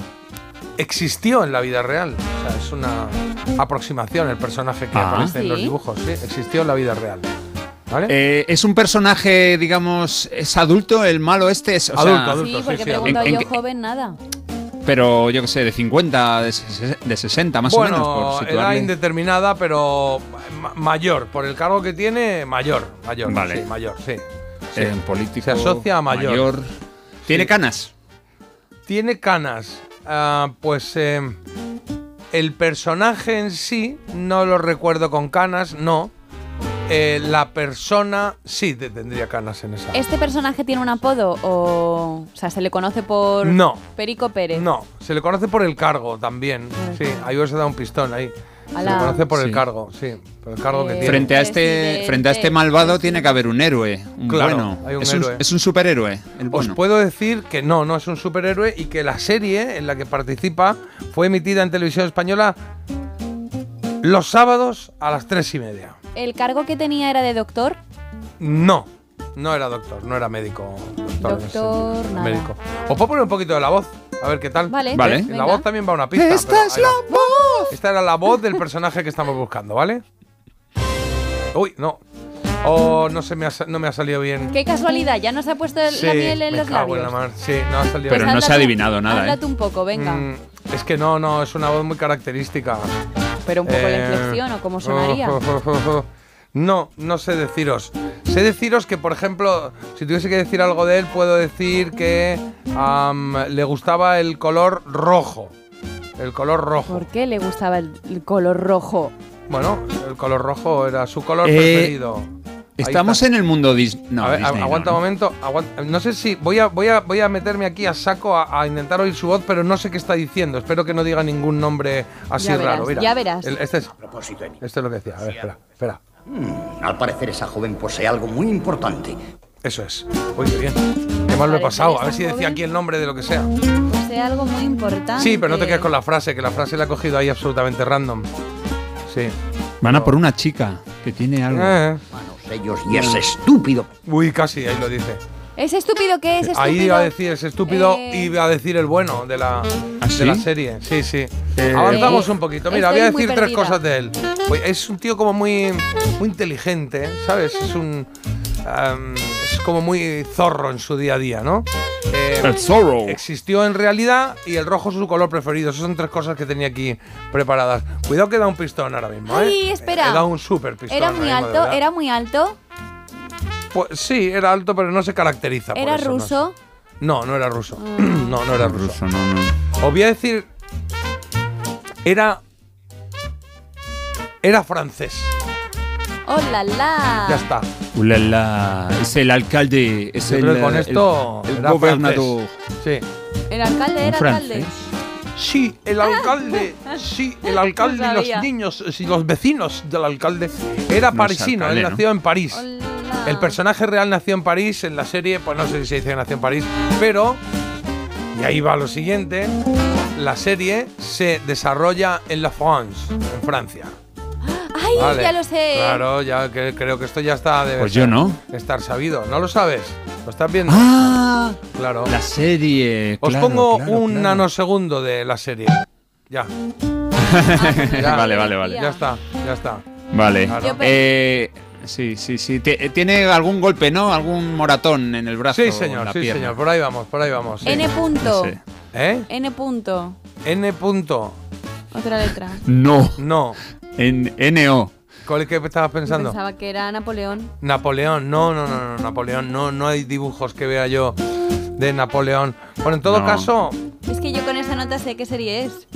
existió en la vida real. O sea, es una aproximación el personaje que Ah. aparece en los ¿Sí? dibujos, sí, existió en la vida real. ¿Vale? Eh, es un personaje, digamos, es adulto, el malo este es. o Adulto, sea, adulto, Sí, porque sí, pregunto ¿En- en yo joven, nada. Pero yo qué sé, de 50, de, de 60 más bueno, o menos, por edad indeterminada, pero ma- mayor. Por el cargo que tiene, mayor. Mayor, Vale. sí, mayor, sí. Sí. En político. Se asocia a mayor. ¿Tiene Sí. canas? Tiene canas. Ah, pues eh, el personaje en sí, no lo recuerdo con canas, no. Eh, la persona sí te- tendría canas en esa. ¿Este personaje tiene un apodo o, o sea, se le conoce por No. Perico Pérez? No, se le conoce por el cargo también. Sí, ahí os he dado un pistón ahí. Se le conoce por el Sí. cargo, sí, por el cargo que Eh, tiene. Frente a este, frente a este malvado tiene que haber un héroe, un Claro, bueno. hay un es, héroe. Un, es un superhéroe, el Os bueno. puedo decir que no, no es un superhéroe y que la serie en la que participa fue emitida en televisión española los sábados a las tres y media. ¿El cargo que tenía era de doctor? No, no era doctor, no era médico. Doctor, en Doctor, sentido, nada. médico. Os puedo poner un poquito de la voz, a ver qué tal. Vale. Vale. En La voz también va una pista. ¡Esta es la voz! Esta era la voz del personaje que estamos buscando, ¿vale? Uy, no. Oh, no, se me ha, no me ha salido bien. Qué casualidad, ya nos ha puesto el- la Sí, miel en me los cago en labios. la mar. Sí, no ha salido Pero bien. no se ha adivinado nada, habla ¿eh? un poco, venga. Mm, es que no, no, es una voz muy característica. Pero un poco la Eh, inflexión o cómo sonaría. No, no sé deciros. Sé deciros que, por ejemplo, si tuviese que decir algo de él, puedo decir que am, le gustaba el color rojo. El color rojo. ¿Por qué le gustaba el, el color rojo? Bueno, el color rojo era su color Eh, preferido. Estamos en el mundo Disney. No, a ver, Disney aguanta ¿no? un momento. aguanta- no sé si. Voy a, voy, a, voy a meterme aquí a saco a, a intentar oír su voz, pero no sé qué está diciendo. Espero que no diga ningún nombre así Ya verás, raro. Mira, ya verás. El- este, es, propósito de mí. este es lo que decía. A ver, espera, espera. Mm, al parecer esa joven posee algo muy importante. Eso es. Uy, qué bien. Qué mal lo he pasado. A ver si decía aquí el nombre de lo que sea. Sea algo muy importante. Sí, pero no te quedes con la frase, que la frase la he cogido ahí absolutamente random. Sí. Van a por una chica que tiene algo. Eh. Ellos y ese estúpido. Uy, casi, ahí lo dice. ¿Es estúpido qué es? Ahí estúpido? iba a decir es estúpido Eh. y iba a decir el bueno de la, ¿Ah, de la serie. Sí, sí. Eh. Avanzamos un poquito. Mira, Estoy voy a decir tres cosas de él. Es un tío como muy, muy inteligente, ¿sabes? Es un. es como muy zorro en su día a día, ¿no? Eh, El zorro. Existió en realidad y el rojo es su color preferido. Esas son tres cosas que tenía aquí preparadas. Cuidado que da un pistón ahora mismo, ¿eh? Ay, espera. He dado un super pistón. Era muy mismo, alto, era muy alto, Pues sí, era alto, pero no se caracteriza. por era eso, no sé. ruso. No, no era ruso. no, no era ruso. Ruso, no, no. Os voy a decir. Era. Era francés. ¡Oh, la, la! Ya está. Ulala, es el alcalde, es Yo el, creo que con el- esto. el era gobernador. francés. Sí. ¿El alcalde era alcalde? francés. Sí, el alcalde. Sí, el alcalde y sabía. los niños y los vecinos del alcalde. Era No es parisino, alcalde, él ¿no? nació en París. Hola. El personaje real nació en París, en la serie, pues no sé si se dice que nació en París, pero, y ahí va lo siguiente, la serie se desarrolla en La France, en Francia. ¡Ay, Vale. ya lo sé! Claro, ya que creo que esto ya está debe Pues yo no. estar sabido. ¿No lo sabes? ¿Lo estás viendo? Ah, claro. la serie. Os claro, pongo claro, un claro. nanosegundo de la serie. Ya. Ya. vale, vale, vale. Ya está, ya está. Vale. Eh, sí, sí, sí. Tiene algún golpe, ¿no? Algún moratón en el brazo. Sí, señor, la sí, pierna. señor. Por ahí vamos, por ahí vamos. sí. N punto. Sí. ¿Eh? N punto. N punto. Otra letra. No. No. En NO. ¿Cuál es que estabas pensando? Pensaba que era Napoleón. Napoleón, no, no, no, no, Napoleón, no, no hay dibujos que vea yo de Napoleón. Bueno, en todo No. caso, Es que yo con esa nota sé qué serie es.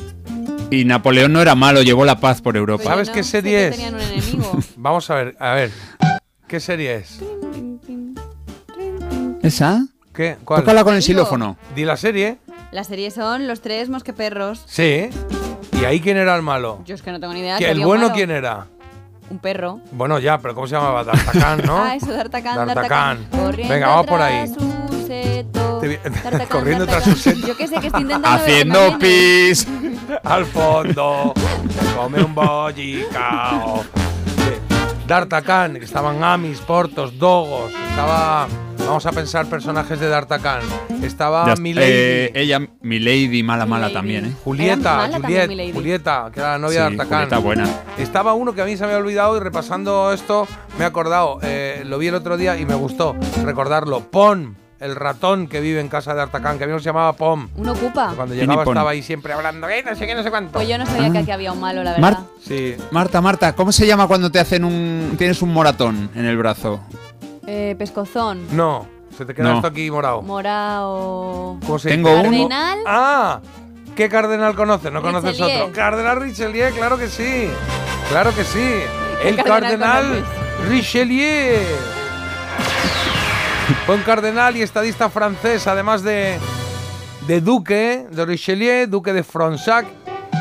Y Napoleón no era malo, llevó la paz por Europa. Pero ¿sabes no qué sé serie que es? tenían un enemigo. Vamos a ver, a ver, ¿qué serie es? ¿Esa? ¿Qué? ¿Cuál? Tócala con el xilófono. Di la serie. La serie son Los Tres Mosqueperros. Sí. ¿Y ahí quién era el malo? Yo es que no tengo ni idea. ¿Que que ¿El había un bueno malo. quién era? un perro. Bueno, ya, pero ¿cómo se llamaba? D'Artagnan, ¿no? Ah, eso, D'Artagnan, D'Artagnan. Corriendo Venga, vamos por ahí. tras su seto. Te vi- D'Artagnan, Corriendo tras D'Artagnan. su seto. Yo qué sé, que estoy intentando ver Haciendo qué viene. pis. Al fondo, come un bollicao. D'Artagnan, que estaban Amis, Portos, Dogos, estaba... Vamos a pensar personajes de D'Artagnan. Estaba Ya- Milady, eh, ella, Milady, mala, mala también, ¿eh? Julieta, también. Julieta, que era la novia Sí, de D'Artagnan. Julieta buena. Estaba uno que a mí se me había olvidado y repasando esto me he acordado. Eh, lo vi el otro día y me gustó recordarlo. Pon, el ratón que vive en casa de D'Artagnan, que a mí se llamaba Pom. Un ocupa. Cuando llegaba estaba ahí siempre hablando, "Eh, no sé qué, no sé cuánto. Pues yo no sabía Ah. que aquí había un malo, la verdad. Mar- Sí. Marta, Marta, ¿cómo se llama cuando te hacen un. tienes un moratón en el brazo? Eh, pescozón. No, se te queda No. esto aquí morado. Morao. ¿Cómo se Tengo uno. Cardenal. Ah, ¿qué cardenal conoces? ¿No conoces Richelieu. otro? Cardenal Richelieu, claro que sí. Claro que sí. ¿Qué El cardenal cardenal Richelieu. Fue un cardenal y estadista francés, además de, de duque de Richelieu, duque de Fronsac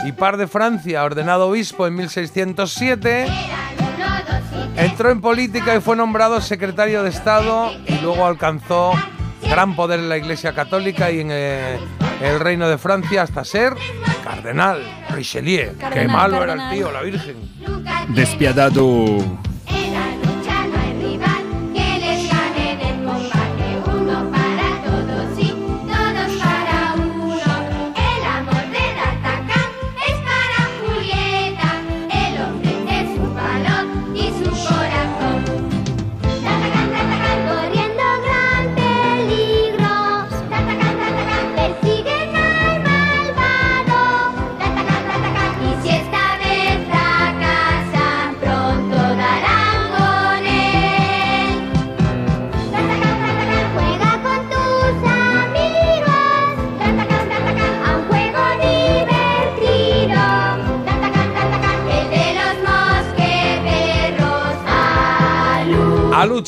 y par de Francia, ordenado obispo en 1607. Entró en política y fue nombrado secretario de Estado y luego alcanzó gran poder en la Iglesia Católica y en eh, el Reino de Francia hasta ser cardenal Richelieu. Qué Cardenal, malo era el tío, la Virgen. Despiadado.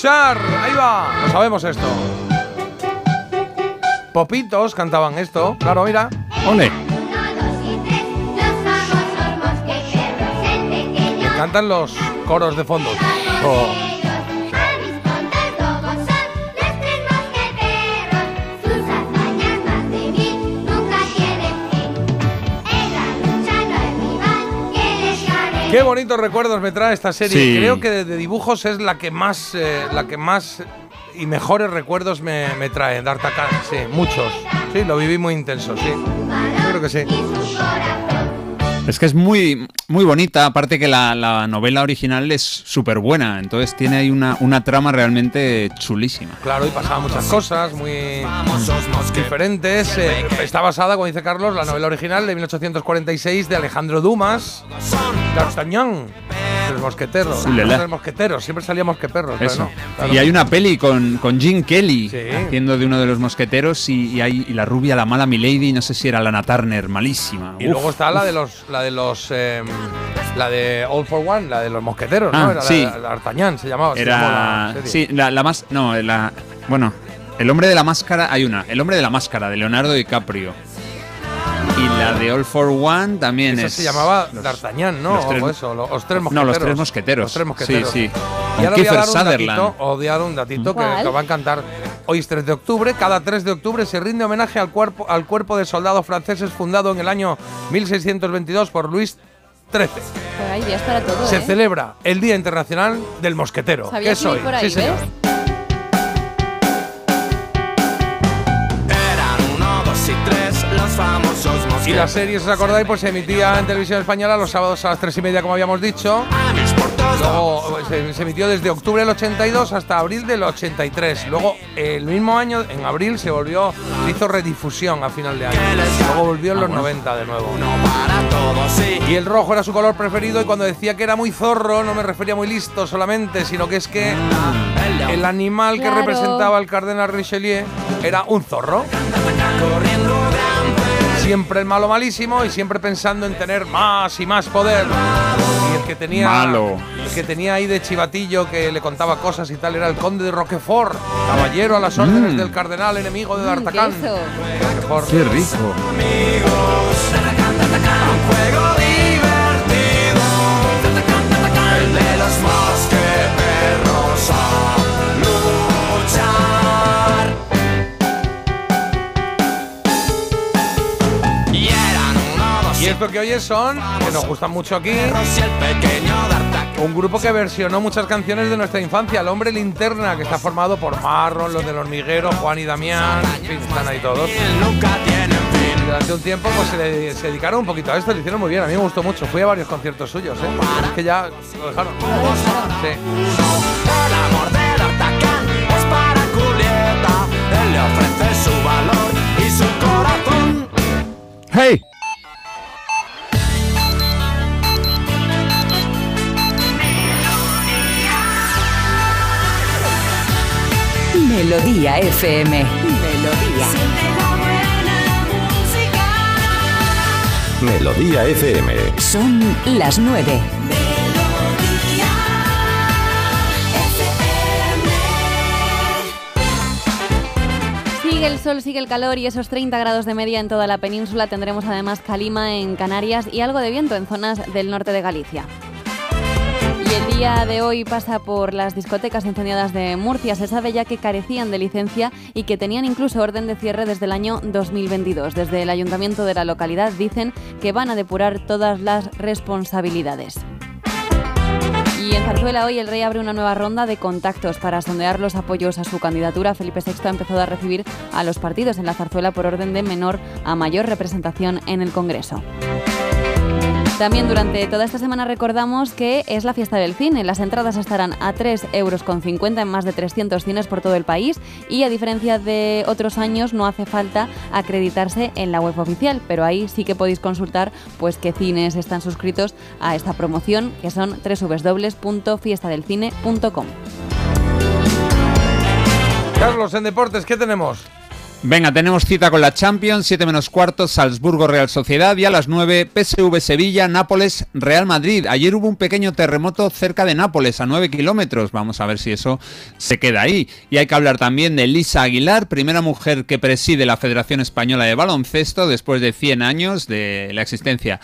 ¡Alú! ¡A luchar! ¡Ahí va! No sabemos esto. Popitos cantaban esto. Claro, mira. Ole. Cantan los coros de fondo. Oh. Qué bonitos recuerdos me trae esta serie. Sí. Creo que de, de dibujos es la que más, eh, la que más y mejores recuerdos me, me trae. D'Artagnan, sí, muchos. Sí, lo viví muy intenso, sí. Yo creo que sí. Es que es muy, muy bonita, aparte que la, la novela original es súper buena, entonces tiene ahí una, una trama realmente chulísima. Claro, y pasaban muchas cosas muy diferentes. Eh, está basada, como dice Carlos, la novela original de 1846 de Alejandro Dumas, D'Artagnan, de los mosqueteros. Los mosqueteros, siempre salía mosqueperros, pero Eso. no. claro. Y hay una peli con, con Jim Kelly Sí. haciendo de uno de los mosqueteros y, y hay y la rubia, la mala Milady, no sé si era Lana Turner, malísima. Y Uf, luego está la de los, la de los, eh, la de All for One, la de los mosqueteros, ¿no? Era sí. la, se llamaba. se llamó Era. la serie. Sí, la, la más. No, la. Bueno, el hombre de la máscara. Hay una. El hombre de la máscara, de Leonardo DiCaprio. Y la de All for One también Esa es. se llamaba D'Artagnan, ¿no? los tres- o eso, lo- los tres No, mosqueteros. los tres mosqueteros. Los tres mosqueteros. Sí, sí. Y ahora voy a dar un datito, Sutherland. os voy a dar un datito que, que va a encantar. Hoy es 3 de octubre, cada 3 de octubre se rinde homenaje al cuerpo, al cuerpo de soldados franceses fundado en el año 1622 por Luis XIII. Pues hay días para todo, Se ¿eh? celebra el Día Internacional del Mosquetero. ¿Sabías ¿Qué que soy? por ahí, sí, señor. ves? Eran Y mosqueteros. la serie, si os acordáis, pues se emitía en televisión española los sábados a las 3 y media, como habíamos dicho. Luego eh, se, se emitió desde octubre del 82 hasta abril del 83. Luego, el mismo año, en abril, se volvió, se hizo redifusión a final de año. Luego volvió en los 90 de nuevo. Y el rojo era su color preferido y cuando decía que era muy zorro no me refería muy listo solamente, sino que es que el animal que Claro. representaba al cardenal Richelieu era un zorro. Siempre el malo malísimo y siempre pensando en tener más y más poder. Y el que tenía Malo. el que tenía ahí de chivatillo que le contaba cosas y tal era el conde de Roquefort, caballero a las órdenes Mm. del cardenal enemigo de Mm, D'Artagnan. Qué rico. Esto que oyes son, que nos gustan mucho aquí, un grupo que versionó muchas canciones de nuestra infancia, El Hombre Linterna, que está formado por Marron, los del hormiguero, Juan y Damián, en fin, están ahí todos. Y durante un tiempo pues se, dedicaron un poquito a esto, lo hicieron muy bien, a mí me gustó mucho, fui a varios conciertos suyos, ¿eh? Es que ya lo dejaron. Sí. El Melodía FM. Melodía. Melodía FM. Son las nueve. Sigue el sol, sigue el calor y esos 30 grados de media en toda la península. Tendremos además calima en Canarias y algo de viento en zonas del norte de Galicia. El día de hoy pasa por las discotecas incendiadas de Murcia. Se sabe ya que carecían de licencia y que tenían incluso orden de cierre desde el año 2022. Desde el ayuntamiento de la localidad dicen que van a depurar todas las responsabilidades. Y en Zarzuela hoy el rey abre una nueva ronda de contactos para sondear los apoyos a su candidatura. Felipe VI ha empezado a recibir a los partidos en la Zarzuela por orden de menor a mayor representación en el Congreso. También durante toda esta semana recordamos que es la fiesta del cine. Las entradas estarán a 3,50 euros en más de 300 cines por todo el país y a diferencia de otros años no hace falta acreditarse en la web oficial, pero ahí sí que podéis consultar pues qué cines están suscritos a esta promoción que son www.fiestadelcine.com. Carlos, en deportes, ¿qué tenemos? Venga, tenemos cita con la Champions, 7 menos cuarto, Salzburgo Real Sociedad y a las 9 PSV Sevilla, Nápoles Real Madrid. Ayer hubo un pequeño terremoto cerca de Nápoles, a 9 kilómetros. Vamos a ver si eso se queda ahí. Y hay que hablar también de Lisa Aguilar, primera mujer que preside la Federación Española de Baloncesto después de 100 años de la existencia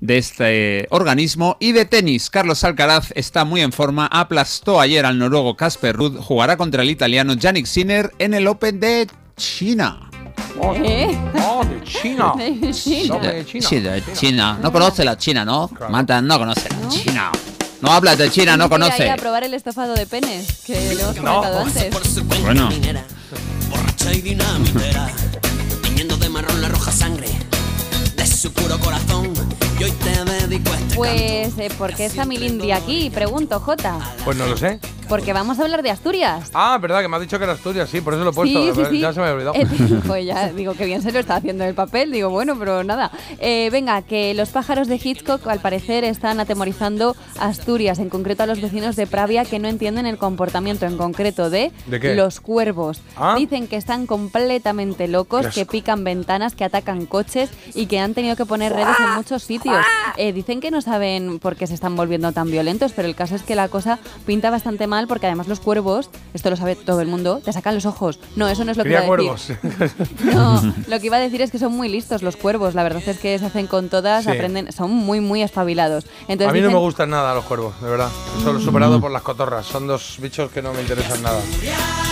de este organismo. Y de tenis, Carlos Alcaraz está muy en forma, aplastó ayer al noruego Casper Ruud, jugará contra el italiano Yannick Sinner en el Open de China. ¿Eh? Oh, de China. Sí. No, de China. Sí, de China. No conoce la China, ¿no? Manta, no conoce la China. No hablas de China, no conoce. a probar el estofado de penes, que le hemos No. comentado antes. Bueno. borracha y dinamitera, de marrón la roja sangre de su puro corazón. Y hoy te dedico a este Pues, eh, ¿por qué está Milindri aquí? Pregunto, Jota. Pues no lo sé. Porque vamos a hablar de Asturias. Ah, verdad, que me has dicho que era Asturias, sí, por eso lo he puesto. Sí, sí, sí. Ya se me había olvidado. Eh, pues ya digo que bien se lo está haciendo en el papel, digo bueno, pero nada. Eh, venga, que los pájaros de Hitchcock al parecer están atemorizando Asturias, en concreto a los vecinos de Pravia que no entienden el comportamiento en concreto de, ¿De qué? los cuervos. Ah. Dicen que están completamente locos, que pican ventanas, que atacan coches y que han tenido que poner redes en muchos sitios. Eh, dicen que no saben por qué se están volviendo tan violentos, pero el caso es que la cosa pinta bastante mal porque además los cuervos, esto lo sabe todo el mundo, te sacan los ojos. No, eso no es lo que Cría iba a decir. cuervos. No, lo que iba a decir es que son muy listos los cuervos. La verdad es que se hacen con todas, Sí. aprenden, son muy, muy espabilados. Entonces a mí no me gustan nada los cuervos, de verdad. Solo superado por las cotorras. Son dos bichos que no me interesan nada.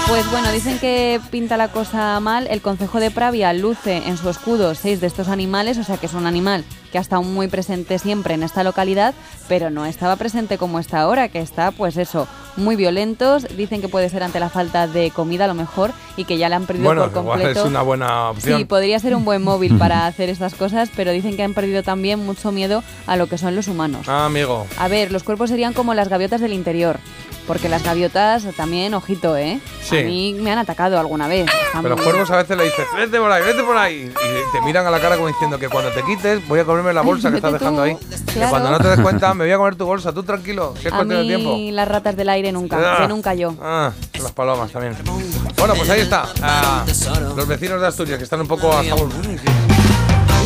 Pues bueno, dicen que pinta la cosa mal. El Concejo de Pravia luce en su escudo seis de estos animales, o sea que es un animal que ha estado muy presente siempre en esta localidad, pero no estaba presente como está ahora, que está, pues eso, muy violentos. Dicen que puede ser ante la falta de comida a lo mejor y que ya le han perdido Bueno, por igual completo. es una buena opción. Sí, podría ser un buen móvil para hacer estas cosas, pero dicen que han perdido también mucho miedo a lo que son los humanos. Ah, amigo. A ver, los cuerpos serían como las gaviotas del interior. Porque las gaviotas también, ojito, ¿eh? Sí. A mí me han atacado alguna vez. Pero los cuervos a veces le dices, vete por ahí, vete por ahí. Y te miran a la cara como diciendo que cuando te quites voy a comerme la bolsa que estás dejando ahí. Que claro. cuando no te des cuenta me voy a comer tu bolsa, tú tranquilo, si es A de tiempo. las ratas del aire nunca, Ah. que nunca yo. Ah, las palomas también. Bueno, pues ahí está. Ah, los vecinos de Asturias que están un poco a favor.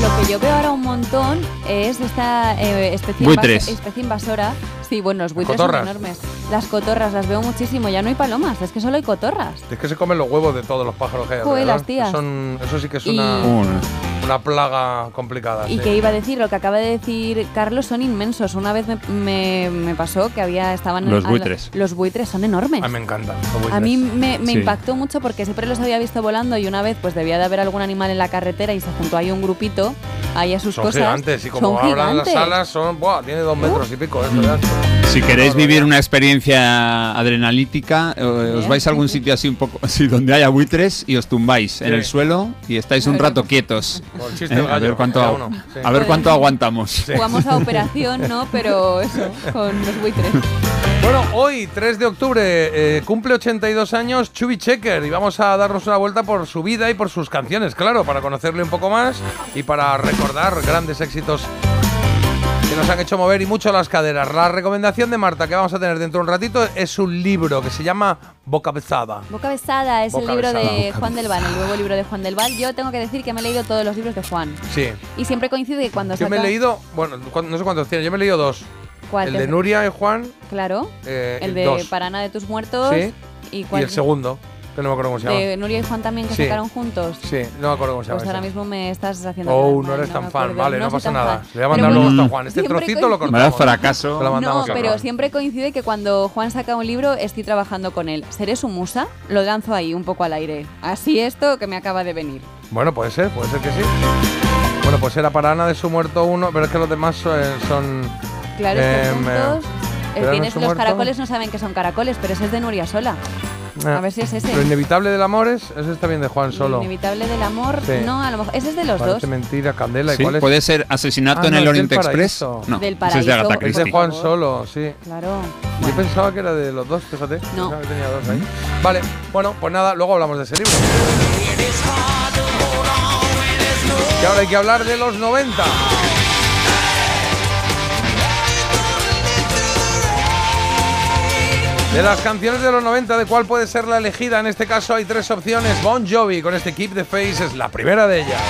Lo que yo veo ahora un montón es esta eh, especie, invaso- especie invasora. Sí, bueno, los buitres cotorras. son enormes. Las cotorras las veo muchísimo. Ya no hay palomas, es que solo hay cotorras. Es que se comen los huevos de todos los pájaros que hay. Joder, las tías. Son, eso sí que es Y- una, plaga complicada. Y sí. que iba a decir, lo que acaba de decir Carlos son inmensos. Una vez me, me- me pasó que había estaban Los a la- buitres. los buitres son enormes. A mí me encantan. los A buitres. mí me, me Sí. impactó mucho porque siempre los había visto volando y una vez pues debía de haber algún animal en la carretera y se juntó ahí un grupito ahí a sus Son cosas. gigantes y como son hablan las gigantes. salas son, buah, tiene dos metros y pico. Si queréis vivir una experiencia adrenalítica, eh, os vais a algún sitio así un poco así donde haya buitres y os tumbáis en el suelo y estáis un rato quietos. El Eh, a ver cuánto, cada uno, sí. a ver cuánto aguantamos. Jugamos a operación, ¿no? Pero eso, con los buitres. Bueno, hoy, 3 de octubre, eh, cumple 82 años Chubby Checker y vamos a darnos una vuelta por su vida y por sus canciones, claro, para conocerle un poco más y para recordar grandes éxitos que nos han hecho mover y mucho las caderas. La recomendación de Marta que vamos a tener dentro de un ratito es un libro que se llama Boca Besada. Boca Besada es el libro de. Juan del Val, el nuevo libro de Juan del Val. Yo tengo que decir que me he leído todos los libros de Juan. Sí. Y siempre coincide que cuando Yo me he leído, bueno, no sé cuántos tiene, yo me he leído dos. ¿Cuál El de Nuria y Juan Claro. eh, el de dos. Parana de tus muertos. Sí. ¿Y, y cuál? el segundo, que no me acuerdo cómo se llama. De Nuria y Juan también que Sí. sacaron juntos. Sí, no me acuerdo cómo se llama. Pues ahora mismo me estás haciendo. Oh, quedar no mal, eres tan me fan. acuerdo. Vale, no, soy pasa tan nada. fan. Le voy a mandar luego bueno, a Juan. Este siempre trocito lo coincide- cortamos. Vaya fracaso. Se lo mandamos No, a pero Juan. siempre coincide que cuando Juan saca un libro estoy trabajando con él. ¿Seré su musa? Lo lanzo ahí un poco al aire. Así esto que me acaba de venir. Bueno, puede ser, puede ser que sí. Bueno, pues era para Ana de su muerto uno, pero es que los demás son. son Claro, es que em, juntos. ¿Pero El tienes su los muerto? caracoles no saben que son caracoles, pero ese es de Nuria sola. Eh, A ver si es ese. Lo inevitable del amor es. Ese está bien de Juan Lo solo. inevitable del amor. Sí. No, a lo mejor. Ese es de los Parece dos. mentira, Candela. ¿Y Sí, cuál es? puede ser asesinato Ah, en no, el es Oriente Express. No, Del ese es de Agatha Es de Christie. Juan solo, sí. Claro. Yo pensaba que era de los dos, fíjate. No. Pensaba que tenía dos ahí. Vale, bueno, pues nada, luego hablamos de ese libro. Y ahora hay que hablar de los 90. De las canciones de los 90, ¿de cuál puede ser la elegida? En este caso hay tres opciones. Bon Jovi con este Keep the Face es la primera de ellas.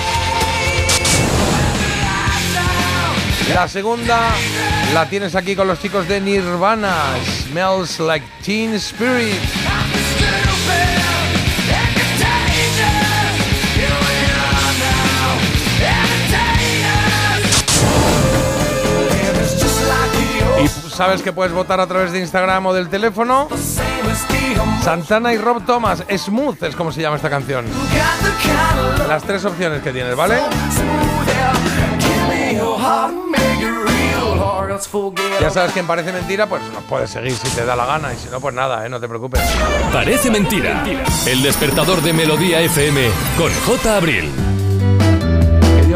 La segunda la tienes aquí con los chicos de Nirvana. Smells like Teen Spirit. Sabes que puedes votar a través de Instagram o del teléfono. Santana y Rob Thomas. Smooth es como se llama esta canción. Las tres opciones que tienes, ¿vale? Ya sabes que en Parece Mentira, pues nos puedes seguir si te da la gana. Y si no, pues nada, ¿eh? no te preocupes. Parece mentira. El despertador de Melodía FM con J. Abril.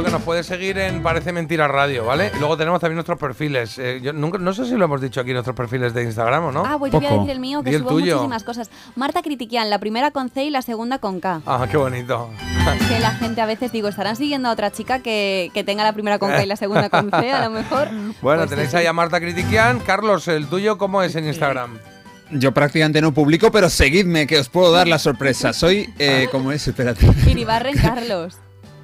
Que nos puedes seguir en Parece Mentira Radio, ¿vale? Y luego tenemos también nuestros perfiles. Eh, yo nunca, no sé si lo hemos dicho aquí, nuestros perfiles de Instagram o no. Ah, pues yo voy a decir el mío, que subo tuyo. muchísimas cosas. Marta Critiquian, la primera con C y la segunda con K. Ah, qué bonito. Es que la gente a veces digo, estarán siguiendo a otra chica que, que tenga la primera con K y la segunda con C, a lo mejor. Bueno, Pues tenéis sí, ahí a Marta Critiquian. Carlos, ¿el tuyo cómo es en Instagram? Yo prácticamente no publico, pero seguidme que os puedo dar la sorpresa. Soy, eh, ¿cómo es? Espérate. Iribarren Carlos.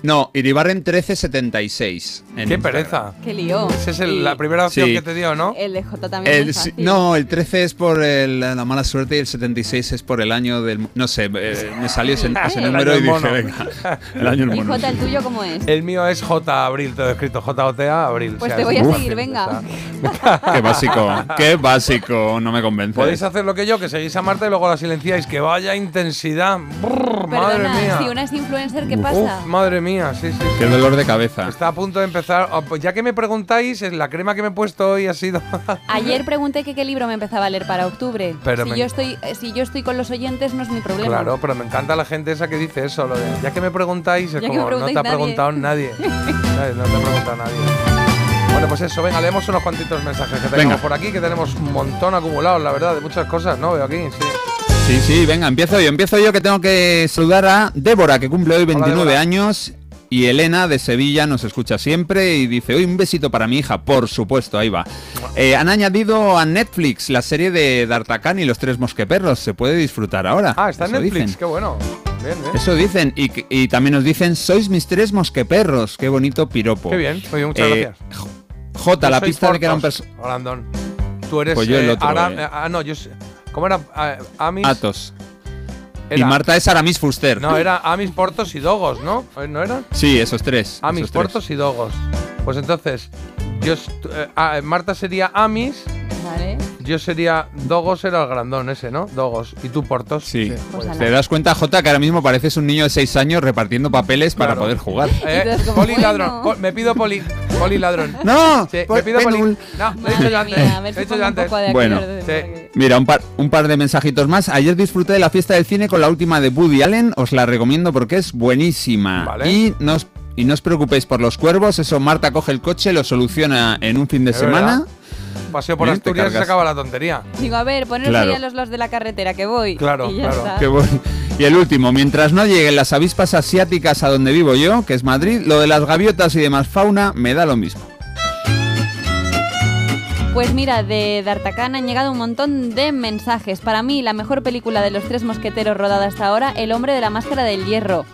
No, Iribarren 1376. en Qué Instagram. pereza. Qué lío. Esa es el- Y la primera opción Sí. que te dio, ¿no? El de J también es El fácil. no, el 13 es por el- la mala suerte y el 76 es por el año del... No sé, eh, me salió ese, ese El número año y dije, venga, el año del ¿Y. J el tuyo cómo es? El mío es J Abril, todo escrito J-O-T-A Abril. Pues O sea, te voy a seguir, venga. Qué básico, qué básico, no me convence. Podéis hacer lo que yo, que seguís a Marta y luego la silenciáis. Que vaya intensidad. Brrr, madre Perdona, mía. si una es influencer, ¿qué Uf, pasa? madre mía, sí, sí. sí. Qué dolor de cabeza. Está a punto de empezar. Oh, pues ya que me preguntáis, eh, la crema que me he puesto hoy ha sido. Ayer pregunté que qué libro me empezaba a leer para octubre. Pero si, me- yo estoy, eh, si yo estoy con los oyentes, no es mi problema. claro, pero me encanta la gente esa que dice eso. Lo de, ya que me preguntáis, es Ya como no te ha preguntado nadie. Nadie, No te ha preguntado nadie. Bueno, pues eso, venga, leemos unos cuantitos mensajes que tenemos Venga. por aquí, que tenemos un montón acumulados, la verdad, de muchas cosas, ¿no? Veo aquí, sí. Sí, sí, venga, empiezo yo. Empiezo yo que tengo que saludar a Débora, que cumple hoy 29 Débora. años. Y Elena de Sevilla nos escucha siempre y dice, hoy un besito para mi hija, por supuesto, ahí va. Eh, han añadido a Netflix la serie de D'Artagnan y los tres mosqueperros, se puede disfrutar ahora. Ah, está en Netflix, dicen. qué bueno. Bien, bien. Eso dicen, y, también nos dicen, sois mis tres mosqueperros, qué bonito piropo. Qué bien, bien, muchas Eh, gracias. J- la pista de que era un Portos, personaje... Brandon. Tú eres. Pues yo el eh, otro, eh. ah, no, yo. ¿Cómo era? Ah, Amis. Atos. Y Marta es Aramis Fuster. No, era Amis, Portos y Dogos, ¿no? Eh, ¿No era? Sí, esos tres. Amis, esos tres. Portos y Dogos. Pues entonces, yo, eh, ah, Marta sería Amis, Vale. Yo sería. Dogos era el grandón ese, ¿no? Dogos. Y tú, Portos. Sí. Pues Te das cuenta, Jota, que ahora mismo pareces un niño de 6 años repartiendo papeles para poder jugar. Eh, poli bueno. ladrón. Po- me pido poli. Poli ladrón. ¡No! Sí, me pido poli. No, lo he dicho yo antes. Mira, a ver he si dicho yo un antes. poco de aquí, Bueno. Sí. Mira, un par, un par de mensajitos más. Ayer disfruté de la fiesta del cine con la última de Woody Allen. Os la recomiendo porque es buenísima. Vale. Y no os, y no os preocupéis por los cuervos. Eso Marta coge el coche, lo soluciona en un fin de Es semana. verdad. Paseo por ¿Eh? Asturias y se acaba la tontería. Digo, a ver, poneros Claro. ahí a los, los de la carretera, que voy. Claro, y ya claro. está. Qué bueno. Y el último, mientras no lleguen las avispas asiáticas a donde vivo yo, que es Madrid, lo de las gaviotas y demás fauna me da lo mismo. Pues mira, de D'Artagnan han llegado un montón de mensajes. Para mí, la mejor película de los tres mosqueteros rodada hasta ahora, El hombre de la máscara del hierro.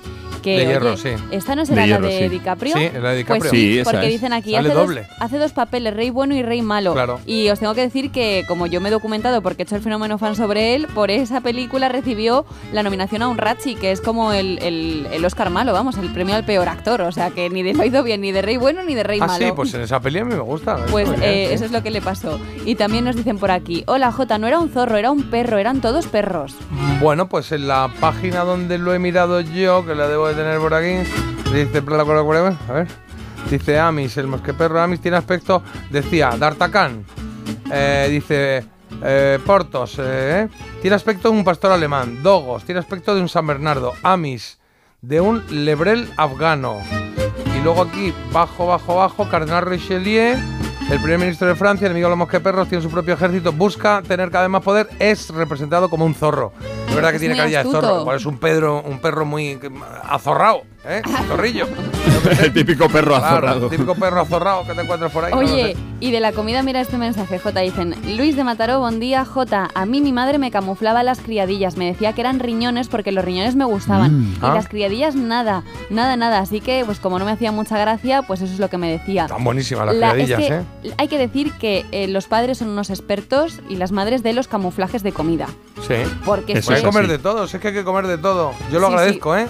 Que, De oye, hierro, sí. ¿Esta no será De la de sí. DiCaprio? Sí, la de DiCaprio. Pues Sí, sí, esa porque es. dicen aquí, hace dos, doble. hace dos papeles, rey bueno y rey malo. Claro. Y os tengo que decir que, como yo me he documentado porque he hecho el fenómeno fan sobre él, por esa película recibió la nominación a un Ratchi, que es como el, el, el Oscar malo, vamos, el premio al peor actor. O sea, que ni de lo hizo bien, ni de rey bueno ni de rey Ah, malo. sí, pues en esa peli a mí me gusta. Pues Muy bien, eh, sí. eso es lo que le pasó. Y también nos dicen por aquí, hola Jota, no era un zorro, era un perro, eran todos perros. Bueno, pues en la página donde lo he mirado yo, que la debo de tener por aquí, dice, a ver, dice Amis, el mosqueperro Amis tiene aspecto, decía, D'Artagnan, eh, dice, eh, Portos, eh, tiene aspecto de un pastor alemán, Dogos, tiene aspecto de un San Bernardo, Amis, de un Lebrel afgano. Y luego aquí, bajo, bajo, bajo, Cardenal Richelieu, el primer ministro de Francia, enemigo de los mosqueperros, tiene su propio ejército, busca tener cada vez más poder, es representado como un zorro. Es verdad que Es tiene carilla de zorro, igual es un Pedro, un perro muy azorrado, ¿eh? Zorrillo. el típico perro Claro, azorrado. el típico perro azorrado que te encuentras por ahí. Oye, y de la comida mira este mensaje, J. Dicen, Luis de Mataró, buen día, J. A mí mi madre me camuflaba las criadillas, me decía que eran riñones porque los riñones me gustaban. Mm. Y Ah. las criadillas nada, nada, nada. Así que, pues como no me hacía mucha gracia, pues eso es lo que me decía. Están buenísimas las La- criadillas, es que ¿eh? Hay que decir que eh, los padres son unos expertos y las madres de los camuflajes de comida. Sí. Porque Hay que comer de todo, es que hay que comer de todo. Yo lo Sí, agradezco, ¿eh?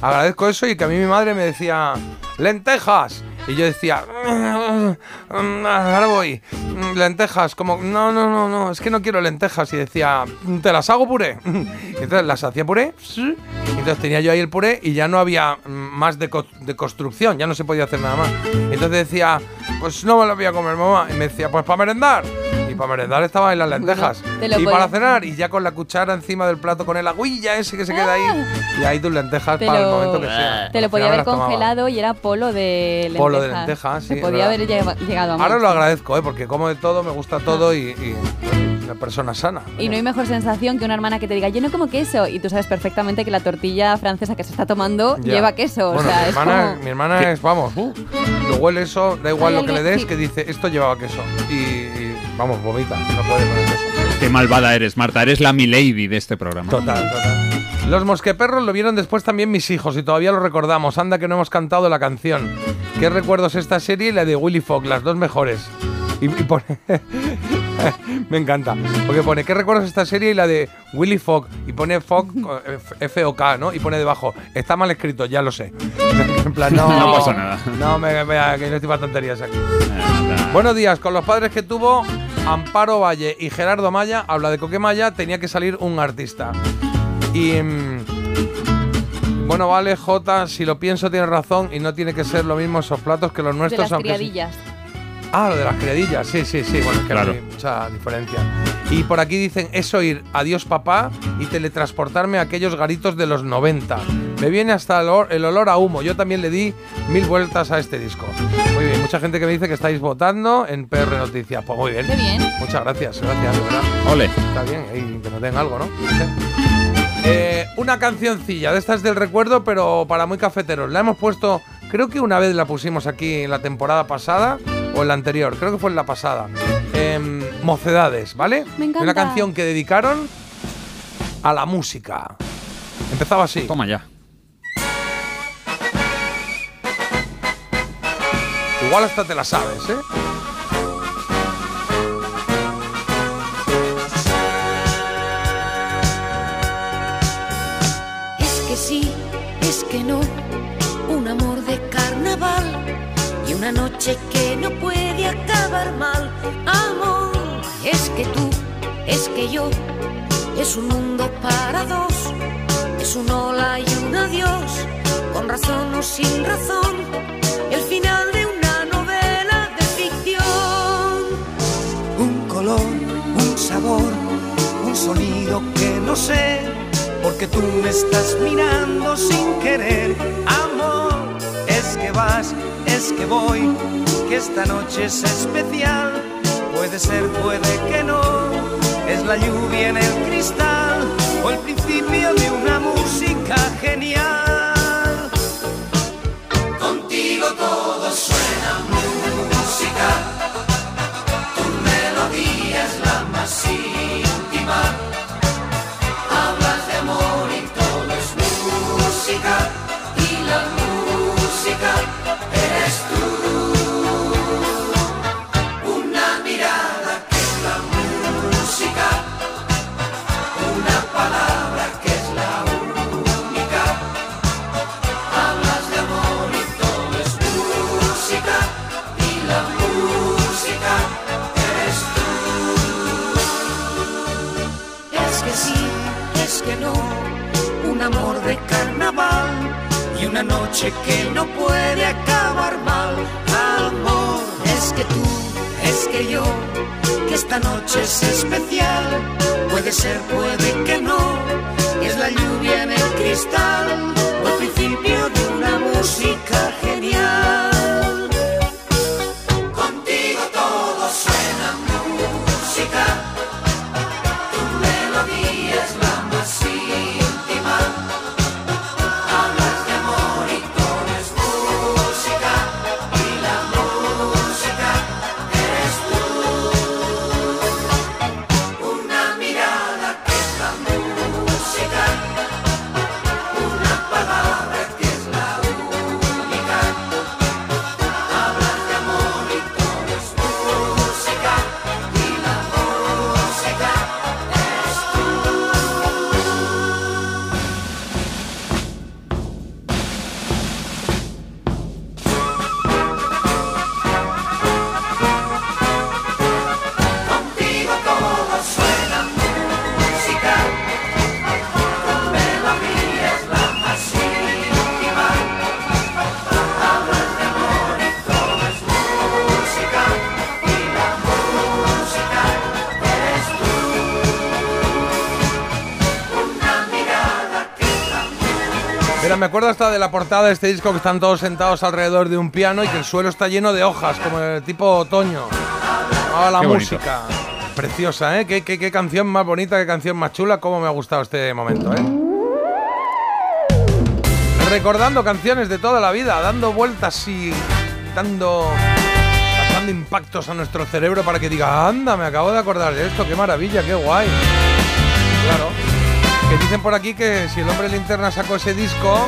Agradezco eso y que a mí mi madre me decía, lentejas. Y yo decía, "Mm, ahora voy, mm, lentejas. Como, no, no, no, no, es que no quiero lentejas. Y decía, ¿te las hago puré? Entonces las hacía puré. entonces tenía yo ahí el puré y ya no había mm, más de, co- de construcción, ya no se podía hacer nada más. Entonces decía, pues no me lo voy a comer, mamá. Y me decía, pues para merendar. Y para merendar estaban ahí las lentejas. te lo y para cenar, y ya con la cuchara encima del plato con el agüilla ese que se queda ahí. Y ahí tus lentejas Te para el lo- momento que sea. Te lo Al podía final haber las tomaba. congelado y era polo de lentejas. Polo de lentejas, sí, es podía haber lleva- llegado a Ahora lo agradezco, ¿eh? porque como de todo, me gusta todo y, y una persona sana. Y no hay mejor sensación que una hermana que te diga, yo no como queso. Y tú sabes perfectamente que la tortilla francesa que se está tomando Ya. lleva queso. Bueno, o sea, mi es hermana, como- mi hermana es, vamos, uh, lo huele eso, da igual Hay lo que le alguien- des, sí. que dice, esto llevaba queso. Y, y, vamos, vomita, no puede con el queso. Qué malvada eres, Marta. Eres la milady de este programa. Total, total. Los mosqueperros lo vieron después también mis hijos y todavía lo recordamos. Anda que no hemos cantado la canción. ¿Qué recuerdos esta serie y la de Willy Fogg? Las dos mejores. Y, y pone... Me encanta. Porque pone, ¿qué recuerdos esta serie y la de Willy Fogg? Y pone Fogg, eh, F-O-K, ¿no? Y pone debajo, está mal escrito, ya lo sé. en plan, no... No pasa nada. No, me, me- que no estoy para tonterías aquí. Buenos días, con los padres que tuvo Amparo Valle y Gerardo Maya, habla de Coquemaya, tenía que salir un artista. Y. mm, bueno, vale, Jota, si lo pienso tienes razón y no tiene que ser lo mismo esos platos que los de nuestros. las aunque sí- criadillas. Ah, lo de las criadillas, sí, sí, sí, bueno, es que Claro. no hay mucha diferencia. Y por aquí dicen, es oír Adiós papá y teletransportarme a aquellos garitos de los 90. Me viene hasta el olor, el olor a humo. Yo también le di mil vueltas a este disco. Muy bien, mucha gente que me dice que estáis votando en PR Noticias. Pues muy bien. Qué bien. Muchas gracias, gracias, de verdad. Ole. Está bien, y que nos den algo, ¿no? Eh, una cancioncilla de estas del recuerdo, pero para muy cafeteros. La hemos puesto, creo que una vez la pusimos aquí en la temporada pasada o en la anterior, creo que fue en la pasada. Em, Mocedades, ¿vale? Me encanta. Una canción que dedicaron a la música. Empezaba así. Toma ya. Igual hasta te la sabes, ¿eh? Es que sí, es que no, un amor de carnaval una noche que no puede acabar mal. Amor, Es que tú, es que yo, es un mundo para dos, es un hola y un adiós, con razón o sin razón, el final de una novela de ficción. Un color, un sabor, un sonido que no sé, porque tú me estás mirando sin querer. Es que vas, es que voy, que esta noche es especial. Puede ser, puede que no, es la lluvia en el cristal o el principio de una música genial. Noche que no puede acabar mal. Amor, es que tú, es que yo, que esta noche es especial. Puede ser, puede que no. Es la lluvia en el cristal o el principio de una música genial. Me acuerdo hasta de la portada de este disco que están todos sentados alrededor de un piano y que el suelo está lleno de hojas, como el tipo otoño. Ah, la Qué bonito. música. Preciosa, ¿eh? ¿Qué, qué, qué canción más bonita, qué canción más chula. Cómo me ha gustado este momento, ¿eh? Recordando canciones de toda la vida, dando vueltas y dando. pasando impactos a nuestro cerebro para que diga, anda, me acabo de acordar de esto, qué maravilla, qué guay. Claro. Que dicen por aquí que si el hombre linterna sacó ese disco,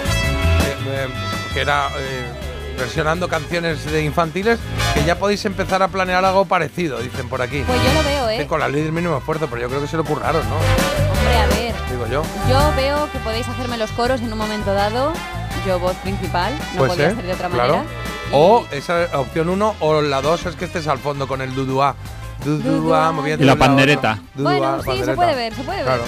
eh, eh, que era eh, versionando canciones de infantiles, que ya podéis empezar a planear algo parecido, dicen por aquí. Pues yo lo veo, ¿eh? Con la ley del mínimo esfuerzo, pero yo creo que se lo curraron, ¿no? Hombre, a ver. Digo yo. Yo veo que podéis hacerme los coros en un momento dado. Yo voz principal, no Puede podía ser, ser de otra claro. manera. O esa opción uno, o la dos es que estés al fondo con el duduá. Duduá, moviendo Y la pandereta. Bueno, la sí, se pandereta. puede ver, se puede ver. Claro.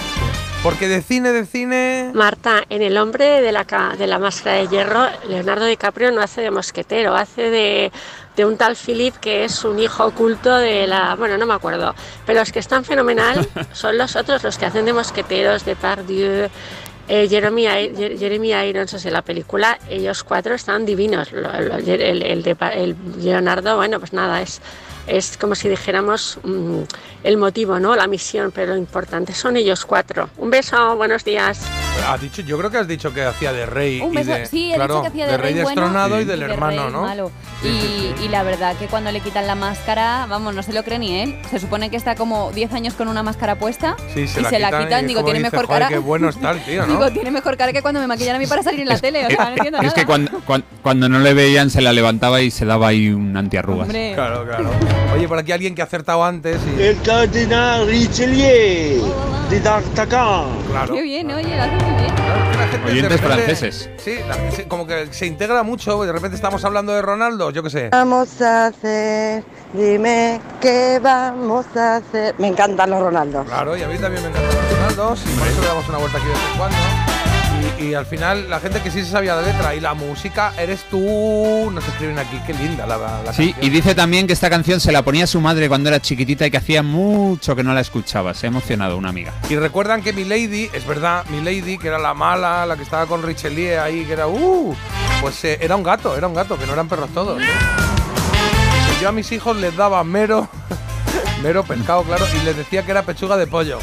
Porque de cine, de cine. Marta, en El hombre de la, de la máscara de hierro, Leonardo DiCaprio no hace de mosquetero, hace de, de un tal Philip que es un hijo oculto de la... Bueno, no me acuerdo. Pero los que están fenomenal son los otros, los que hacen de mosqueteros, de Pardieu, eh, Jeremy, Jeremy Irons, o sea, la película, ellos cuatro están divinos. Lo- el, el de el Leonardo, bueno, pues nada, es, es como si dijéramos mm, el motivo, ¿no? La misión, pero lo importante son ellos cuatro. Un beso, buenos días. Has dicho, yo creo que has dicho que hacía de rey. Un y beso, de, sí, he claro, dicho que hacía de, rey bueno destronado y y del de hermano, rey ¿no? malo. Sí, y, sí, y la verdad que cuando le quitan la máscara, vamos, no se lo cree ni él. Se supone que está como 10 años con una máscara puesta Sí, se y la se la quitan quitan. y Digo, tiene dice, mejor "Joder, cara. qué bueno está el tío, ¿no? Digo, tiene mejor cara que cuando me maquillan a mí para salir en la tele. O sea, no entiendo Es nada. que cuando, cuan- cuan- cuando no le veían se la levantaba y se daba ahí un antiarrugas. Hombre. Claro, claro. Oye, por aquí alguien que ha acertado antes y... El cardenal Richelieu. Claro. Qué bien, oye, lo hace muy bien. De Oyentes repente- franceses. Sí, la- sí, como que se integra mucho. De repente estamos hablando de Ronaldo, yo qué sé. Vamos a hacer, dime qué vamos a hacer. Me encantan los Ronaldos. Claro, y a mí también me encantan los Ronaldos. Y por eso le damos una vuelta aquí de vez en cuando. Y, y al final, la gente que sí se sabía de letra y la música, eres tú. Nos escriben aquí, qué linda la, la Sí, canción. y dice también que esta canción se la ponía su madre cuando era chiquitita y que hacía mucho que no la escuchaba. Se ha emocionado una amiga. Y recuerdan que mi lady, es verdad, mi lady, que era la mala, la que estaba con Richelieu ahí, que era, uh, pues eh, era un gato, era un gato, que no eran perros todos. Yo a mis hijos les daba mero, mero pescado, claro, y les decía que era pechuga de pollo.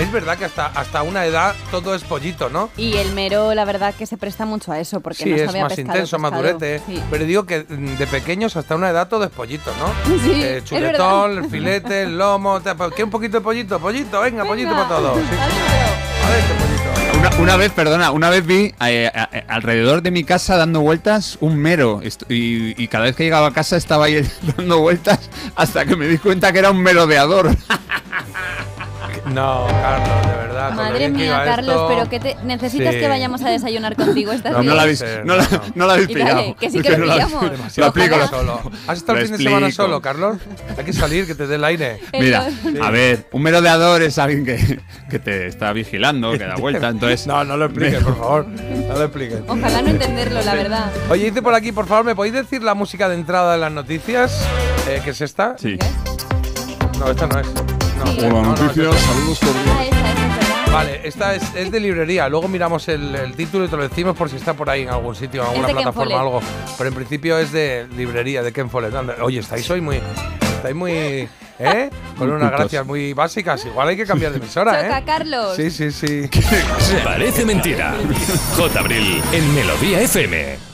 Es verdad que hasta, hasta una edad todo es pollito, ¿no? Y el mero, la verdad, que se presta mucho a eso, porque Sí, no es a más pescado, intenso, más pescado. durete. Sí. Pero digo que mm, de pequeños hasta una edad todo es pollito, ¿no? Sí, Eh, es chuletón, verdad. el filete, el lomo. ¿Qué un poquito de pollito? Pollito, venga, pollito para todos. Sí. Adentro, pollito. Una, una vez, perdona, una vez vi eh, a- a- alrededor de mi casa dando vueltas un mero. Y cada vez que llegaba a casa estaba ahí dando vueltas hasta que me di cuenta que era un merodeador. No, Carlos, de verdad. Madre mía, Carlos, esto. pero que te necesitas Sí. que vayamos a desayunar contigo estas No, no la habéis, no la, no la habéis pillado. dale, que sí que lo no la- pillamos. Lo Demasiado explico. lo- solo. ¿Has estado lo el fin de semana solo, Carlos? Hay que salir, que te dé el aire. Mira, Sí. a ver, un merodeador es alguien que, que te está vigilando, que da vuelta, entonces... No, no lo expliques, por favor. No lo expliques. Ojalá no entenderlo, la verdad. Oye, dice por aquí, por favor, ¿me podéis decir la música de entrada de las noticias? Eh, ¿Qué es esta? Sí. No, esta no es. No, Sí. no, noticias, saludos Ah, esa, esa es verdad. Vale, esta es, es de librería. Luego miramos el, el título y te lo decimos por si está por ahí en algún sitio, en alguna plataforma algo. Pero en principio es de librería, de Ken Follett. Anda, Oye, estáis hoy muy. Estáis muy. ¿Eh? Con unas gracias muy básicas. Igual hay que cambiar de emisora, Choca, ¿eh? Carlos. Sí, sí, sí. Parece mentira. J. Abril en Melodía FM.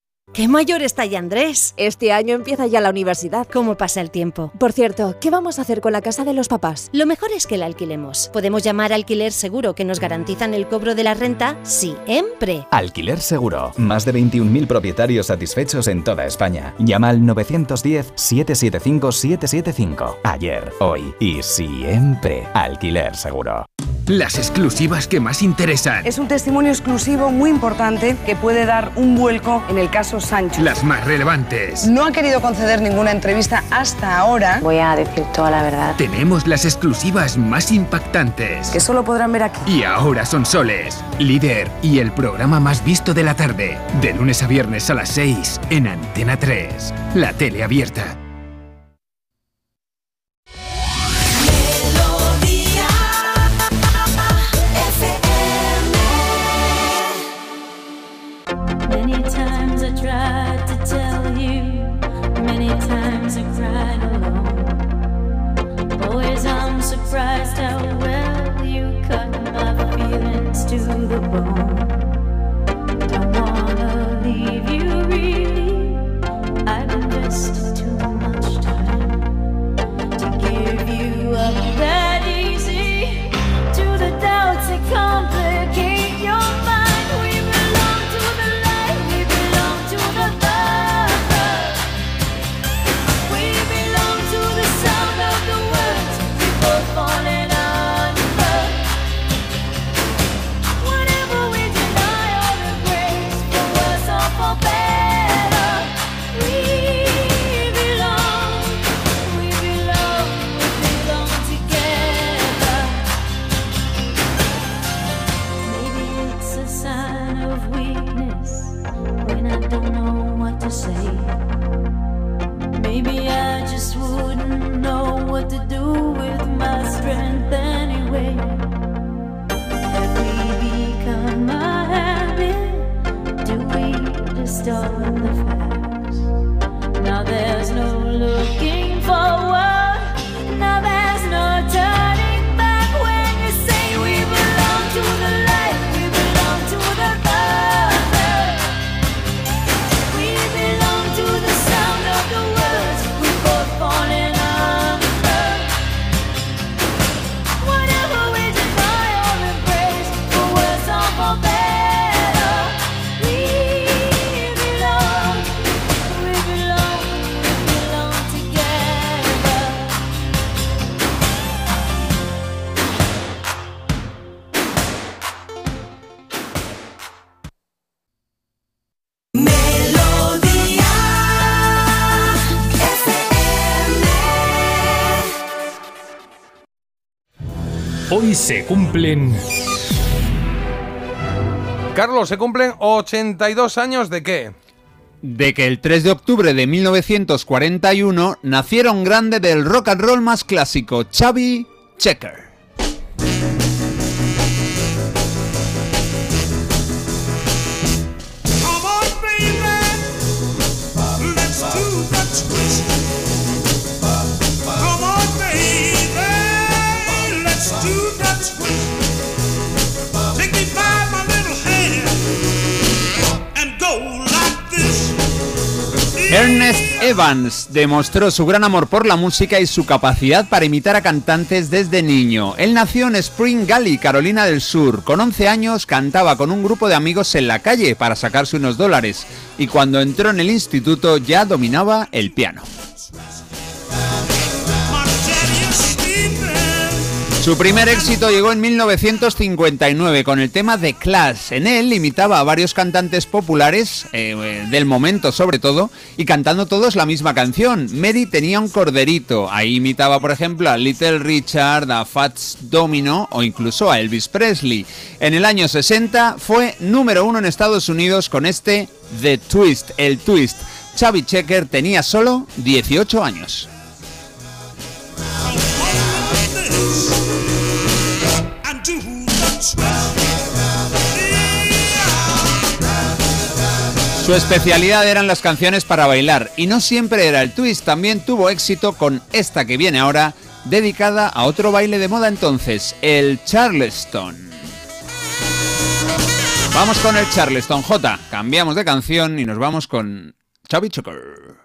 ¡Qué mayor está ya Andrés! Este año empieza ya la universidad. ¿Cómo pasa el tiempo? Por cierto, ¿qué vamos a hacer con la casa de los papás? Lo mejor es que la alquilemos. Podemos llamar a Alquiler Seguro que nos garantizan el cobro de la renta siempre. Alquiler Seguro. Más de 21.000 propietarios satisfechos en toda España. Llama al 910-775-775. Ayer, hoy y siempre. Alquiler Seguro. Las exclusivas que más interesan. Es un testimonio exclusivo muy importante que puede dar un vuelco en el caso Sancho. Las más relevantes. No ha querido conceder ninguna entrevista hasta ahora. Voy a decir toda la verdad. Tenemos las exclusivas más impactantes. Que solo podrán ver aquí. Y ahora son soles, líder y el programa más visto de la tarde. De lunes a viernes a las 6 en Antena 3. La tele abierta. To distort the facts? Now there's no looking se cumplen Carlos, se cumplen 82 años de qué? De que el 3 de octubre de 1941 nacieron grande del rock and roll más clásico, Chubby Checker. Ernest Evans demostró su gran amor por la música y su capacidad para imitar a cantantes desde niño. Él nació en Spring Gully, Carolina del Sur. Con 11 años cantaba con un grupo de amigos en la calle para sacarse unos dólares y cuando entró en el instituto ya dominaba el piano. Su primer éxito llegó en 1959 con el tema The Clash. En él imitaba a varios cantantes populares, eh, del momento sobre todo, y cantando todos la misma canción. Mary tenía un corderito. Ahí imitaba, por ejemplo, a Little Richard, a Fats Domino o incluso a Elvis Presley. En el año 60 fue número uno en Estados Unidos con este The Twist, el Twist. Chubby Checker tenía solo 18 años. Su especialidad eran las canciones para bailar y no siempre era el twist, también tuvo éxito con esta que viene ahora, dedicada a otro baile de moda entonces, el Charleston. Vamos con el Charleston J, cambiamos de canción y nos vamos con Chubby Checker.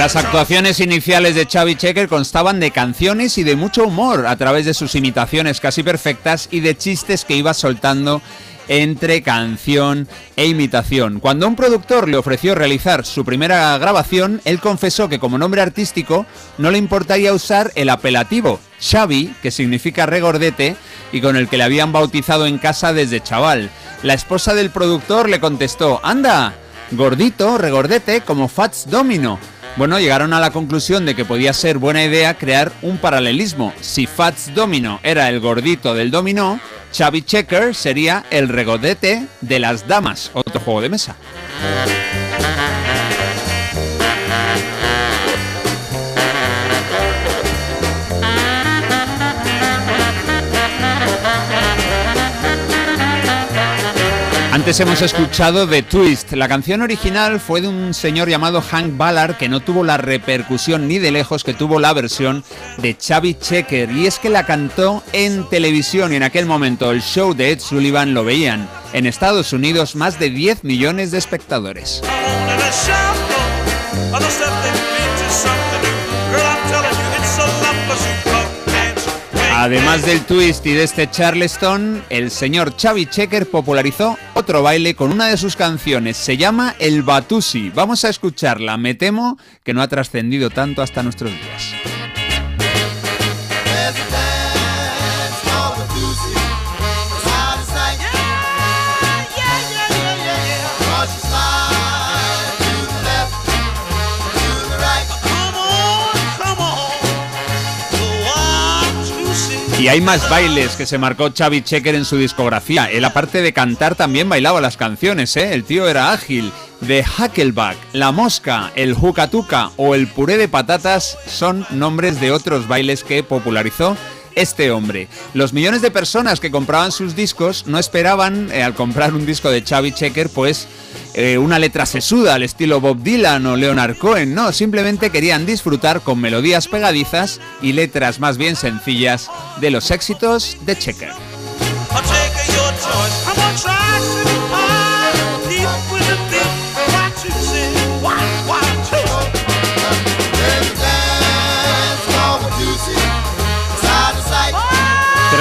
Las actuaciones iniciales de Chubby Checker constaban de canciones y de mucho humor a través de sus imitaciones casi perfectas y de chistes que iba soltando entre canción e imitación. Cuando un productor le ofreció realizar su primera grabación, él confesó que como nombre artístico no le importaría usar el apelativo Chubby, que significa regordete, y con el que le habían bautizado en casa desde chaval. La esposa del productor le contestó, anda, gordito, regordete, como Fats Domino. Bueno, llegaron a la conclusión de que podía ser buena idea crear un paralelismo. Si Fats Domino era el gordito del dominó, Chubby Checker sería el regodete de las damas, otro juego de mesa. Antes hemos escuchado The Twist. La canción original fue de un señor llamado Hank Ballard que no tuvo la repercusión ni de lejos que tuvo la versión de Chubby Checker. Y es que la cantó en televisión y en aquel momento el show de Ed Sullivan lo veían. En Estados Unidos más de 10 millones de espectadores. Además del twist y de este Charleston, el señor Chubby Checker popularizó otro baile con una de sus canciones. Se llama El Batusi. Vamos a escucharla. Me temo que no ha trascendido tanto hasta nuestros días. Y hay más bailes que se marcó Xavi Checker en su discografía. Él, aparte de cantar, también bailaba las canciones, ¿eh? El tío era ágil. The Huckleback, La Mosca, el Jucatuca o el Puré de Patatas son nombres de otros bailes que popularizó este hombre. Los millones de personas que compraban sus discos no esperaban, eh, al comprar un disco de Xavi Checker, pues eh, una letra sesuda al estilo Bob Dylan o Leonard Cohen, no, simplemente querían disfrutar con melodías pegadizas y letras más bien sencillas de los éxitos de Checker.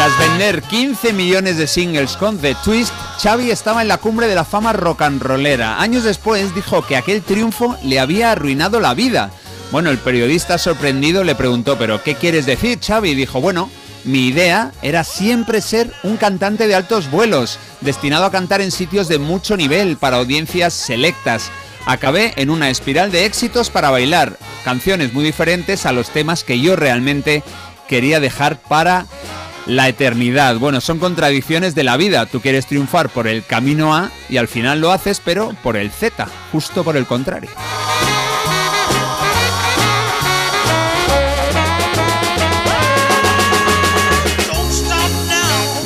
Tras vender 15 millones de singles con The Twist, Xavi estaba en la cumbre de la fama rock and rollera. Años después dijo que aquel triunfo le había arruinado la vida. Bueno, el periodista sorprendido le preguntó, ¿pero qué quieres decir, Xavi? Dijo, bueno, mi idea era siempre ser un cantante de altos vuelos, destinado a cantar en sitios de mucho nivel para audiencias selectas. Acabé en una espiral de éxitos para bailar, canciones muy diferentes a los temas que yo realmente quería dejar para la eternidad. Bueno, son contradicciones de la vida. Tú quieres triunfar por el camino A y al final lo haces, pero por el Z, justo por el contrario.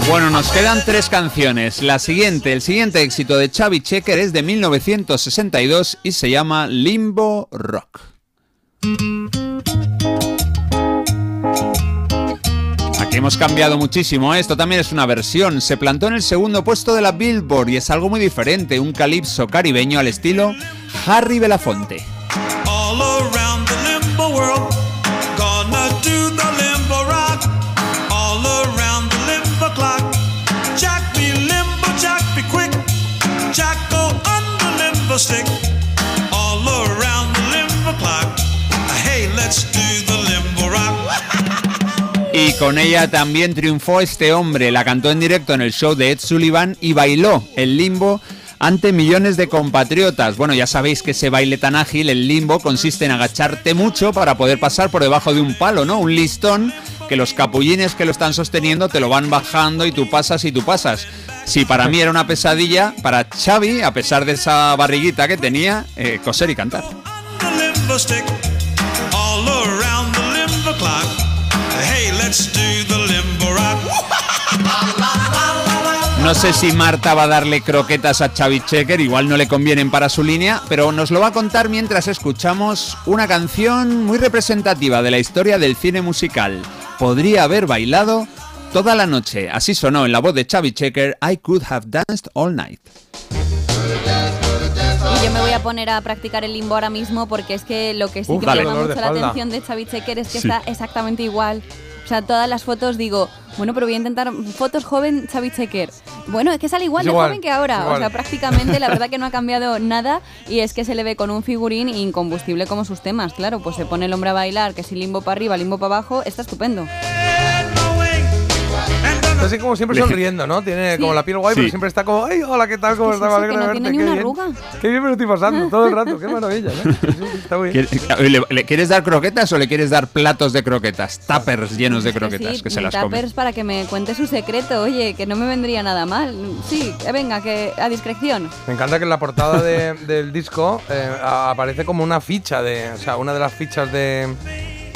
Bueno, nos quedan tres canciones. La siguiente, el siguiente éxito de Xavi Checker es de 1962 y se llama Limbo Rock. Hemos cambiado muchísimo. Esto también es una versión. Se plantó en el segundo puesto de la Billboard y es algo muy diferente. Un calipso caribeño al estilo Harry Belafonte. Y con ella también triunfó este hombre. La cantó en directo en el show de Ed Sullivan y bailó el limbo ante millones de compatriotas. Bueno, ya sabéis que ese baile tan ágil, el limbo, consiste en agacharte mucho para poder pasar por debajo de un palo, ¿no? Un listón que los capullines que lo están sosteniendo te lo van bajando y tú pasas y tú pasas. Si para mí era una pesadilla, para Xavi, a pesar de esa barriguita que tenía, eh, coser y cantar. No sé si Marta va a darle croquetas a Xavi Checker, igual no le convienen para su línea, pero nos lo va a contar mientras escuchamos una canción muy representativa de la historia del cine musical. Podría haber bailado toda la noche. Así sonó en la voz de Xavi Checker, I Could Have Danced All Night. Y yo me voy a poner a practicar el limbo ahora mismo porque es que lo que sí Uf, que dale. me llama mucho la atención de Xavi Checker es que Sí. está exactamente igual. O sea, todas las fotos digo, bueno, pero voy a intentar fotos joven Xavi Checker. Bueno, es que sale igual Es de igual, joven que ahora. O igual. sea, prácticamente la verdad que no ha cambiado nada y es que se le ve con un figurín incombustible como sus temas. Claro, pues se pone el hombre a bailar, que si limbo para arriba, limbo para abajo, está estupendo. Así como siempre sonriendo, ¿no? Tiene Sí. como la piel guay, pero Sí. siempre está como, ¡ay, hola, qué tal! ¿Cómo Es que estás? no verte, tiene ni qué una bien". arruga. Qué bien me lo estoy pasando todo el rato, qué maravilla, ¿eh? Sí, sí, está muy bien. ¿Quiere- ¿Le, le quieres dar croquetas o le quieres dar platos de croquetas? Tuppers llenos de croquetas sí, que se las comen. tuppers para que me cuente su secreto, oye, que no me vendría nada mal. Sí, eh, venga, que a discreción. Me encanta que en la portada de- del disco eh, aparece como una ficha de. O sea, una de las fichas de.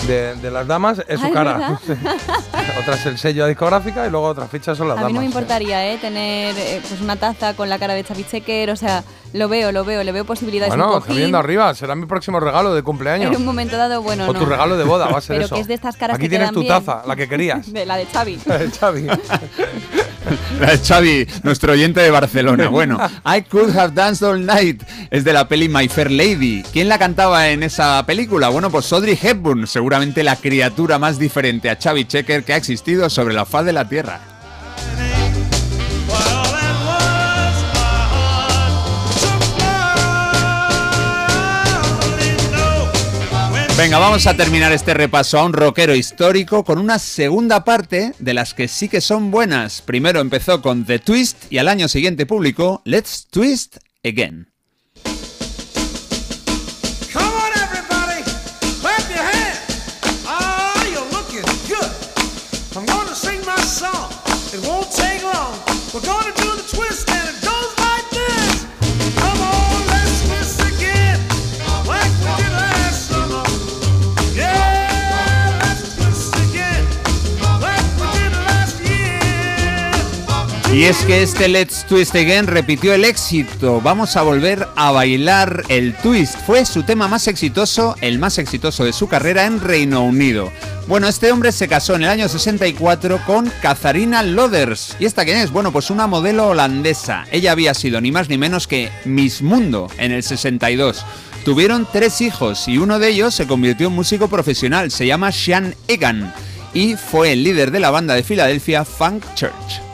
De, de las damas es su Ah, ¿es cara. otra es el sello de discográfica y luego otras fichas son las A damas. mí no me importaría ¿eh? tener eh, pues una taza con la cara de Xavi Checker, o sea, lo veo, lo veo, le veo posibilidades. Bueno, viendo arriba, será mi próximo regalo de cumpleaños. En un momento dado, bueno, o no. tu regalo de boda, va a ser Pero eso. que es de estas caras Aquí que tienes tu bien. taza, la que querías. De la de Xavi. Xavi. La de Xavi, nuestro oyente de Barcelona. Bueno, I Could Have Danced All Night es de la peli My Fair Lady. ¿Quién la cantaba en esa película? Bueno, pues Audrey Hepburn, seguramente la criatura más diferente a Xavi Checker que ha existido sobre la faz de la Tierra. Venga, vamos a terminar este repaso a un rockero histórico con una segunda parte de las que sí que son buenas. Primero empezó con The Twist y al año siguiente publicó Let's Twist Again. Y es que este Let's Twist Again repitió el éxito. Vamos a volver a bailar el twist. Fue su tema más exitoso, el más exitoso de su carrera en Reino Unido. Bueno, este hombre se casó en el año 64 con Katharina Loders. ¿Y esta quién es? Bueno, pues una modelo holandesa. Ella había sido ni más ni menos que Miss Mundo en el 62. Tuvieron tres hijos y uno de ellos se convirtió en músico profesional. Se llama Sean Egan y fue el líder de la banda de Filadelfia Funk Church.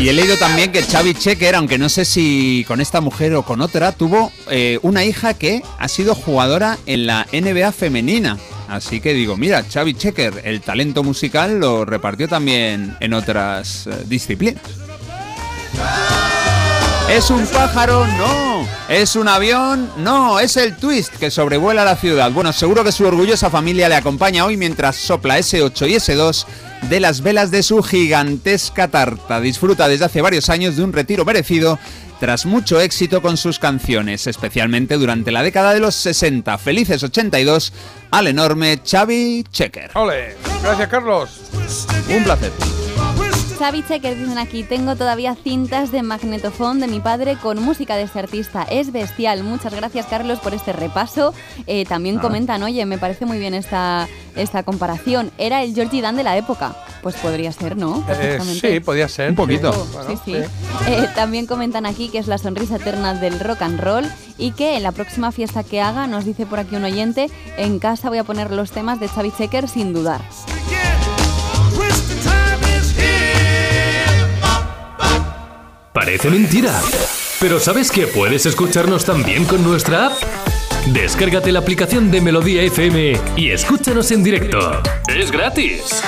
Y he leído también que Xavi Checker, aunque no sé si con esta mujer o con otra, tuvo eh, una hija que ha sido jugadora en la NBA femenina. Así que digo, mira, Xavi Checker, el talento musical lo repartió también en otras eh, disciplinas. ¿Es un pájaro? No. ¿Es un avión? No, es el twist que sobrevuela la ciudad. Bueno, seguro que su orgullosa familia le acompaña hoy mientras sopla S8 y S2 de las velas de su gigantesca tarta. Disfruta desde hace varios años de un retiro merecido tras mucho éxito con sus canciones, especialmente durante la década de los 60. Felices 82 al enorme Xavi Checker. ¡Ole! Gracias, Carlos. Un placer. Xavi Checker dicen aquí, tengo todavía cintas de magnetofón de mi padre con música de este artista. Es bestial. Muchas gracias, Carlos, por este repaso. Eh, también Ah. comentan, oye, me parece muy bien esta, esta comparación. Era el Georgie Dan de la época. Pues podría ser, ¿no? Eh, sí, podía ser. Un poquito. Sí, Sí, bueno, sí. sí. Eh, también comentan aquí que es la sonrisa eterna del rock and roll y que en la próxima fiesta que haga, nos dice por aquí un oyente, en casa voy a poner los temas de Xavi Checker sin dudar. Parece mentira. Pero ¿sabes que puedes escucharnos también con nuestra app? Descárgate la aplicación de Melodía FM y escúchanos en directo. Es gratis.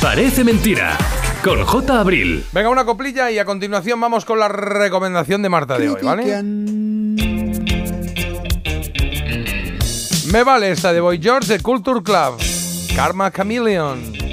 Parece mentira. Con J. Abril. Venga, una coplilla y a continuación vamos con la recomendación de Marta de hoy, ¿vale? Me vale esta de Boy George de Culture Club. Karma Chameleon.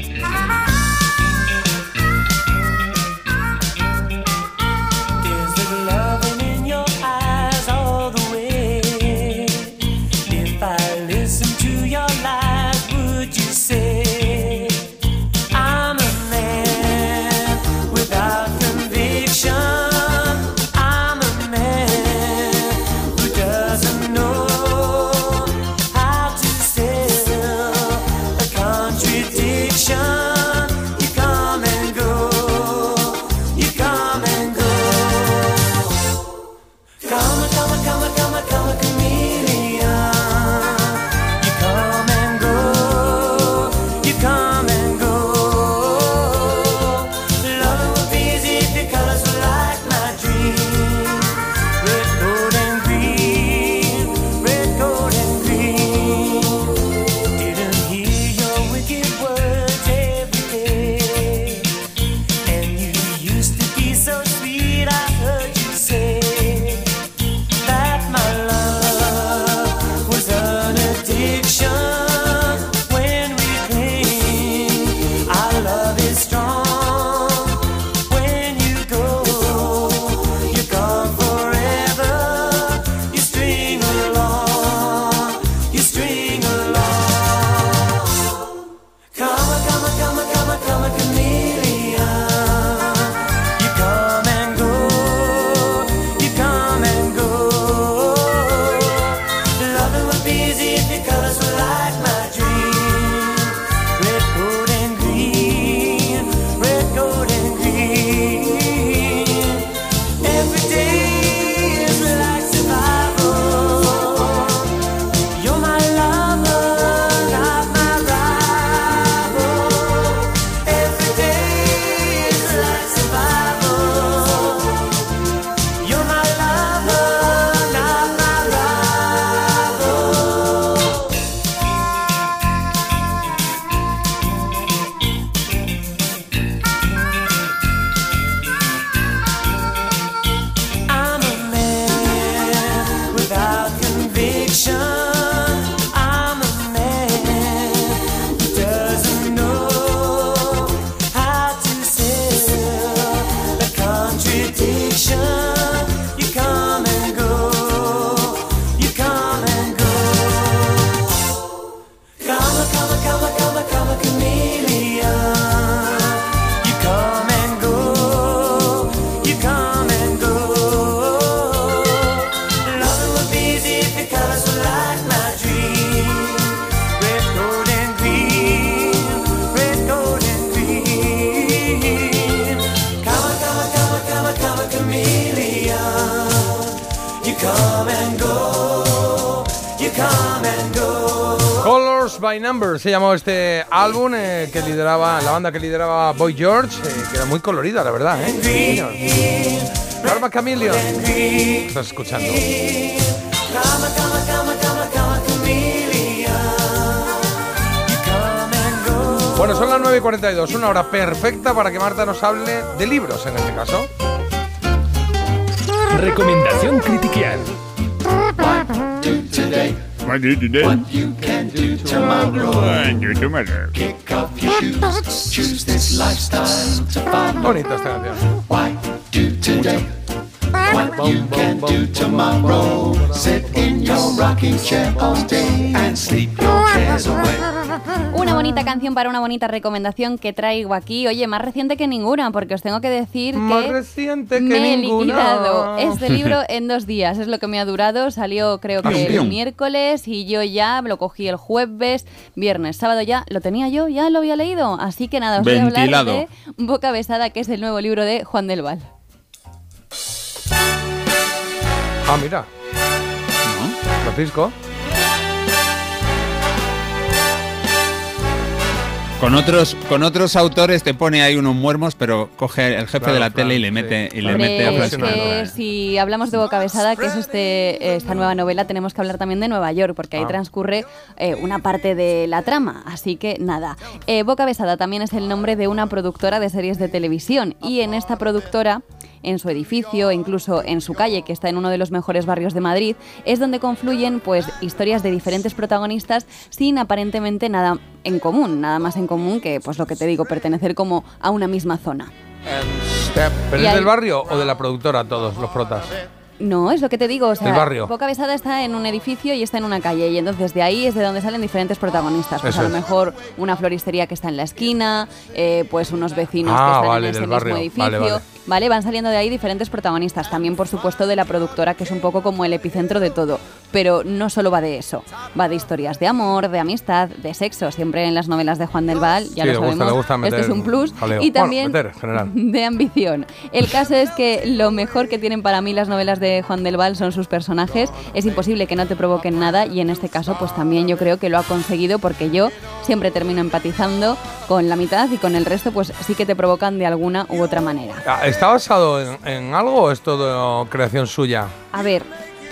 By Numbers se llamó este álbum eh, que lideraba, la banda que lideraba Boy George, eh, que era muy colorida, la verdad, ¿eh? Karma Chameleon. Estás escuchando. Bueno, son las 9 y 42, una hora perfecta para que Marta nos hable de libros en este caso. Recomendación critiquial. What you can do tomorrow. Kick off your shoes. Choose this lifestyle to follow. Bonita esta canción. Why do today? What you can do tomorrow. Sit in your rocking chair all day and sleep your cares away. Una bonita canción para una bonita recomendación que traigo aquí. Oye, más reciente que ninguna, porque os tengo que decir Más que reciente que me he ninguna. liquidado este libro en dos días. Es lo que me ha durado. Salió creo que el miércoles y yo ya lo cogí el jueves, viernes, sábado ya lo tenía yo, ya lo había leído. Así que nada, os voy a hablar de Boca Besada, que es el nuevo libro de Juan del Val. Ah, mira. Francisco. Con otros, con otros autores te pone ahí unos muermos, pero coge el jefe Claro, de la Fran, tele y le sí. mete, y le Hombre, mete a es Francisco que si hablamos de Boca Besada, que es este, esta nueva novela, tenemos que hablar también de Nueva York, porque ahí Ah. transcurre eh, una parte de la trama. Así que nada. Eh, Boca Besada también es el nombre de una productora de series de televisión. Y en esta productora en su edificio, incluso en su calle, que está en uno de los mejores barrios de Madrid, es donde confluyen pues historias de diferentes protagonistas sin aparentemente nada en común, nada más en común que pues lo que te digo, pertenecer como a una misma zona. ¿Pero Y es del barrio o de la productora todos los protas? No, es lo que te digo. O sea, Del barrio. Boca Besada está en un edificio y está en una calle. Y entonces de ahí es de donde salen diferentes protagonistas. Pues Eso a lo es. mejor una floristería que está en la esquina, eh, pues unos vecinos que Ah, están vale, en ese mismo barrio. edificio. Vale, vale. Vale, van saliendo de ahí diferentes protagonistas. También, por supuesto, de la productora, que es un poco como el epicentro de todo. Pero no solo va de eso. Va de historias de amor, de amistad, de sexo. Siempre en las novelas de Juan del Val, ya Sí, lo le gusta- sabemos. le gusta este es un plus. jaleo. Y Bueno, también meter, de ambición. El caso es que lo mejor que tienen para mí las novelas de Juan del Val son sus personajes. Es imposible que no te provoquen nada y en este caso pues también yo creo que lo ha conseguido porque yo siempre termino empatizando con la mitad y con el resto pues sí que te provocan de alguna u otra manera. Ah, ¿Está basado en, en algo o es todo creación suya? A ver,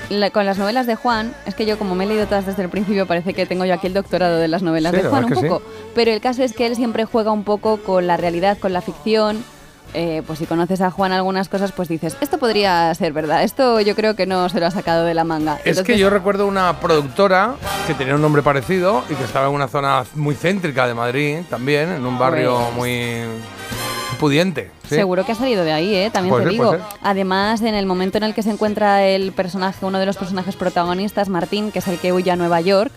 la- con las novelas de Juan, es que yo como me he leído todas desde el principio, parece que tengo yo aquí el doctorado de las novelas Sí, de Juan un poco. Pero el caso es que él siempre juega un poco con la realidad, con la ficción. Eh, pues si conoces a Juan algunas cosas, pues dices, esto podría ser verdad, esto yo creo que no se lo ha sacado de la manga. Es que yo recuerdo una productora que tenía un nombre parecido y que estaba en una zona muy céntrica de Madrid también, en un barrio Pues- muy pudiente. ¿sí? Seguro que ha salido de ahí, ¿eh? También Puede te digo. puede ser. Además, en el momento en el que se encuentra el personaje, uno de los personajes protagonistas, Martín, que es el que huye a Nueva York,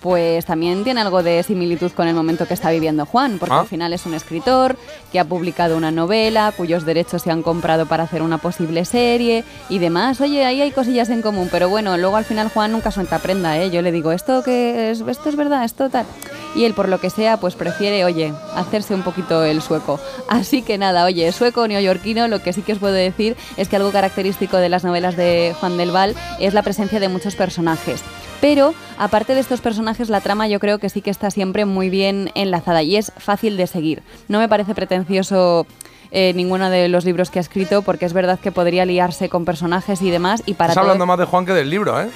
pues también tiene algo de similitud con el momento que está viviendo Juan, porque Ah. al final es un escritor que ha publicado una novela, cuyos derechos se han comprado para hacer una posible serie y demás. Oye, ahí hay cosillas en común, pero bueno, luego al final Juan nunca suelta prenda, ¿eh? Yo le digo, esto que es, esto es verdad, esto tal. Y él, por lo que sea, pues prefiere, oye, hacerse un poquito el sueco. Así que nada, oye, sueco neoyorquino, lo que sí que os puedo decir es que algo característico de las novelas de Juan del Val es la presencia de muchos personajes. Pero, aparte de estos personajes, la trama yo creo que sí que está siempre muy bien enlazada y es fácil de seguir. No me parece pretencioso eh, ninguno de los libros que ha escrito, porque es verdad que podría liarse con personajes y demás. Y para Estás hablando más de Juan que del libro, ¿eh?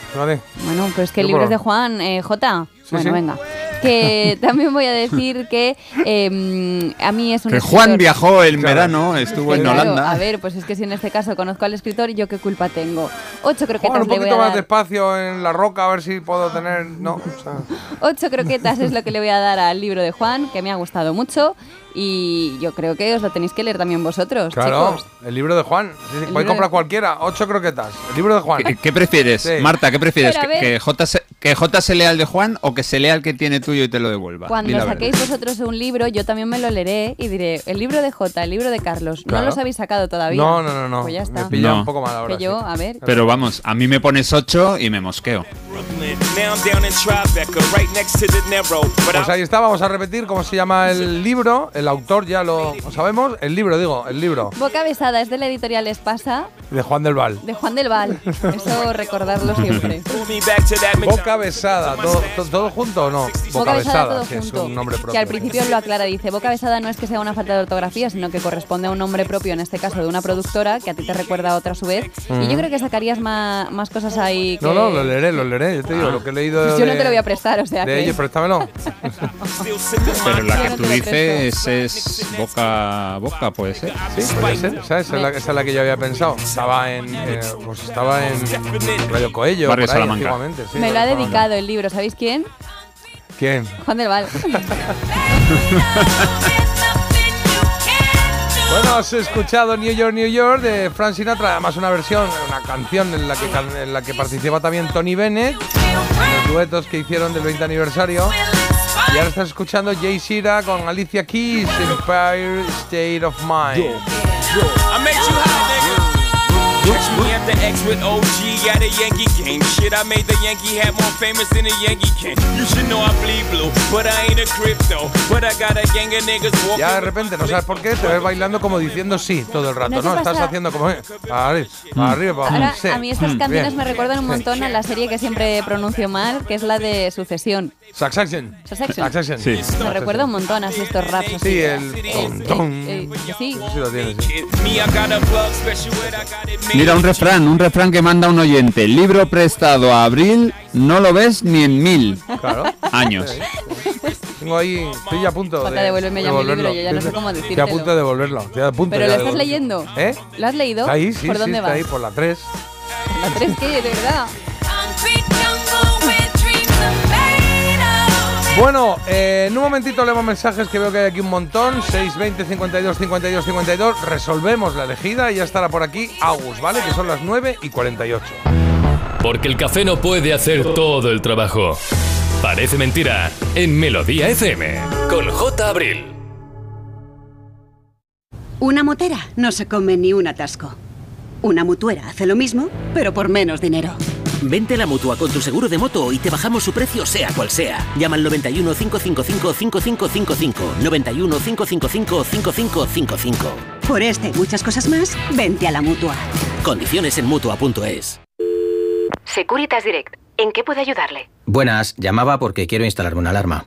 Bueno, pero es que el libro es de Juan, eh, J. Sí, bueno, sí. venga. Que también voy a decir que eh, a mí es un Que escritor- Juan viajó en verano, estuvo en Claro, Holanda. A ver, pues es que si en este caso conozco al escritor, ¿yo qué culpa tengo? Ocho croquetas Juan, un le voy poquito a más dar. despacio en la roca a ver si puedo tener... No, o sea... Ocho croquetas es lo que le voy a dar al libro de Juan, que me ha gustado mucho. Y yo creo que os lo tenéis que leer también vosotros, Claro, chicos. el libro de Juan. Sí, sí, Puede de- comprar cualquiera, ocho croquetas. El libro de Juan. ¿Qué, qué prefieres, Sí. Marta? ¿Qué prefieres? Pero ¿Que, que J se, ¿Que J se lea el de Juan o que se lea el que tiene tuyo y te lo devuelva? Cuando saquéis verdad. vosotros un libro, yo también me lo leeré y diré, el libro de J, el libro de Carlos, Claro. ¿no los habéis sacado todavía? No, no, no, no. Pues ya está. Me pilla No. un poco mal ahora. Que yo, sí. a ver. Pero vamos, a mí me pones 8 y me mosqueo. Pues ahí está, vamos a repetir cómo se llama el libro. El autor ya lo sabemos. El libro, digo, el libro. Boca Besada es de la editorial Espasa, De Juan del Val. de Juan del Val. Eso recordarlo siempre. Boca besada, ¿todo, to- todo junto o no? Boca, Besada todo que es junto. un nombre Que propio. al principio lo aclara, dice, boca besada no es que sea una falta de ortografía, sino que corresponde a un nombre propio, en este caso de una productora, que a ti te recuerda a otra a su vez. Y yo creo que sacarías más, más cosas ahí que... No, no, lo leeré, lo leeré. Yo te digo, lo que he leído. Pues yo no de- te lo voy a prestar, o sea De que... ellos, préstamelo. Pero la que no tú dices es boca boca, puede ser. Sí, puede ser. Esa es la, esa es la que yo había pensado. Estaba en. eh, pues estaba en Radio Coello. Barrio por ahí, Salamanca. antiguamente, sí, Me lo ha dedicado el libro, ¿sabéis quién? ¿Quién? Juan del Val. Bueno, has escuchado New York, New York de Frank Sinatra, además una versión, una canción en la que, can- en la que participa también Tony Bennett, en los duetos que hicieron del 20 aniversario. Y ahora estás escuchando Jay Shira con Alicia Keys, Empire State of Mind. You high, nigga. Catch me at the X with OG at a Yankee game. Shit, I made the Yankee hat more famous than a Yankee can. You should know I bleed blue, but I ain't a crypto. But I got a gang of niggas walking. Ya de repente, no sabes por qué, te ves bailando como diciendo sí todo el rato, ¿No Estás haciendo como... eh, Para arriba, para arriba, para Ahora, sí. a mí estas Mm, canciones bien. me recuerdan un montón a la serie que siempre pronuncio mal, que es la de Sucesión. Succession. Succession. Succession. Sí. Me recuerda un montón así estos raps. así. Sí, el... Tom, tom. Eh, sí. Sí lo tienes, a. Mira un refrán, un refrán que manda un oyente. Libro prestado a abril, no lo ves ni en mil Claro. años. Tengo ahí, estoy a punto Falta de devolverme ya mi devolverlo. libro, yo ya no sé cómo Estoy a punto de devolverlo. Estoy a punto ¿Pero ya lo estás leyendo? ¿Eh? ¿Lo has leído? Está ahí, sí, ¿Por sí, dónde está vas? ahí, por la 3. ¿La tres qué? ¿De verdad? Bueno, eh, en un momentito leemos mensajes que veo que hay aquí un montón. 620 52 52 52. Resolvemos la elegida y ya estará por aquí Agus, ¿vale? Que son las 9 y 48. Porque el café no puede hacer todo el trabajo. Parece mentira en Melodía FM con J. Abril. Una motera no se come ni un atasco. Una mutuera hace lo mismo, pero por menos dinero. Vente a la mutua con tu seguro de moto y te bajamos su precio, sea cual sea. Llama al 91 555 5555. 91 555 5555. Por este y muchas cosas más, vente a la mutua. Condiciones en mutua.es. Securitas Direct. ¿En qué puedo ayudarle? Buenas, llamaba porque quiero instalarme una alarma.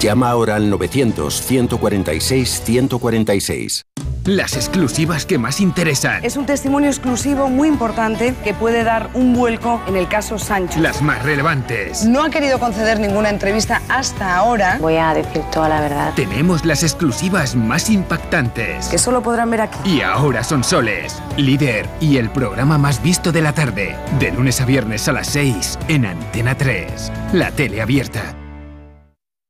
Llama ahora al 900-146-146. Las exclusivas que más interesan. Es un testimonio exclusivo muy importante que puede dar un vuelco en el caso Sancho. Las más relevantes. No ha querido conceder ninguna entrevista hasta ahora. Voy a decir toda la verdad. Tenemos las exclusivas más impactantes. Que solo podrán ver aquí. Y ahora son soles, líder y el programa más visto de la tarde, de lunes a viernes a las 6 en Antena 3, la tele abierta.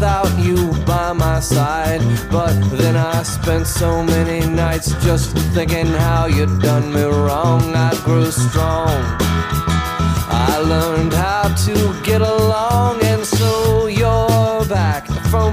Without you by my side. But then I spent so many nights just thinking how you'd done me wrong. I grew strong. I learned how to get along, and so you're back from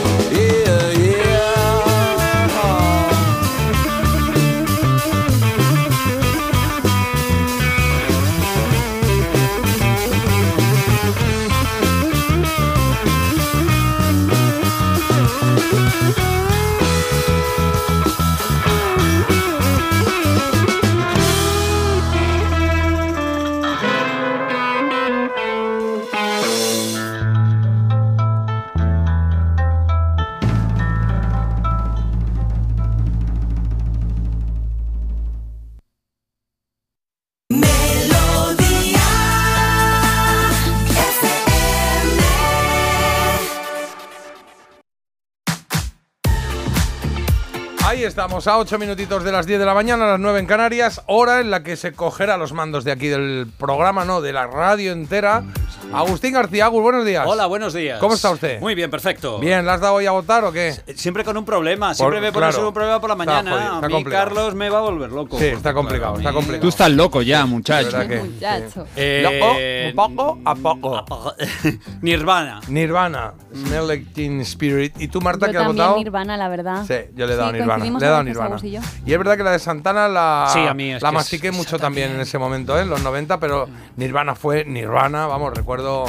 Estamos, a 8 minutitos de las 10 de la mañana, a las 9 en Canarias, hora en la que se cogerá los mandos de aquí del programa, no, de la radio entera. Agustín García, Agus, buenos días. Hola, buenos días. ¿Cómo está usted? Muy bien, perfecto. Bien, ¿le has dado hoy a votar o qué? Siempre con un problema, siempre Por- me pones claro. un problema por la Está mañana. jodido, está a mí complicado. Carlos me va a volver loco. Sí, está complicado, está complicado. Tú estás loco ya, muchacho. Que- Muchacho. Eh, Loco, un poco a poco. Nirvana. Nirvana, Smell Like Teen Spirit. ¿Y tú, Marta, Yo qué has también votado? Nirvana, la verdad. Sí, yo le he dado Sí, Nirvana. Le he dado Nirvana. Y. Y es verdad que la de Santana la, Sí, a mí es la que es- mastiqué mucho también en ese momento, ¿eh? en los 90, pero Nirvana fue Nirvana. Vamos, recuerdo a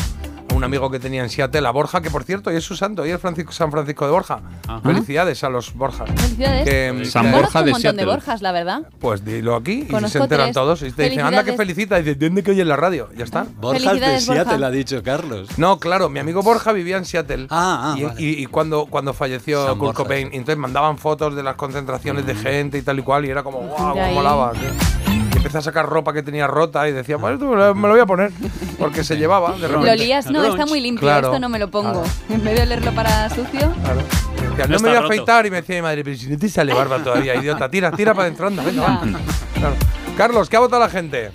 un amigo que tenía en Seattle, a Borja, que por cierto, hoy es su santo, hoy es Francisco, San Francisco de Borja. Felicidades a los Borjas. Felicidades. Que- San que- Borja un de montón de Seattle. Borjas, la verdad. Pues dilo aquí y Conozco se enteran tres. todos. Y te dicen, anda que felicita. Y dices, ¿dónde que oye en la radio? Ya está. Borjas de Felicidades, Borja. Seattle, ha dicho Carlos. No, claro, mi amigo Borja vivía en Seattle. Ah, ah, y, vale. y- y cuando, cuando falleció San Kurt Borja, Cobain, sí. y entonces mandaban fotos de las concentraciones de gente y tal y cual, y era como, De cómo molaba. tío. Empecé a sacar ropa que tenía rota y decía, pues esto me lo me lo voy a poner, porque se llevaba de Lo repente. lías, no, está muy limpio, Claro. esto no me lo pongo. Claro. En vez de olerlo para sucio, Claro. Decía, no, me voy a roto. afeitar y me decía mi madre, pero si no te sale barba todavía, idiota, tira, tira para adentro, anda, venga. Carlos, ¿qué ha votado la gente?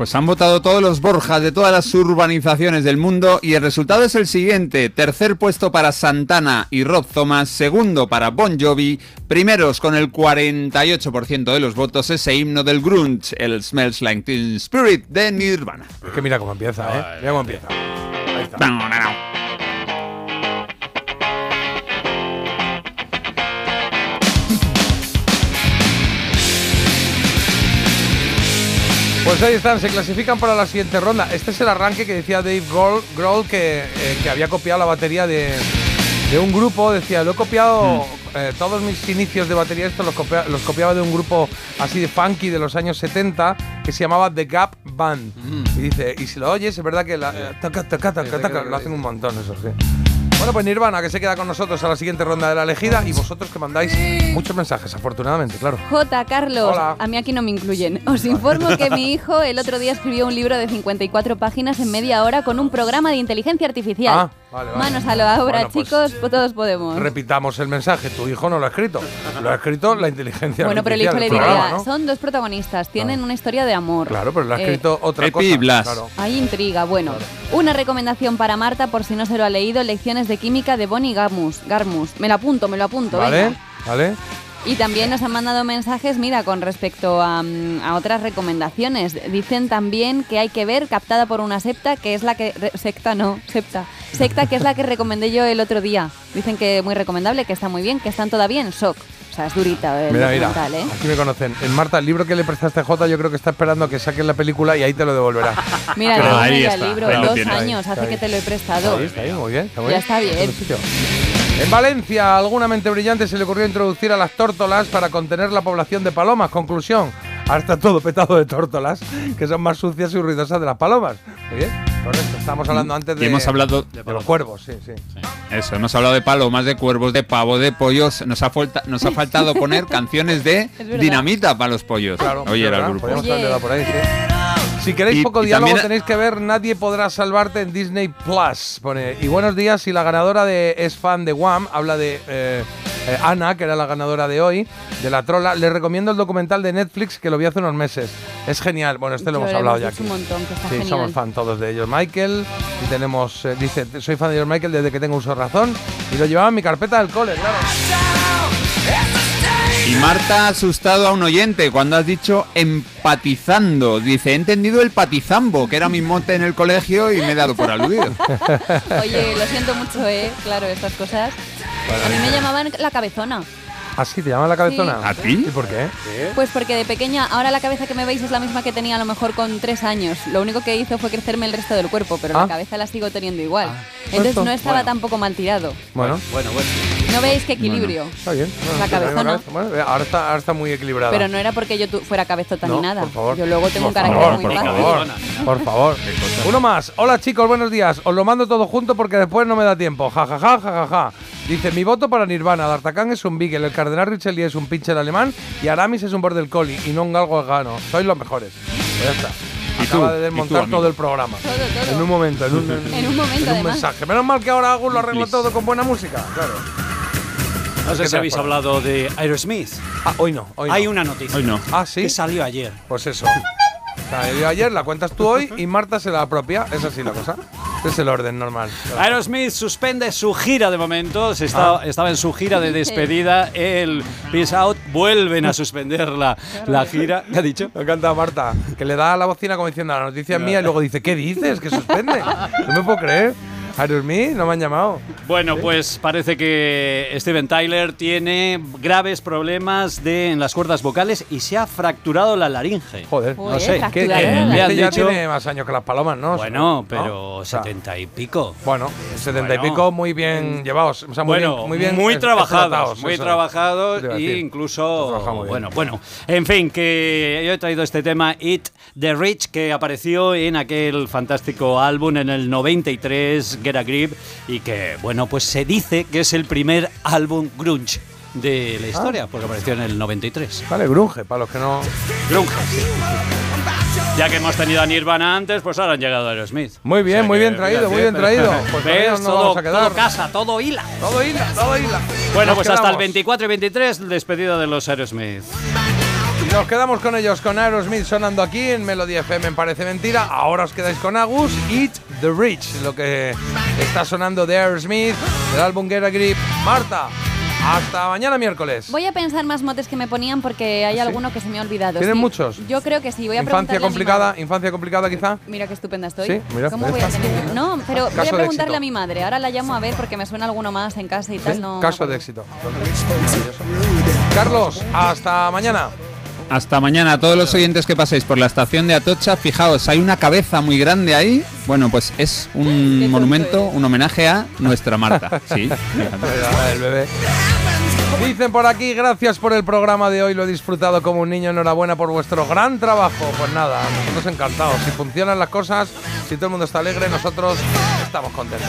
Pues han votado todos los Borjas de todas las urbanizaciones del mundo y el resultado es el siguiente. Tercer puesto para Santana y Rob Thomas, segundo para Bon Jovi, primeros con el 48% de los votos ese himno del grunge, el Smells Like Teen Spirit de Nirvana. Es que mira cómo empieza, ¿eh? Mira cómo empieza. Ahí está. Pues ahí están, se clasifican para la siguiente ronda. Este es el arranque que decía Dave Grohl, que, eh, que había copiado la batería de, de un grupo. Decía, lo he copiado, eh, todos mis inicios de batería, esto los, copia- los copiaba de un grupo así de funky de los años 70 que se llamaba The Gap Band. Y dice, y si lo oyes, es verdad que la, eh, taca, taca, taca, taca, lo hacen un montón eso, sí. Bueno, pues Nirvana, que se queda con nosotros a la siguiente ronda de la elegida y vosotros que mandáis muchos mensajes, afortunadamente, claro. J. Carlos, Hola. a mí aquí no me incluyen. Os informo que mi hijo el otro día escribió un libro de 54 páginas en media hora con un programa de inteligencia artificial. Ah, vale, vale. Manos a la obra, Bueno, pues, chicos, pues todos podemos. Repitamos el mensaje, tu hijo no lo ha escrito, lo ha escrito la inteligencia Bueno, pero el hijo le diría, son dos protagonistas, tienen una historia de amor. Claro, pero lo ha Eh, escrito otra Epi cosa. y Blas. Claro. Hay intriga. Bueno, una recomendación para Marta, por si no se lo ha leído, lecciones de química de Bonnie Garmus. Garmus. Me lo apunto, me lo apunto. Vale, venga. vale. Y también nos han mandado mensajes, mira, con respecto a, mm, a otras recomendaciones. Dicen también que hay que ver Captada por una septa, que es la que... secta no, septa. Secta, que es la que recomendé yo el otro día. Dicen que muy recomendable, que está muy bien, que están todavía en shock. Es durita el Mira, mira, ¿eh? aquí me conocen. En Marta, el libro que le prestaste a Jota, yo creo que está esperando a que saquen la película y ahí te lo devolverá. Mira, Ahí está, el libro, ahí dos años, hace que te lo he prestado. Ahí está, ahí, muy bien, está muy Ya bien. está bien. En Valencia, a alguna mente brillante se le ocurrió introducir a las tórtolas para contener la población de palomas. Conclusión, ahora está todo petado de tórtolas, que son más sucias y ruidosas de las palomas. Muy bien, correcto. Estamos hablando antes Y de, hemos hablado de los cuervos, sí, sí. Eso, hemos hablado de palomas, de cuervos, de pavo, de pollos. Nos ha, falta- nos ha faltado poner canciones de dinamita para los pollos. Claro, Oye, era el grupo. Podríamos Oye. haberle dado por ahí, sí. Si queréis Y- poco y diálogo, también- tenéis que ver Nadie podrá salvarte en Disney Plus. Pone. Y buenos días, si la ganadora de es fan de Wham, habla de, eh, eh, Ana, que era la ganadora de hoy, de la trola. Les recomiendo el documental de Netflix que lo vi hace unos meses. Es genial. Bueno, este lo Yo hemos hablado hemos ya aquí. un montón, que está Sí, genial. somos fan todos de ellos. Michael, y tenemos, eh, dice, soy fan de George Michael desde que tengo uso razón y lo llevaba en mi carpeta del cole, claro. Y Marta ha asustado a un oyente cuando has dicho empatizando. Dice, he entendido el patizambo, que era mi mote en el colegio y me he dado por aludido. Oye, lo siento mucho, ¿eh? Claro, estas cosas. A mí me llamaban la cabezona. ¿Así te llaman la cabezona? Sí. ¿A ti? ¿Y por qué? Pues porque de pequeña, ahora la cabeza que me veis es la misma que tenía a lo mejor con tres años. Lo único que hizo fue crecerme el resto del cuerpo, pero Ah. la cabeza la sigo teniendo igual. Entonces Esto. no estaba Bueno. tampoco mal tirado. Bueno, Bueno, bueno. ¿No veis qué equilibrio? está bien. Bueno, La cabezona. cabeza- bueno, ahora, está, ahora está muy equilibrada. Pero no era porque yo fuera cabezota No, ni nada. por favor. Yo luego tengo un Por carácter favor, muy por fácil. favor, por favor. Uno más. Hola chicos, buenos días. Os lo mando todo junto porque después no me da tiempo. Ja, ja, ja, ja, ja, ja. Dice, mi voto para Nirvana. D'Artagnan es un Beagle, el Cardenal Richelieu es un pincher alemán y Aramis es un Border Collie y no un galgo gano. Sois los mejores. Pues ya está. ¿Y Acaba tú? de ¿Y desmontar tú, amigo? todo el programa. Todo, todo. En un momento, en un, En un momento, en un además. mensaje. Menos mal que ahora Agus lo arregla Please. todo con buena música. Claro. No sé ¿Qué si habéis hablado de Aerosmith. Ah, hoy no. Hoy Hay no. una noticia. Hoy no. Ah, sí. Que salió ayer. Pues eso. Salió ayer, la cuentas tú hoy y Marta se la apropia. Es así la cosa. Es el orden normal. Aerosmith suspende su gira de momento. Se está- Ah. Estaba en su gira de despedida. El Peace Out vuelven a suspender la, la gira. ¿Qué ha dicho? Me encanta Marta, que le da a la bocina como diciendo la noticia es mía y luego dice, ¿qué dices? ¿Que suspende? No me puedo creer. Aerosmith, no me han llamado. Bueno, pues parece que Steven Tyler tiene graves problemas de, en las cuerdas vocales y se ha fracturado la laringe. Joder, Joder, no sé. ¿qué- han Este ya dicho- tiene más años que las palomas, ¿no? Bueno, ¿No? pero O sea, setenta y pico. Bueno, setenta y Bueno. pico muy bien llevados. O sea, muy bueno, bien, muy bien muy trabajados, muy eso. trabajados a e decir. incluso bueno, bueno, en fin, que yo he traído este tema It the Rich que apareció en aquel fantástico álbum en el 93 Get a Grip y que bueno, pues se dice que es el primer álbum grunge de la historia, porque apareció en el 93. Vale, grunge, para los que no... Grunge. Ya que hemos tenido a Nirvana antes, pues ahora han llegado a Aerosmith. Muy bien, O sea muy bien traído, muy bien traído. Pues todo, a todo casa, todo hila. Todo hila, todo hila. Bueno, Nos pues hasta el quedamos. 24 y 23, despedida de los Aerosmith. Nos quedamos con ellos, con Aerosmith sonando aquí en Melodía FM, en Parece Mentira. Ahora os quedáis con Agus, Eat the Rich, lo que está sonando de Aerosmith, del álbum Get a Grip. Marta, hasta mañana miércoles. Voy a pensar más motes que me ponían porque hay ¿Ah, sí? alguno que se me ha olvidado. ¿Tienen sí. muchos? Yo creo que sí. Voy a Infancia a complicada, infancia complicada quizá. Mira qué estupenda estoy. Sí, mira, ¿Cómo voy a tener? No, pero voy a preguntarle a mi madre. Ahora la llamo a ver porque me suena alguno más en casa y tal. ¿Sí? No, no Caso de éxito. Carlos, hasta mañana. Hasta mañana, a todos los oyentes que paséis por la estación de Atocha, fijaos, hay una cabeza muy grande ahí. Bueno, pues es un monumento, un homenaje a nuestra Marta. Sí, fíjate. El bebé. Dicen por aquí, gracias por el programa de hoy, lo he disfrutado como un niño, enhorabuena por vuestro gran trabajo. Pues nada, nosotros encantados. Si funcionan las cosas, si todo el mundo está alegre, nosotros estamos contentos.